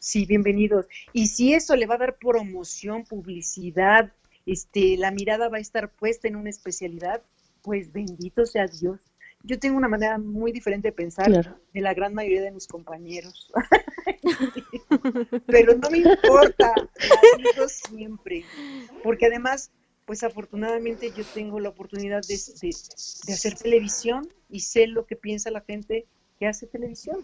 Sí, bienvenidos. Y si eso le va a dar promoción, publicidad, este, la mirada va a estar puesta en una especialidad, pues bendito sea Dios. Yo tengo una manera muy diferente de pensar Claro. de la gran mayoría de mis compañeros. Pero no me importa, la digo siempre. Porque además, pues afortunadamente yo tengo la oportunidad de, de- de hacer televisión y sé lo que piensa la gente que hace televisión.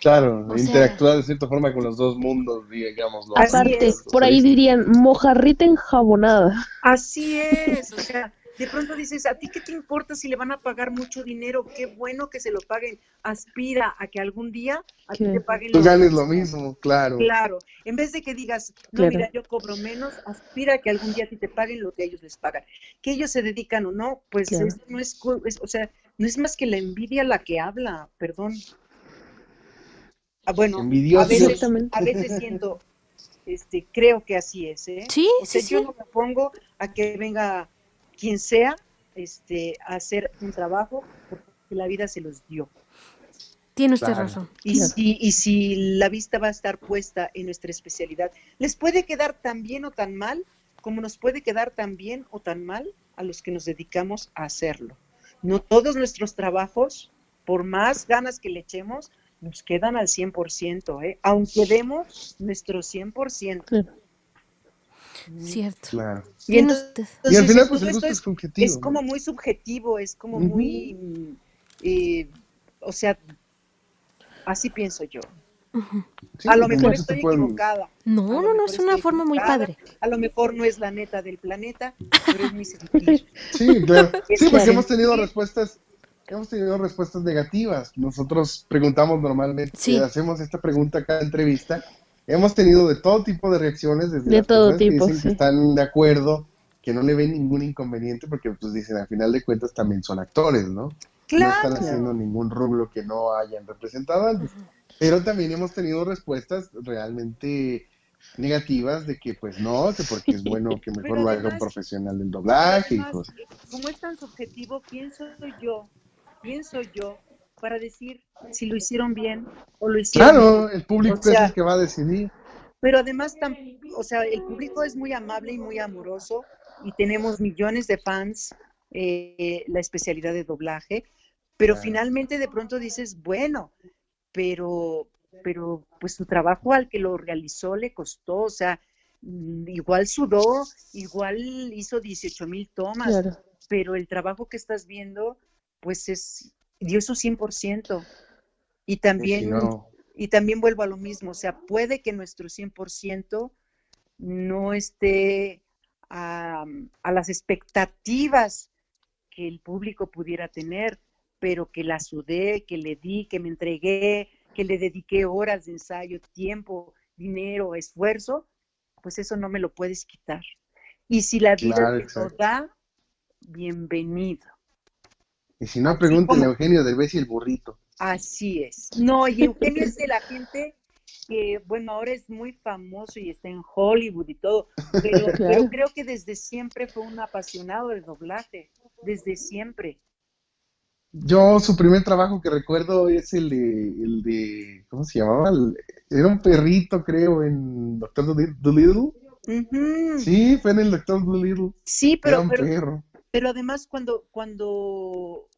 Claro, O sea- interactuar de cierta forma con los dos mundos, digámoslo. Así Aparte, por ahí dirían mojarrita enjabonada. Así es, o sea, de pronto dices, ¿a ti qué te importa si le van a pagar mucho dinero? Qué bueno que se lo paguen. Aspira a que algún día a ti Que te paguen Tú lo ganes lo mismo. claro. Claro, en vez de que digas, no, Claro. mira, yo cobro menos, aspira a que algún día a ti te paguen lo que ellos les pagan. Que ellos se dedican o no, pues Claro. esto no es, es- o sea, no es más que la envidia la que habla, perdón. Ah, bueno, a veces, Exactamente. a veces siento, este, creo que así es, ¿eh? Sí, O sí, sea, yo sí. no me pongo a que venga quien sea este, a hacer un trabajo porque la vida se los dio. Tiene usted Claro. razón. Y, Claro. si, y si la vista va a estar puesta en nuestra especialidad, les puede quedar tan bien o tan mal como nos puede quedar tan bien o tan mal a los que nos dedicamos a hacerlo. No todos nuestros trabajos, por más ganas que le echemos, nos quedan al 100%, ¿eh? aunque demos nuestro 100%. Claro. Cierto. Claro. Y entonces. Y al final, pues el gusto es es subjetivo. es ¿no? como muy subjetivo, es como muy, eh, o sea, así pienso yo. Sí, a lo mejor estoy pueden- equivocada, No, A no, no, es una forma muy padre. a lo mejor no es la neta del planeta, pero es mi sentir. Sí, claro. Sí, porque hemos tenido respuestas, hemos tenido respuestas negativas. Nosotros preguntamos normalmente, Sí. hacemos esta pregunta cada entrevista. Hemos tenido de todo tipo de reacciones, desde De las todo personas que tipo, dicen que sí. están de acuerdo, que no le ven ningún inconveniente, porque pues dicen, al final de cuentas también son actores, ¿no? No Claro, están haciendo ningún rublo que no hayan representado antes. Pero también hemos tenido respuestas realmente negativas de que pues no, que porque es bueno que mejor lo haga un profesional del doblaje y cosas. como es tan subjetivo, ¿quién soy yo? ¿Quién soy yo para decir si lo hicieron bien o lo hicieron Claro, el público O sea, es el que va a decidir. Pero además, tam- o sea, el público es muy amable y muy amoroso y tenemos millones de fans, eh, la especialidad de doblaje, pero Claro. finalmente de pronto dices, bueno, pero, pero pues su trabajo al que lo realizó le costó, o sea, mm, igual sudó, igual hizo 18 mil tomas, Claro. pero el trabajo que estás viendo, pues es, dio su 100%. Y Y también si no, y también vuelvo a lo mismo, o sea, puede que nuestro 100% no esté a, a las expectativas que el público pudiera tener, pero que la sudé, que le di, que me entregué, que le dediqué horas de ensayo, tiempo, dinero, esfuerzo, pues eso no me lo puedes quitar. Y si la vida Claro, te lo da, bienvenido. y si no, pregúntenle como- a Eugenio del Beso y el burrito. Así es. No, y Eugenio es de la gente que, bueno, ahora es muy famoso y está en Hollywood y todo, pero, pero creo que desde siempre fue un apasionado del doblaje, desde siempre. Yo, su primer trabajo que recuerdo es el de, el de ¿cómo se llamaba? El- era un perrito, creo, en Doctor Dolittle. Sí, fue en el Doctor Dolittle. Sí, Era pero, un pero, perro. pero además cuando, cuando,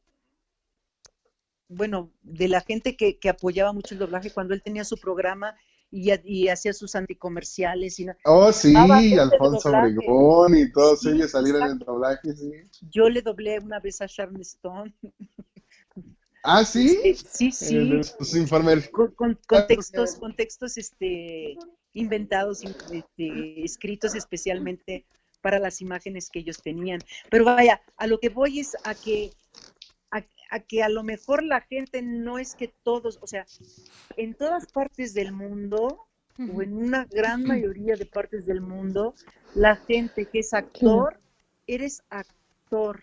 bueno, de la gente que, que apoyaba mucho el doblaje, cuando él tenía su programa y, y hacía sus anticomerciales. Y Oh, sí, Alfonso. Obregón y todos Sí, ellos salieron en doblaje, sí. Yo le doblé una vez a Sharon Stone. Ah, sí. Sí, sí. En sus informes. con, con- con textos, con textos este, inventados, in- este, escritos especialmente para las imágenes que ellos tenían. Pero vaya, a lo que voy es a que a, a que a lo mejor la gente no es que todos, o sea, en todas partes del mundo o en una gran mayoría de partes del mundo, la gente que es actor, eres actor.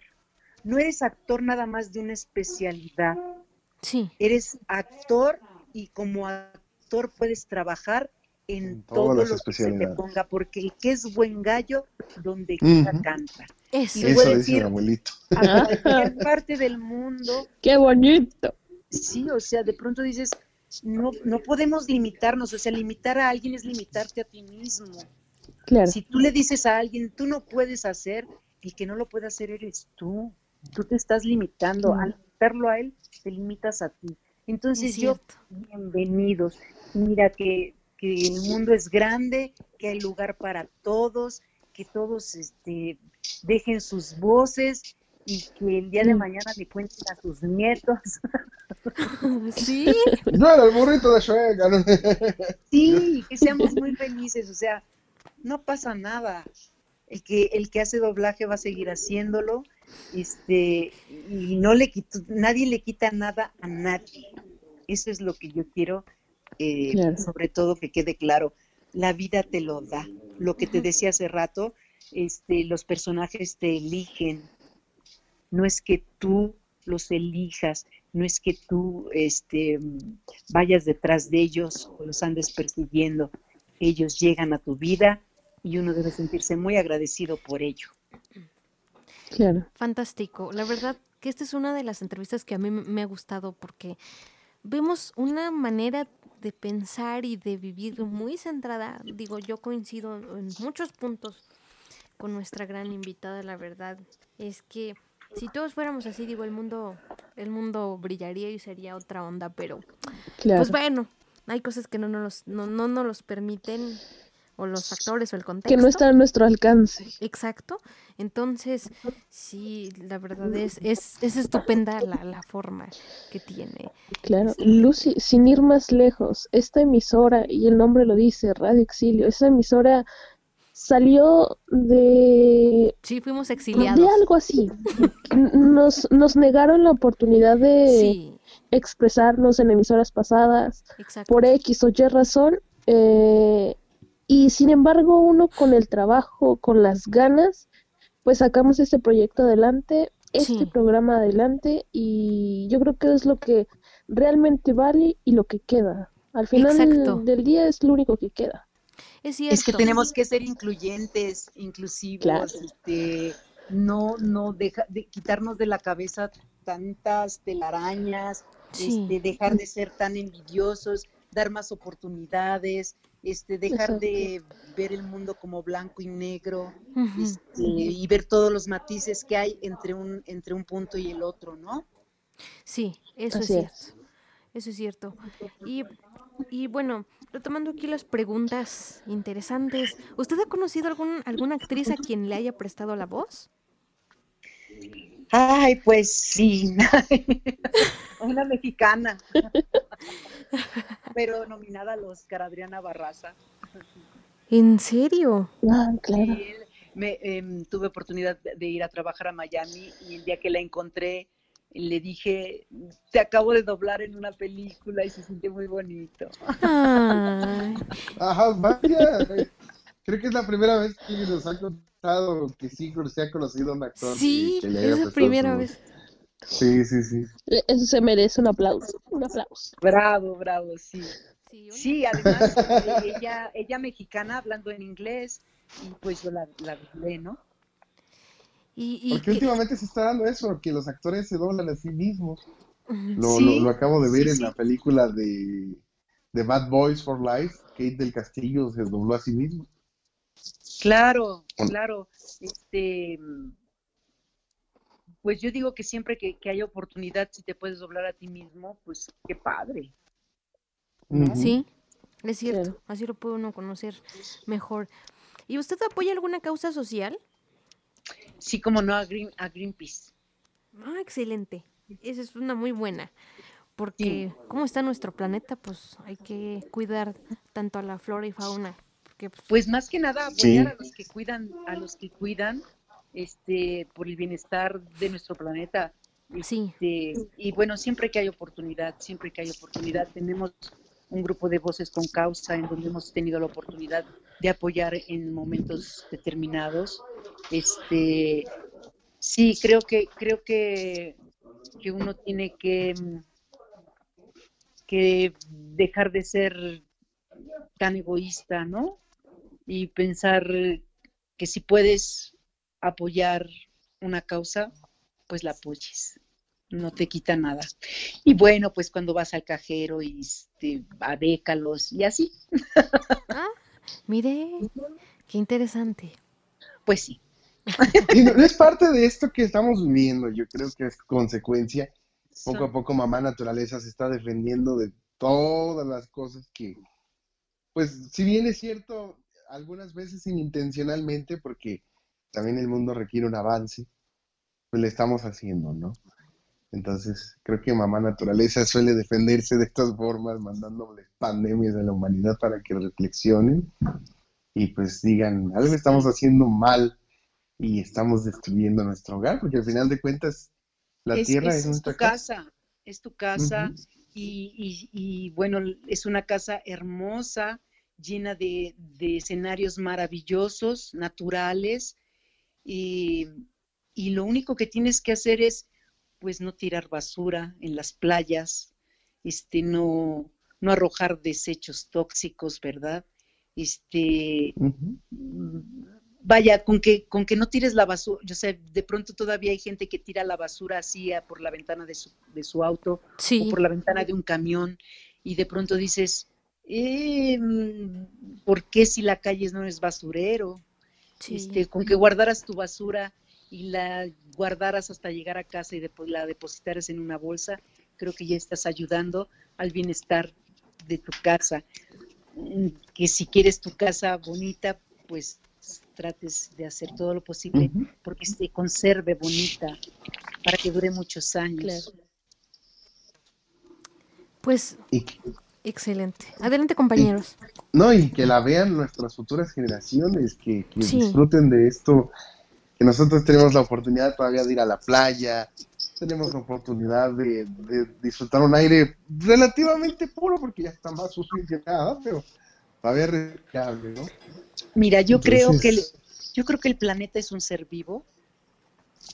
No eres actor nada más de una especialidad Sí, eres actor y como actor puedes trabajar en En todo lo que se te ponga, porque el que es buen gallo, donde quiera canta. eso. Y Eso dice decir- mi abuelito. A cualquier parte del mundo, ¡Qué bonito! sí, o sea, de pronto dices, no, no podemos limitarnos, o sea, limitar a alguien es limitarte a ti mismo. Claro. Si tú le dices a alguien, tú no puedes hacer, el que no lo puede hacer eres tú. Tú te estás limitando. Mm. Al limitarlo a él, te limitas a ti. Entonces Es yo, bienvenidos. Mira que, que el mundo es grande, que hay lugar para todos, que todos este, dejen sus voces y que el día de Mm. mañana le cuenten a sus nietos. Sí, Yo era el burrito de Shrek. ¿no? Sí, que seamos muy felices, o sea, no pasa nada. El que, el que hace doblaje va a seguir haciéndolo, este, y no le quito, nadie le quita nada a nadie. Eso es lo que yo quiero, eh, Claro. sobre todo que quede claro. La vida te lo da. Lo que te decía hace rato, este, los personajes te eligen. No es que tú los elijas, no es que tú este, vayas detrás de ellos o los andes persiguiendo. Ellos llegan a tu vida y uno debe sentirse muy agradecido por ello. Claro. fantástico. La verdad que esta es una de las entrevistas que a mí me ha gustado porque vemos una manera de pensar y de vivir muy centrada. Digo, yo coincido en muchos puntos con nuestra gran invitada, la verdad. Es que si todos fuéramos así, digo, el mundo, el mundo brillaría y sería otra onda, pero Claro. pues bueno, hay cosas que no nos los, no, no nos los permiten, o los actores o el contexto. que no está a nuestro alcance. Exacto. Entonces, sí, la verdad es, es, es estupenda la, la forma que tiene. Claro. Lucy, sin ir más lejos, esta emisora, y el nombre lo dice, Radio Exilio, esa emisora salió de, Sí, fuimos de exiliados. algo así. Nos, nos negaron la oportunidad de Sí, expresarnos en emisoras pasadas exacto. por X o Y razón. eh, y sin embargo, uno con el trabajo, con las ganas, pues sacamos este proyecto adelante, este Sí. programa adelante, y yo creo que es lo que realmente vale y lo que queda. Al final Exacto. del día es lo único que queda. Es cierto. Es que tenemos que ser incluyentes, inclusivos, Claro. este, no, no deja, de quitarnos de la cabeza tantas telarañas, Sí. este, dejar de ser tan envidiosos, dar más oportunidades, este, dejar de ver el mundo como blanco y negro, este, y ver todos los matices que hay entre un, entre un punto y el otro, ¿no? Sí, eso Así es es. cierto. Eso es cierto. Y, y bueno, retomando aquí las preguntas interesantes, ¿usted ha conocido algún, alguna actriz a quien le haya prestado la voz? Ay, pues sí, una mexicana, pero nominada al Oscar, Adriana Barraza. ¿En serio? Ah, claro. Me, em, tuve oportunidad de ir a trabajar a Miami y el día que la encontré le dije, te acabo de doblar en una película y se siente muy bonito. Ay, Ajá, vaya. Creo que es la primera vez que nos ha contado que sí se ha conocido a un actor. sí, que- es la primera vez. Sí, sí, sí. E- Eso se merece un aplauso. Un aplauso. Bravo, bravo, sí. Sí, una- Sí, además, eh, ella, ella mexicana hablando en inglés y pues yo la, la doblé, ¿no? Y, y Porque que- últimamente se está dando eso, que los actores se doblan a sí mismos. Lo, Sí, lo, lo acabo de ver sí, en sí. la película de, de Bad Boys for Life. Kate del Castillo se dobló a sí mismo. Claro, claro. Este, pues yo digo que siempre que, que hay oportunidad, si te puedes doblar a ti mismo, pues qué padre. Sí, Es cierto, Claro. así lo puede uno conocer mejor. ¿Y usted apoya alguna causa social? Sí, como no, a, Green, a Greenpeace. Ah, excelente. Esa es una muy buena. Porque cómo está nuestro planeta, pues hay que cuidar tanto a la flora y fauna. Pues, Pues más que nada Sí. apoyar a los que cuidan, a los que cuidan, este, por el bienestar de nuestro planeta. sí, Este, y bueno, siempre que hay oportunidad, siempre que hay oportunidad, tenemos un grupo de voces con causa en donde hemos tenido la oportunidad de apoyar en momentos determinados. Este, sí, creo que creo que, que uno tiene que que dejar de ser tan egoísta, ¿no? Y pensar que si puedes apoyar una causa, pues la apoyes. No te quita nada. Y bueno, pues cuando vas al cajero y este, adécalos y así, mire, qué interesante. pues sí. Y no, no es parte de esto que estamos viviendo, yo creo que es consecuencia. Poco a poco mamá naturaleza se está defendiendo de todas las cosas que, pues si bien es cierto, algunas veces inintencionalmente, porque también el mundo requiere un avance, pues le estamos haciendo, ¿no? Entonces, creo que mamá naturaleza suele defenderse de estas formas, mandándoles pandemias a la humanidad para que reflexionen y pues digan, algo estamos haciendo mal y estamos destruyendo nuestro hogar, porque al final de cuentas la es, tierra es- es, es nuestra tu casa. casa, es tu casa Ujú. y, y- y, bueno, es una casa hermosa, llena de, de escenarios maravillosos, naturales, y, y lo único que tienes que hacer es pues no tirar basura en las playas, este, no, no arrojar desechos tóxicos, ¿verdad? Este, vaya, con que, con que no tires la basura, yo sé, de pronto todavía hay gente que tira la basura así a- por la ventana de su, de su auto Sí, o por la ventana de un camión y de pronto dices, eh, mm, ¿por qué si la calle no es basurero? sí. Este, con que guardaras tu basura y la guardaras hasta llegar a casa y depo- la depositaras en una bolsa, creo que ya estás ayudando al bienestar de tu casa. Mm, Que si quieres tu casa bonita, pues trates de hacer todo lo posible porque se conserve bonita para que dure muchos años. Claro. Pues Y, excelente. Adelante, compañeros. no, y que la vean nuestras futuras generaciones, que, que Sí. disfruten de esto, que nosotros tenemos la oportunidad todavía de ir a la playa, tenemos la oportunidad de, de disfrutar un aire relativamente puro, porque ya está más sucio que nada, pero todavía respirable, ¿no? Mira, yo creo que el, yo creo que el planeta es un ser vivo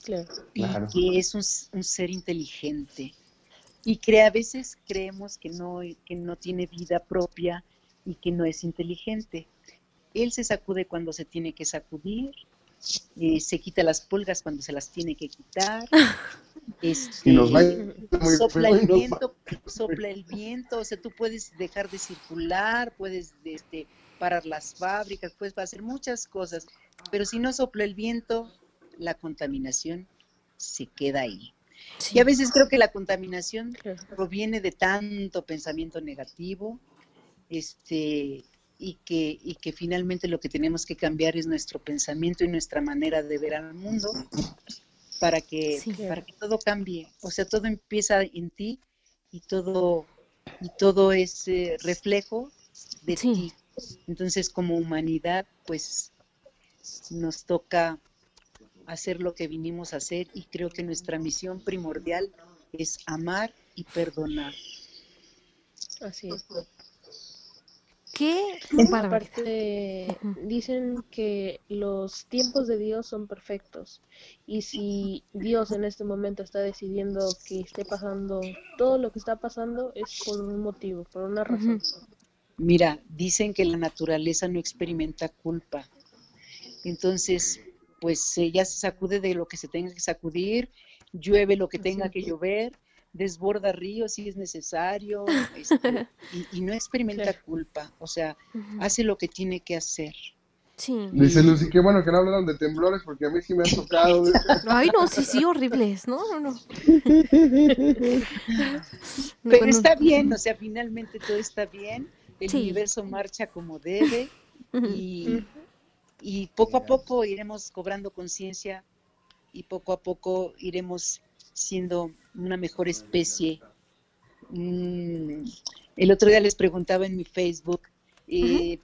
Claro. y Claro. que es un, un ser inteligente y que a veces creemos que no, que no tiene vida propia y que no es inteligente. Él se sacude cuando se tiene que sacudir, eh, se quita las pulgas cuando se las tiene que quitar, este, Y nos va muy sopla feo el nos va- viento, sopla el viento, o sea, tú puedes dejar de circular, puedes este, parar las fábricas, puedes hacer muchas cosas, pero si no sopla el viento, la contaminación se queda ahí. Sí. Y a veces creo que la contaminación proviene de tanto pensamiento negativo, este, y que, y que finalmente lo que tenemos que cambiar es nuestro pensamiento y nuestra manera de ver al mundo para que, Sí. para que todo cambie. O sea, todo empieza en ti y todo, y todo es eh, reflejo de Sí. ti. Entonces, como humanidad, pues nos toca hacer lo que vinimos a hacer y creo que nuestra misión primordial es amar y perdonar. Así es. Qué. Aparte, dicen que los tiempos de Dios son perfectos. Y si Dios en este momento está decidiendo que esté pasando todo lo que está pasando, es por un motivo, por una razón. Mira, dicen que la naturaleza no experimenta culpa. Entonces, pues ella se sacude de lo que se tenga que sacudir, llueve lo que tenga que llover, desborda ríos si es necesario, este, y, y no experimenta Claro. culpa. O sea, hace lo que tiene que hacer. Sí. Dice Lucy, qué bueno que no hablaron de temblores, porque a mí sí me han tocado. Ay, no, sí, sí, horribles. No, no, no. Pero Bueno, está bien, o sea, finalmente todo está bien, el Sí. universo marcha como debe y, y poco a poco iremos cobrando conciencia y poco a poco iremos siendo una mejor especie. Mm, el otro día les preguntaba en mi Facebook, eh,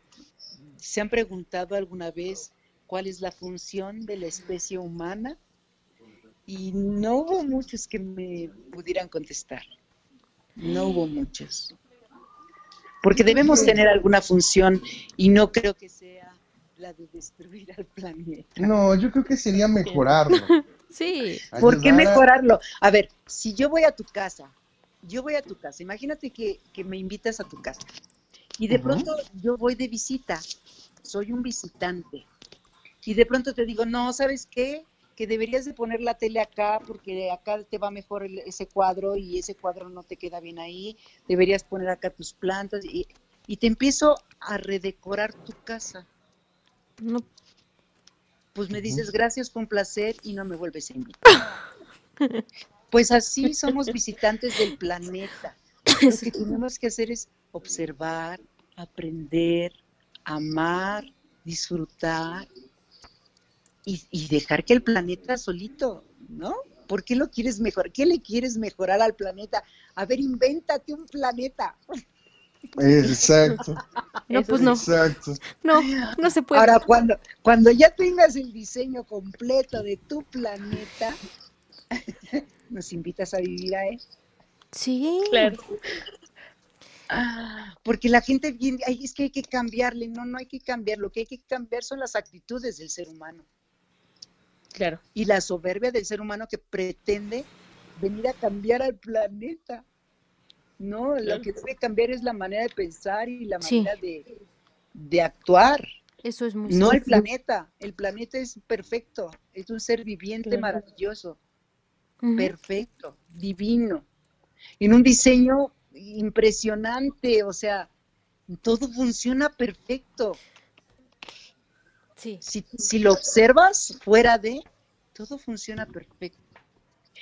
¿se han preguntado alguna vez cuál es la función de la especie humana? Y no hubo muchos que me pudieran contestar. No hubo muchos. Porque debemos tener alguna función y no creo que sea la de destruir al planeta. No, yo creo que sería mejorarlo. Sí, ¿Por qué mejorarlo? A ver, si yo voy a tu casa, yo voy a tu casa, imagínate que, que me invitas a tu casa y de pronto yo voy de visita, soy un visitante y de pronto te digo, no, ¿sabes qué? Que deberías de poner la tele acá porque acá te va mejor el- ese cuadro y ese cuadro no te queda bien ahí, deberías poner acá tus plantas y, y te empiezo a redecorar tu casa. No, Pues me dices gracias, fue un placer y no me vuelves a invitar. Pues así somos visitantes del planeta. Lo que tenemos que hacer es observar, aprender, amar, disfrutar y, y dejar que el planeta solito, ¿no? ¿Por qué lo quieres mejorar? ¿Qué le quieres mejorar al planeta? A ver, invéntate un planeta. Exacto, no, pues no, exacto. no, no se puede. Ahora, cuando, cuando ya tengas el diseño completo de tu planeta, nos invitas a vivir a él. Sí, Claro. Ah, porque la gente bien, "Ay, es que hay que cambiarle, no, no hay que cambiar, lo que hay que cambiar son las actitudes del ser humano Claro. y la soberbia del ser humano que pretende venir a cambiar al planeta. No, lo que debe cambiar es la manera de pensar y la Sí. manera de, de actuar, eso es muy no el planeta. El planeta es perfecto, es un ser viviente Claro. maravilloso, perfecto, divino, en un diseño impresionante, o sea, todo funciona perfecto. Sí, Si, si lo observas fuera de, todo funciona perfecto.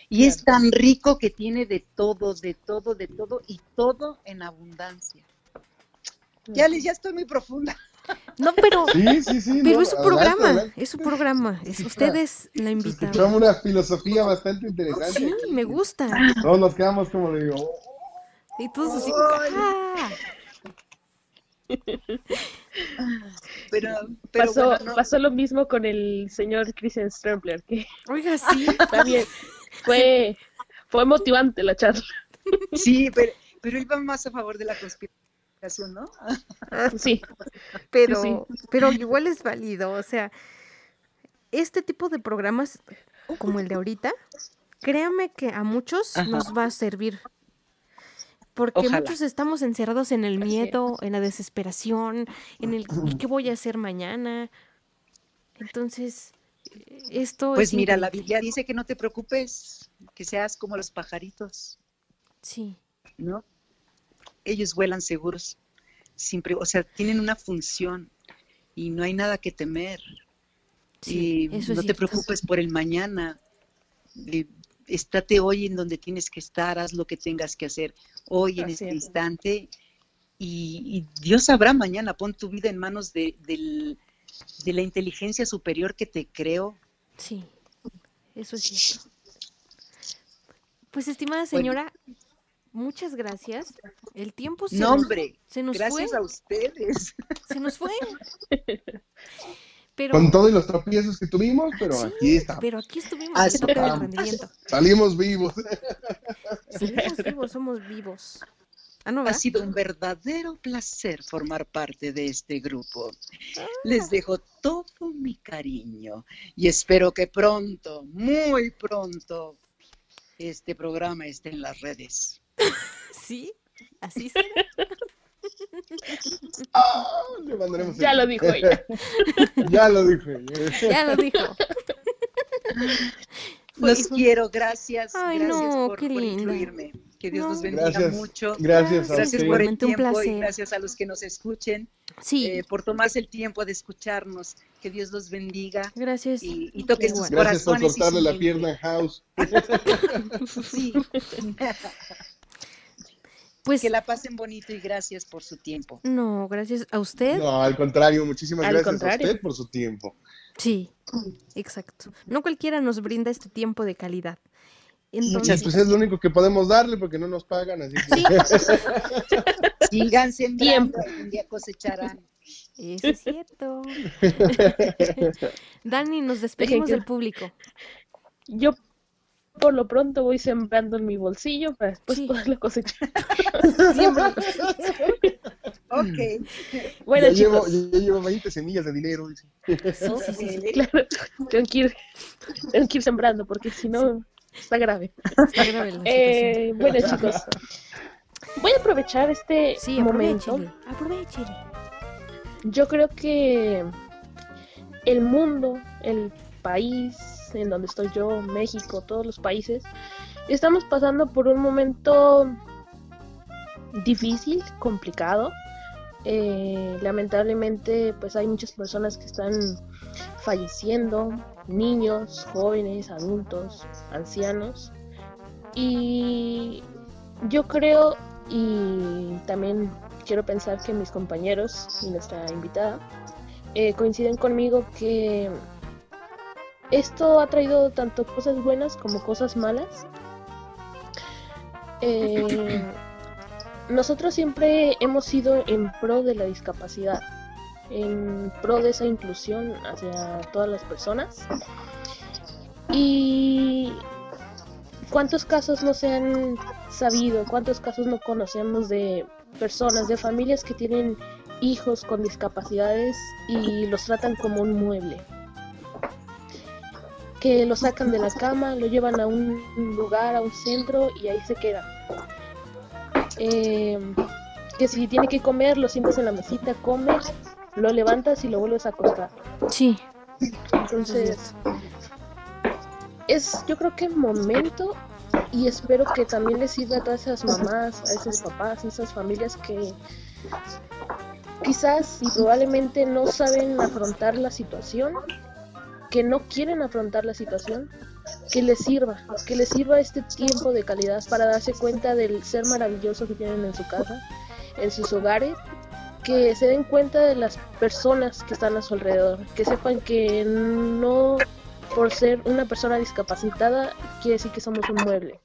Y es tan rico que tiene de todo, de todo, de todo, y todo en abundancia. Ya, les, ya estoy muy profunda. no, pero, Sí, sí, sí. pero no, es su adelante, programa, adelante. es su programa, es ustedes la invitaron. Escuchamos una filosofía bastante interesante. Sí, me gusta. Todos nos quedamos como de, oh, Y todos así, ah, Pero, pero pasó, bueno, no, pasó lo mismo con el señor Christian Strempler, que oiga, sí, también fue, fue motivante la charla. sí, pero, pero él va más a favor de la conspiración, ¿no? Sí, pero, sí. pero igual es válido, o sea, este tipo de programas como el de ahorita, créame que a muchos Ajá. nos va a servir. Porque Ojalá. muchos estamos encerrados en el miedo, en la desesperación, en el ¿y qué voy a hacer mañana? Entonces, esto Pues es mira, la. Biblia dice que no te preocupes, que seas como los pajaritos, Sí, ¿no? Ellos vuelan seguros, sin pre- o sea, tienen una función y no hay nada que temer. sí, y eso es no te preocupes por el mañana. eh, estate hoy en donde tienes que estar, haz lo que tengas que hacer hoy en este es. instante y, y Dios sabrá mañana, pon tu vida en manos de, del- de la inteligencia superior que te creó. Sí, eso es cierto. Pues, estimada Bueno. señora, muchas gracias. El tiempo se No, nos, hombre, se nos gracias fue, a ustedes. se nos fue. Pero, con todos los tropiezos que tuvimos, pero Sí, aquí está. pero aquí estuvimos Así. Salimos vivos. Salimos vivos, somos vivos. Ah, no, Ha sido un verdadero placer formar parte de este grupo. Les dejo todo mi cariño y espero que pronto, muy pronto, este programa esté en las redes. Sí, así será. Ah, le mandaremos ya el- lo dijo ella. ya lo dijo ella. Ya lo dijo. Fue- Los quiero, gracias. Ay, gracias no, por, qué por linda. incluirme. Que Dios No. los bendiga Gracias. mucho. Gracias a Gracias usted. por el tiempo y gracias a los que nos escuchen, Sí, eh, por tomarse el tiempo de escucharnos. Que Dios los bendiga gracias. y, y toque sus. Gracias por cortarle la pierna a House. Sí. Pues Que la pasen bonito y gracias por su tiempo. no, gracias a usted. No, al contrario, muchísimas Al gracias contrario. a usted por su tiempo. Sí, exacto. No cualquiera nos brinda este tiempo de calidad. Entonces, pues es lo único que podemos darle porque no nos pagan, así que Sigan sembrando, Tiempo. algún día cosecharán. eso es cierto. Dani, nos despedimos que- del público. Yo por lo pronto voy sembrando en mi bolsillo para después Sí. poderlo cosechar. Siempre. Ok. Bueno, ya, llevo, chicos, ya llevo 20 semillas de dinero. dice. ok. claro, tengo que ir, tengo que ir sembrando porque si no está grave. Está grave la. Eh, bueno, chicos, voy a aprovechar este Sí, momento. Aprovechele. Yo creo que el mundo, el país en donde estoy yo, México, todos los países, estamos pasando por un momento difícil, complicado. Eh, lamentablemente, pues hay muchas personas que están falleciendo, niños, jóvenes, adultos, ancianos. Y yo creo y también quiero pensar que mis compañeros y nuestra invitada eh, coinciden conmigo que esto ha traído tanto cosas buenas como cosas malas. Eh, nosotros siempre hemos sido en pro de la discapacidad, en pro de esa inclusión hacia todas las personas. Y cuántos casos no se han sabido, cuántos casos no conocemos de personas, de familias que tienen hijos con discapacidades y los tratan como un mueble. Que lo sacan de la cama, lo llevan a un lugar, a un centro y ahí se queda. Eh, que si tiene que comer, lo sientas en la mesita, comes, lo levantas y lo vuelves a acostar. Sí, Entonces, es yo creo que momento y espero que también les sirva a todas esas mamás, a esos papás, a esas familias que quizás y probablemente no saben afrontar la situación, que no quieren afrontar la situación, que les sirva, que les sirva este tiempo de calidad para darse cuenta del ser maravilloso que tienen en su casa, en sus hogares, que se den cuenta de las personas que están a su alrededor, que sepan que no por ser una persona discapacitada quiere decir que somos un mueble.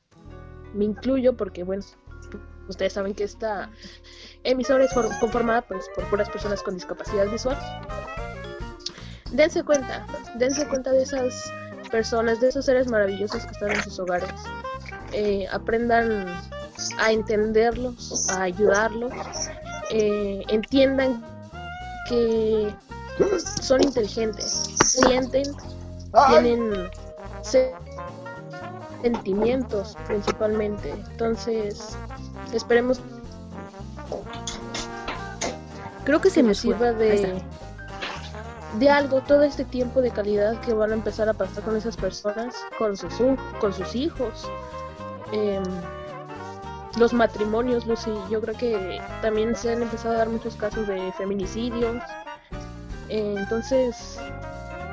Me incluyo porque, bueno, ustedes saben que esta emisora es for- conformada pues, por puras personas con discapacidad visual. Dense cuenta, dense cuenta de esas personas, de esos seres maravillosos que están en sus hogares. Eh, aprendan a entenderlos, a ayudarlos, eh, entiendan que son inteligentes, sienten, tienen se- sentimientos principalmente. Entonces, esperemos creo que se me sirva de. De algo todo este tiempo de calidad que van a empezar a pasar con esas personas, con sus, con sus hijos. Em, los matrimonios, Lucy, yo creo que también se han empezado a dar muchos casos de feminicidios. Eh, entonces,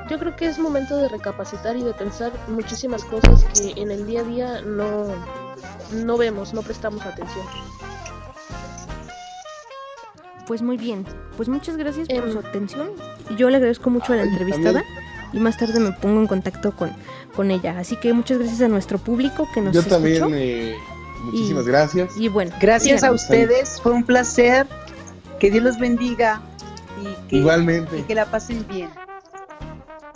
yo creo que es momento de recapacitar y de pensar muchísimas cosas que en el día a día no, no vemos, no prestamos atención. Pues muy bien. Pues muchas gracias por Em, su atención. Y yo le agradezco mucho a la entrevistada. también. Y más tarde me pongo en contacto con, con ella. Así que muchas gracias a nuestro público que nos Yo escuchó. también, eh, muchísimas Y- gracias. Y bueno, Gracias a ustedes, fue un placer. Que Dios los bendiga y que, Igualmente. y que la pasen bien.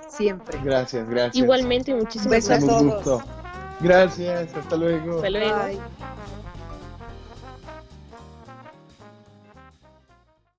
Siempre. Gracias, gracias. Igualmente, muchísimas a gracias. Un todos. gusto. Gracias, hasta luego. Hasta luego. Bye.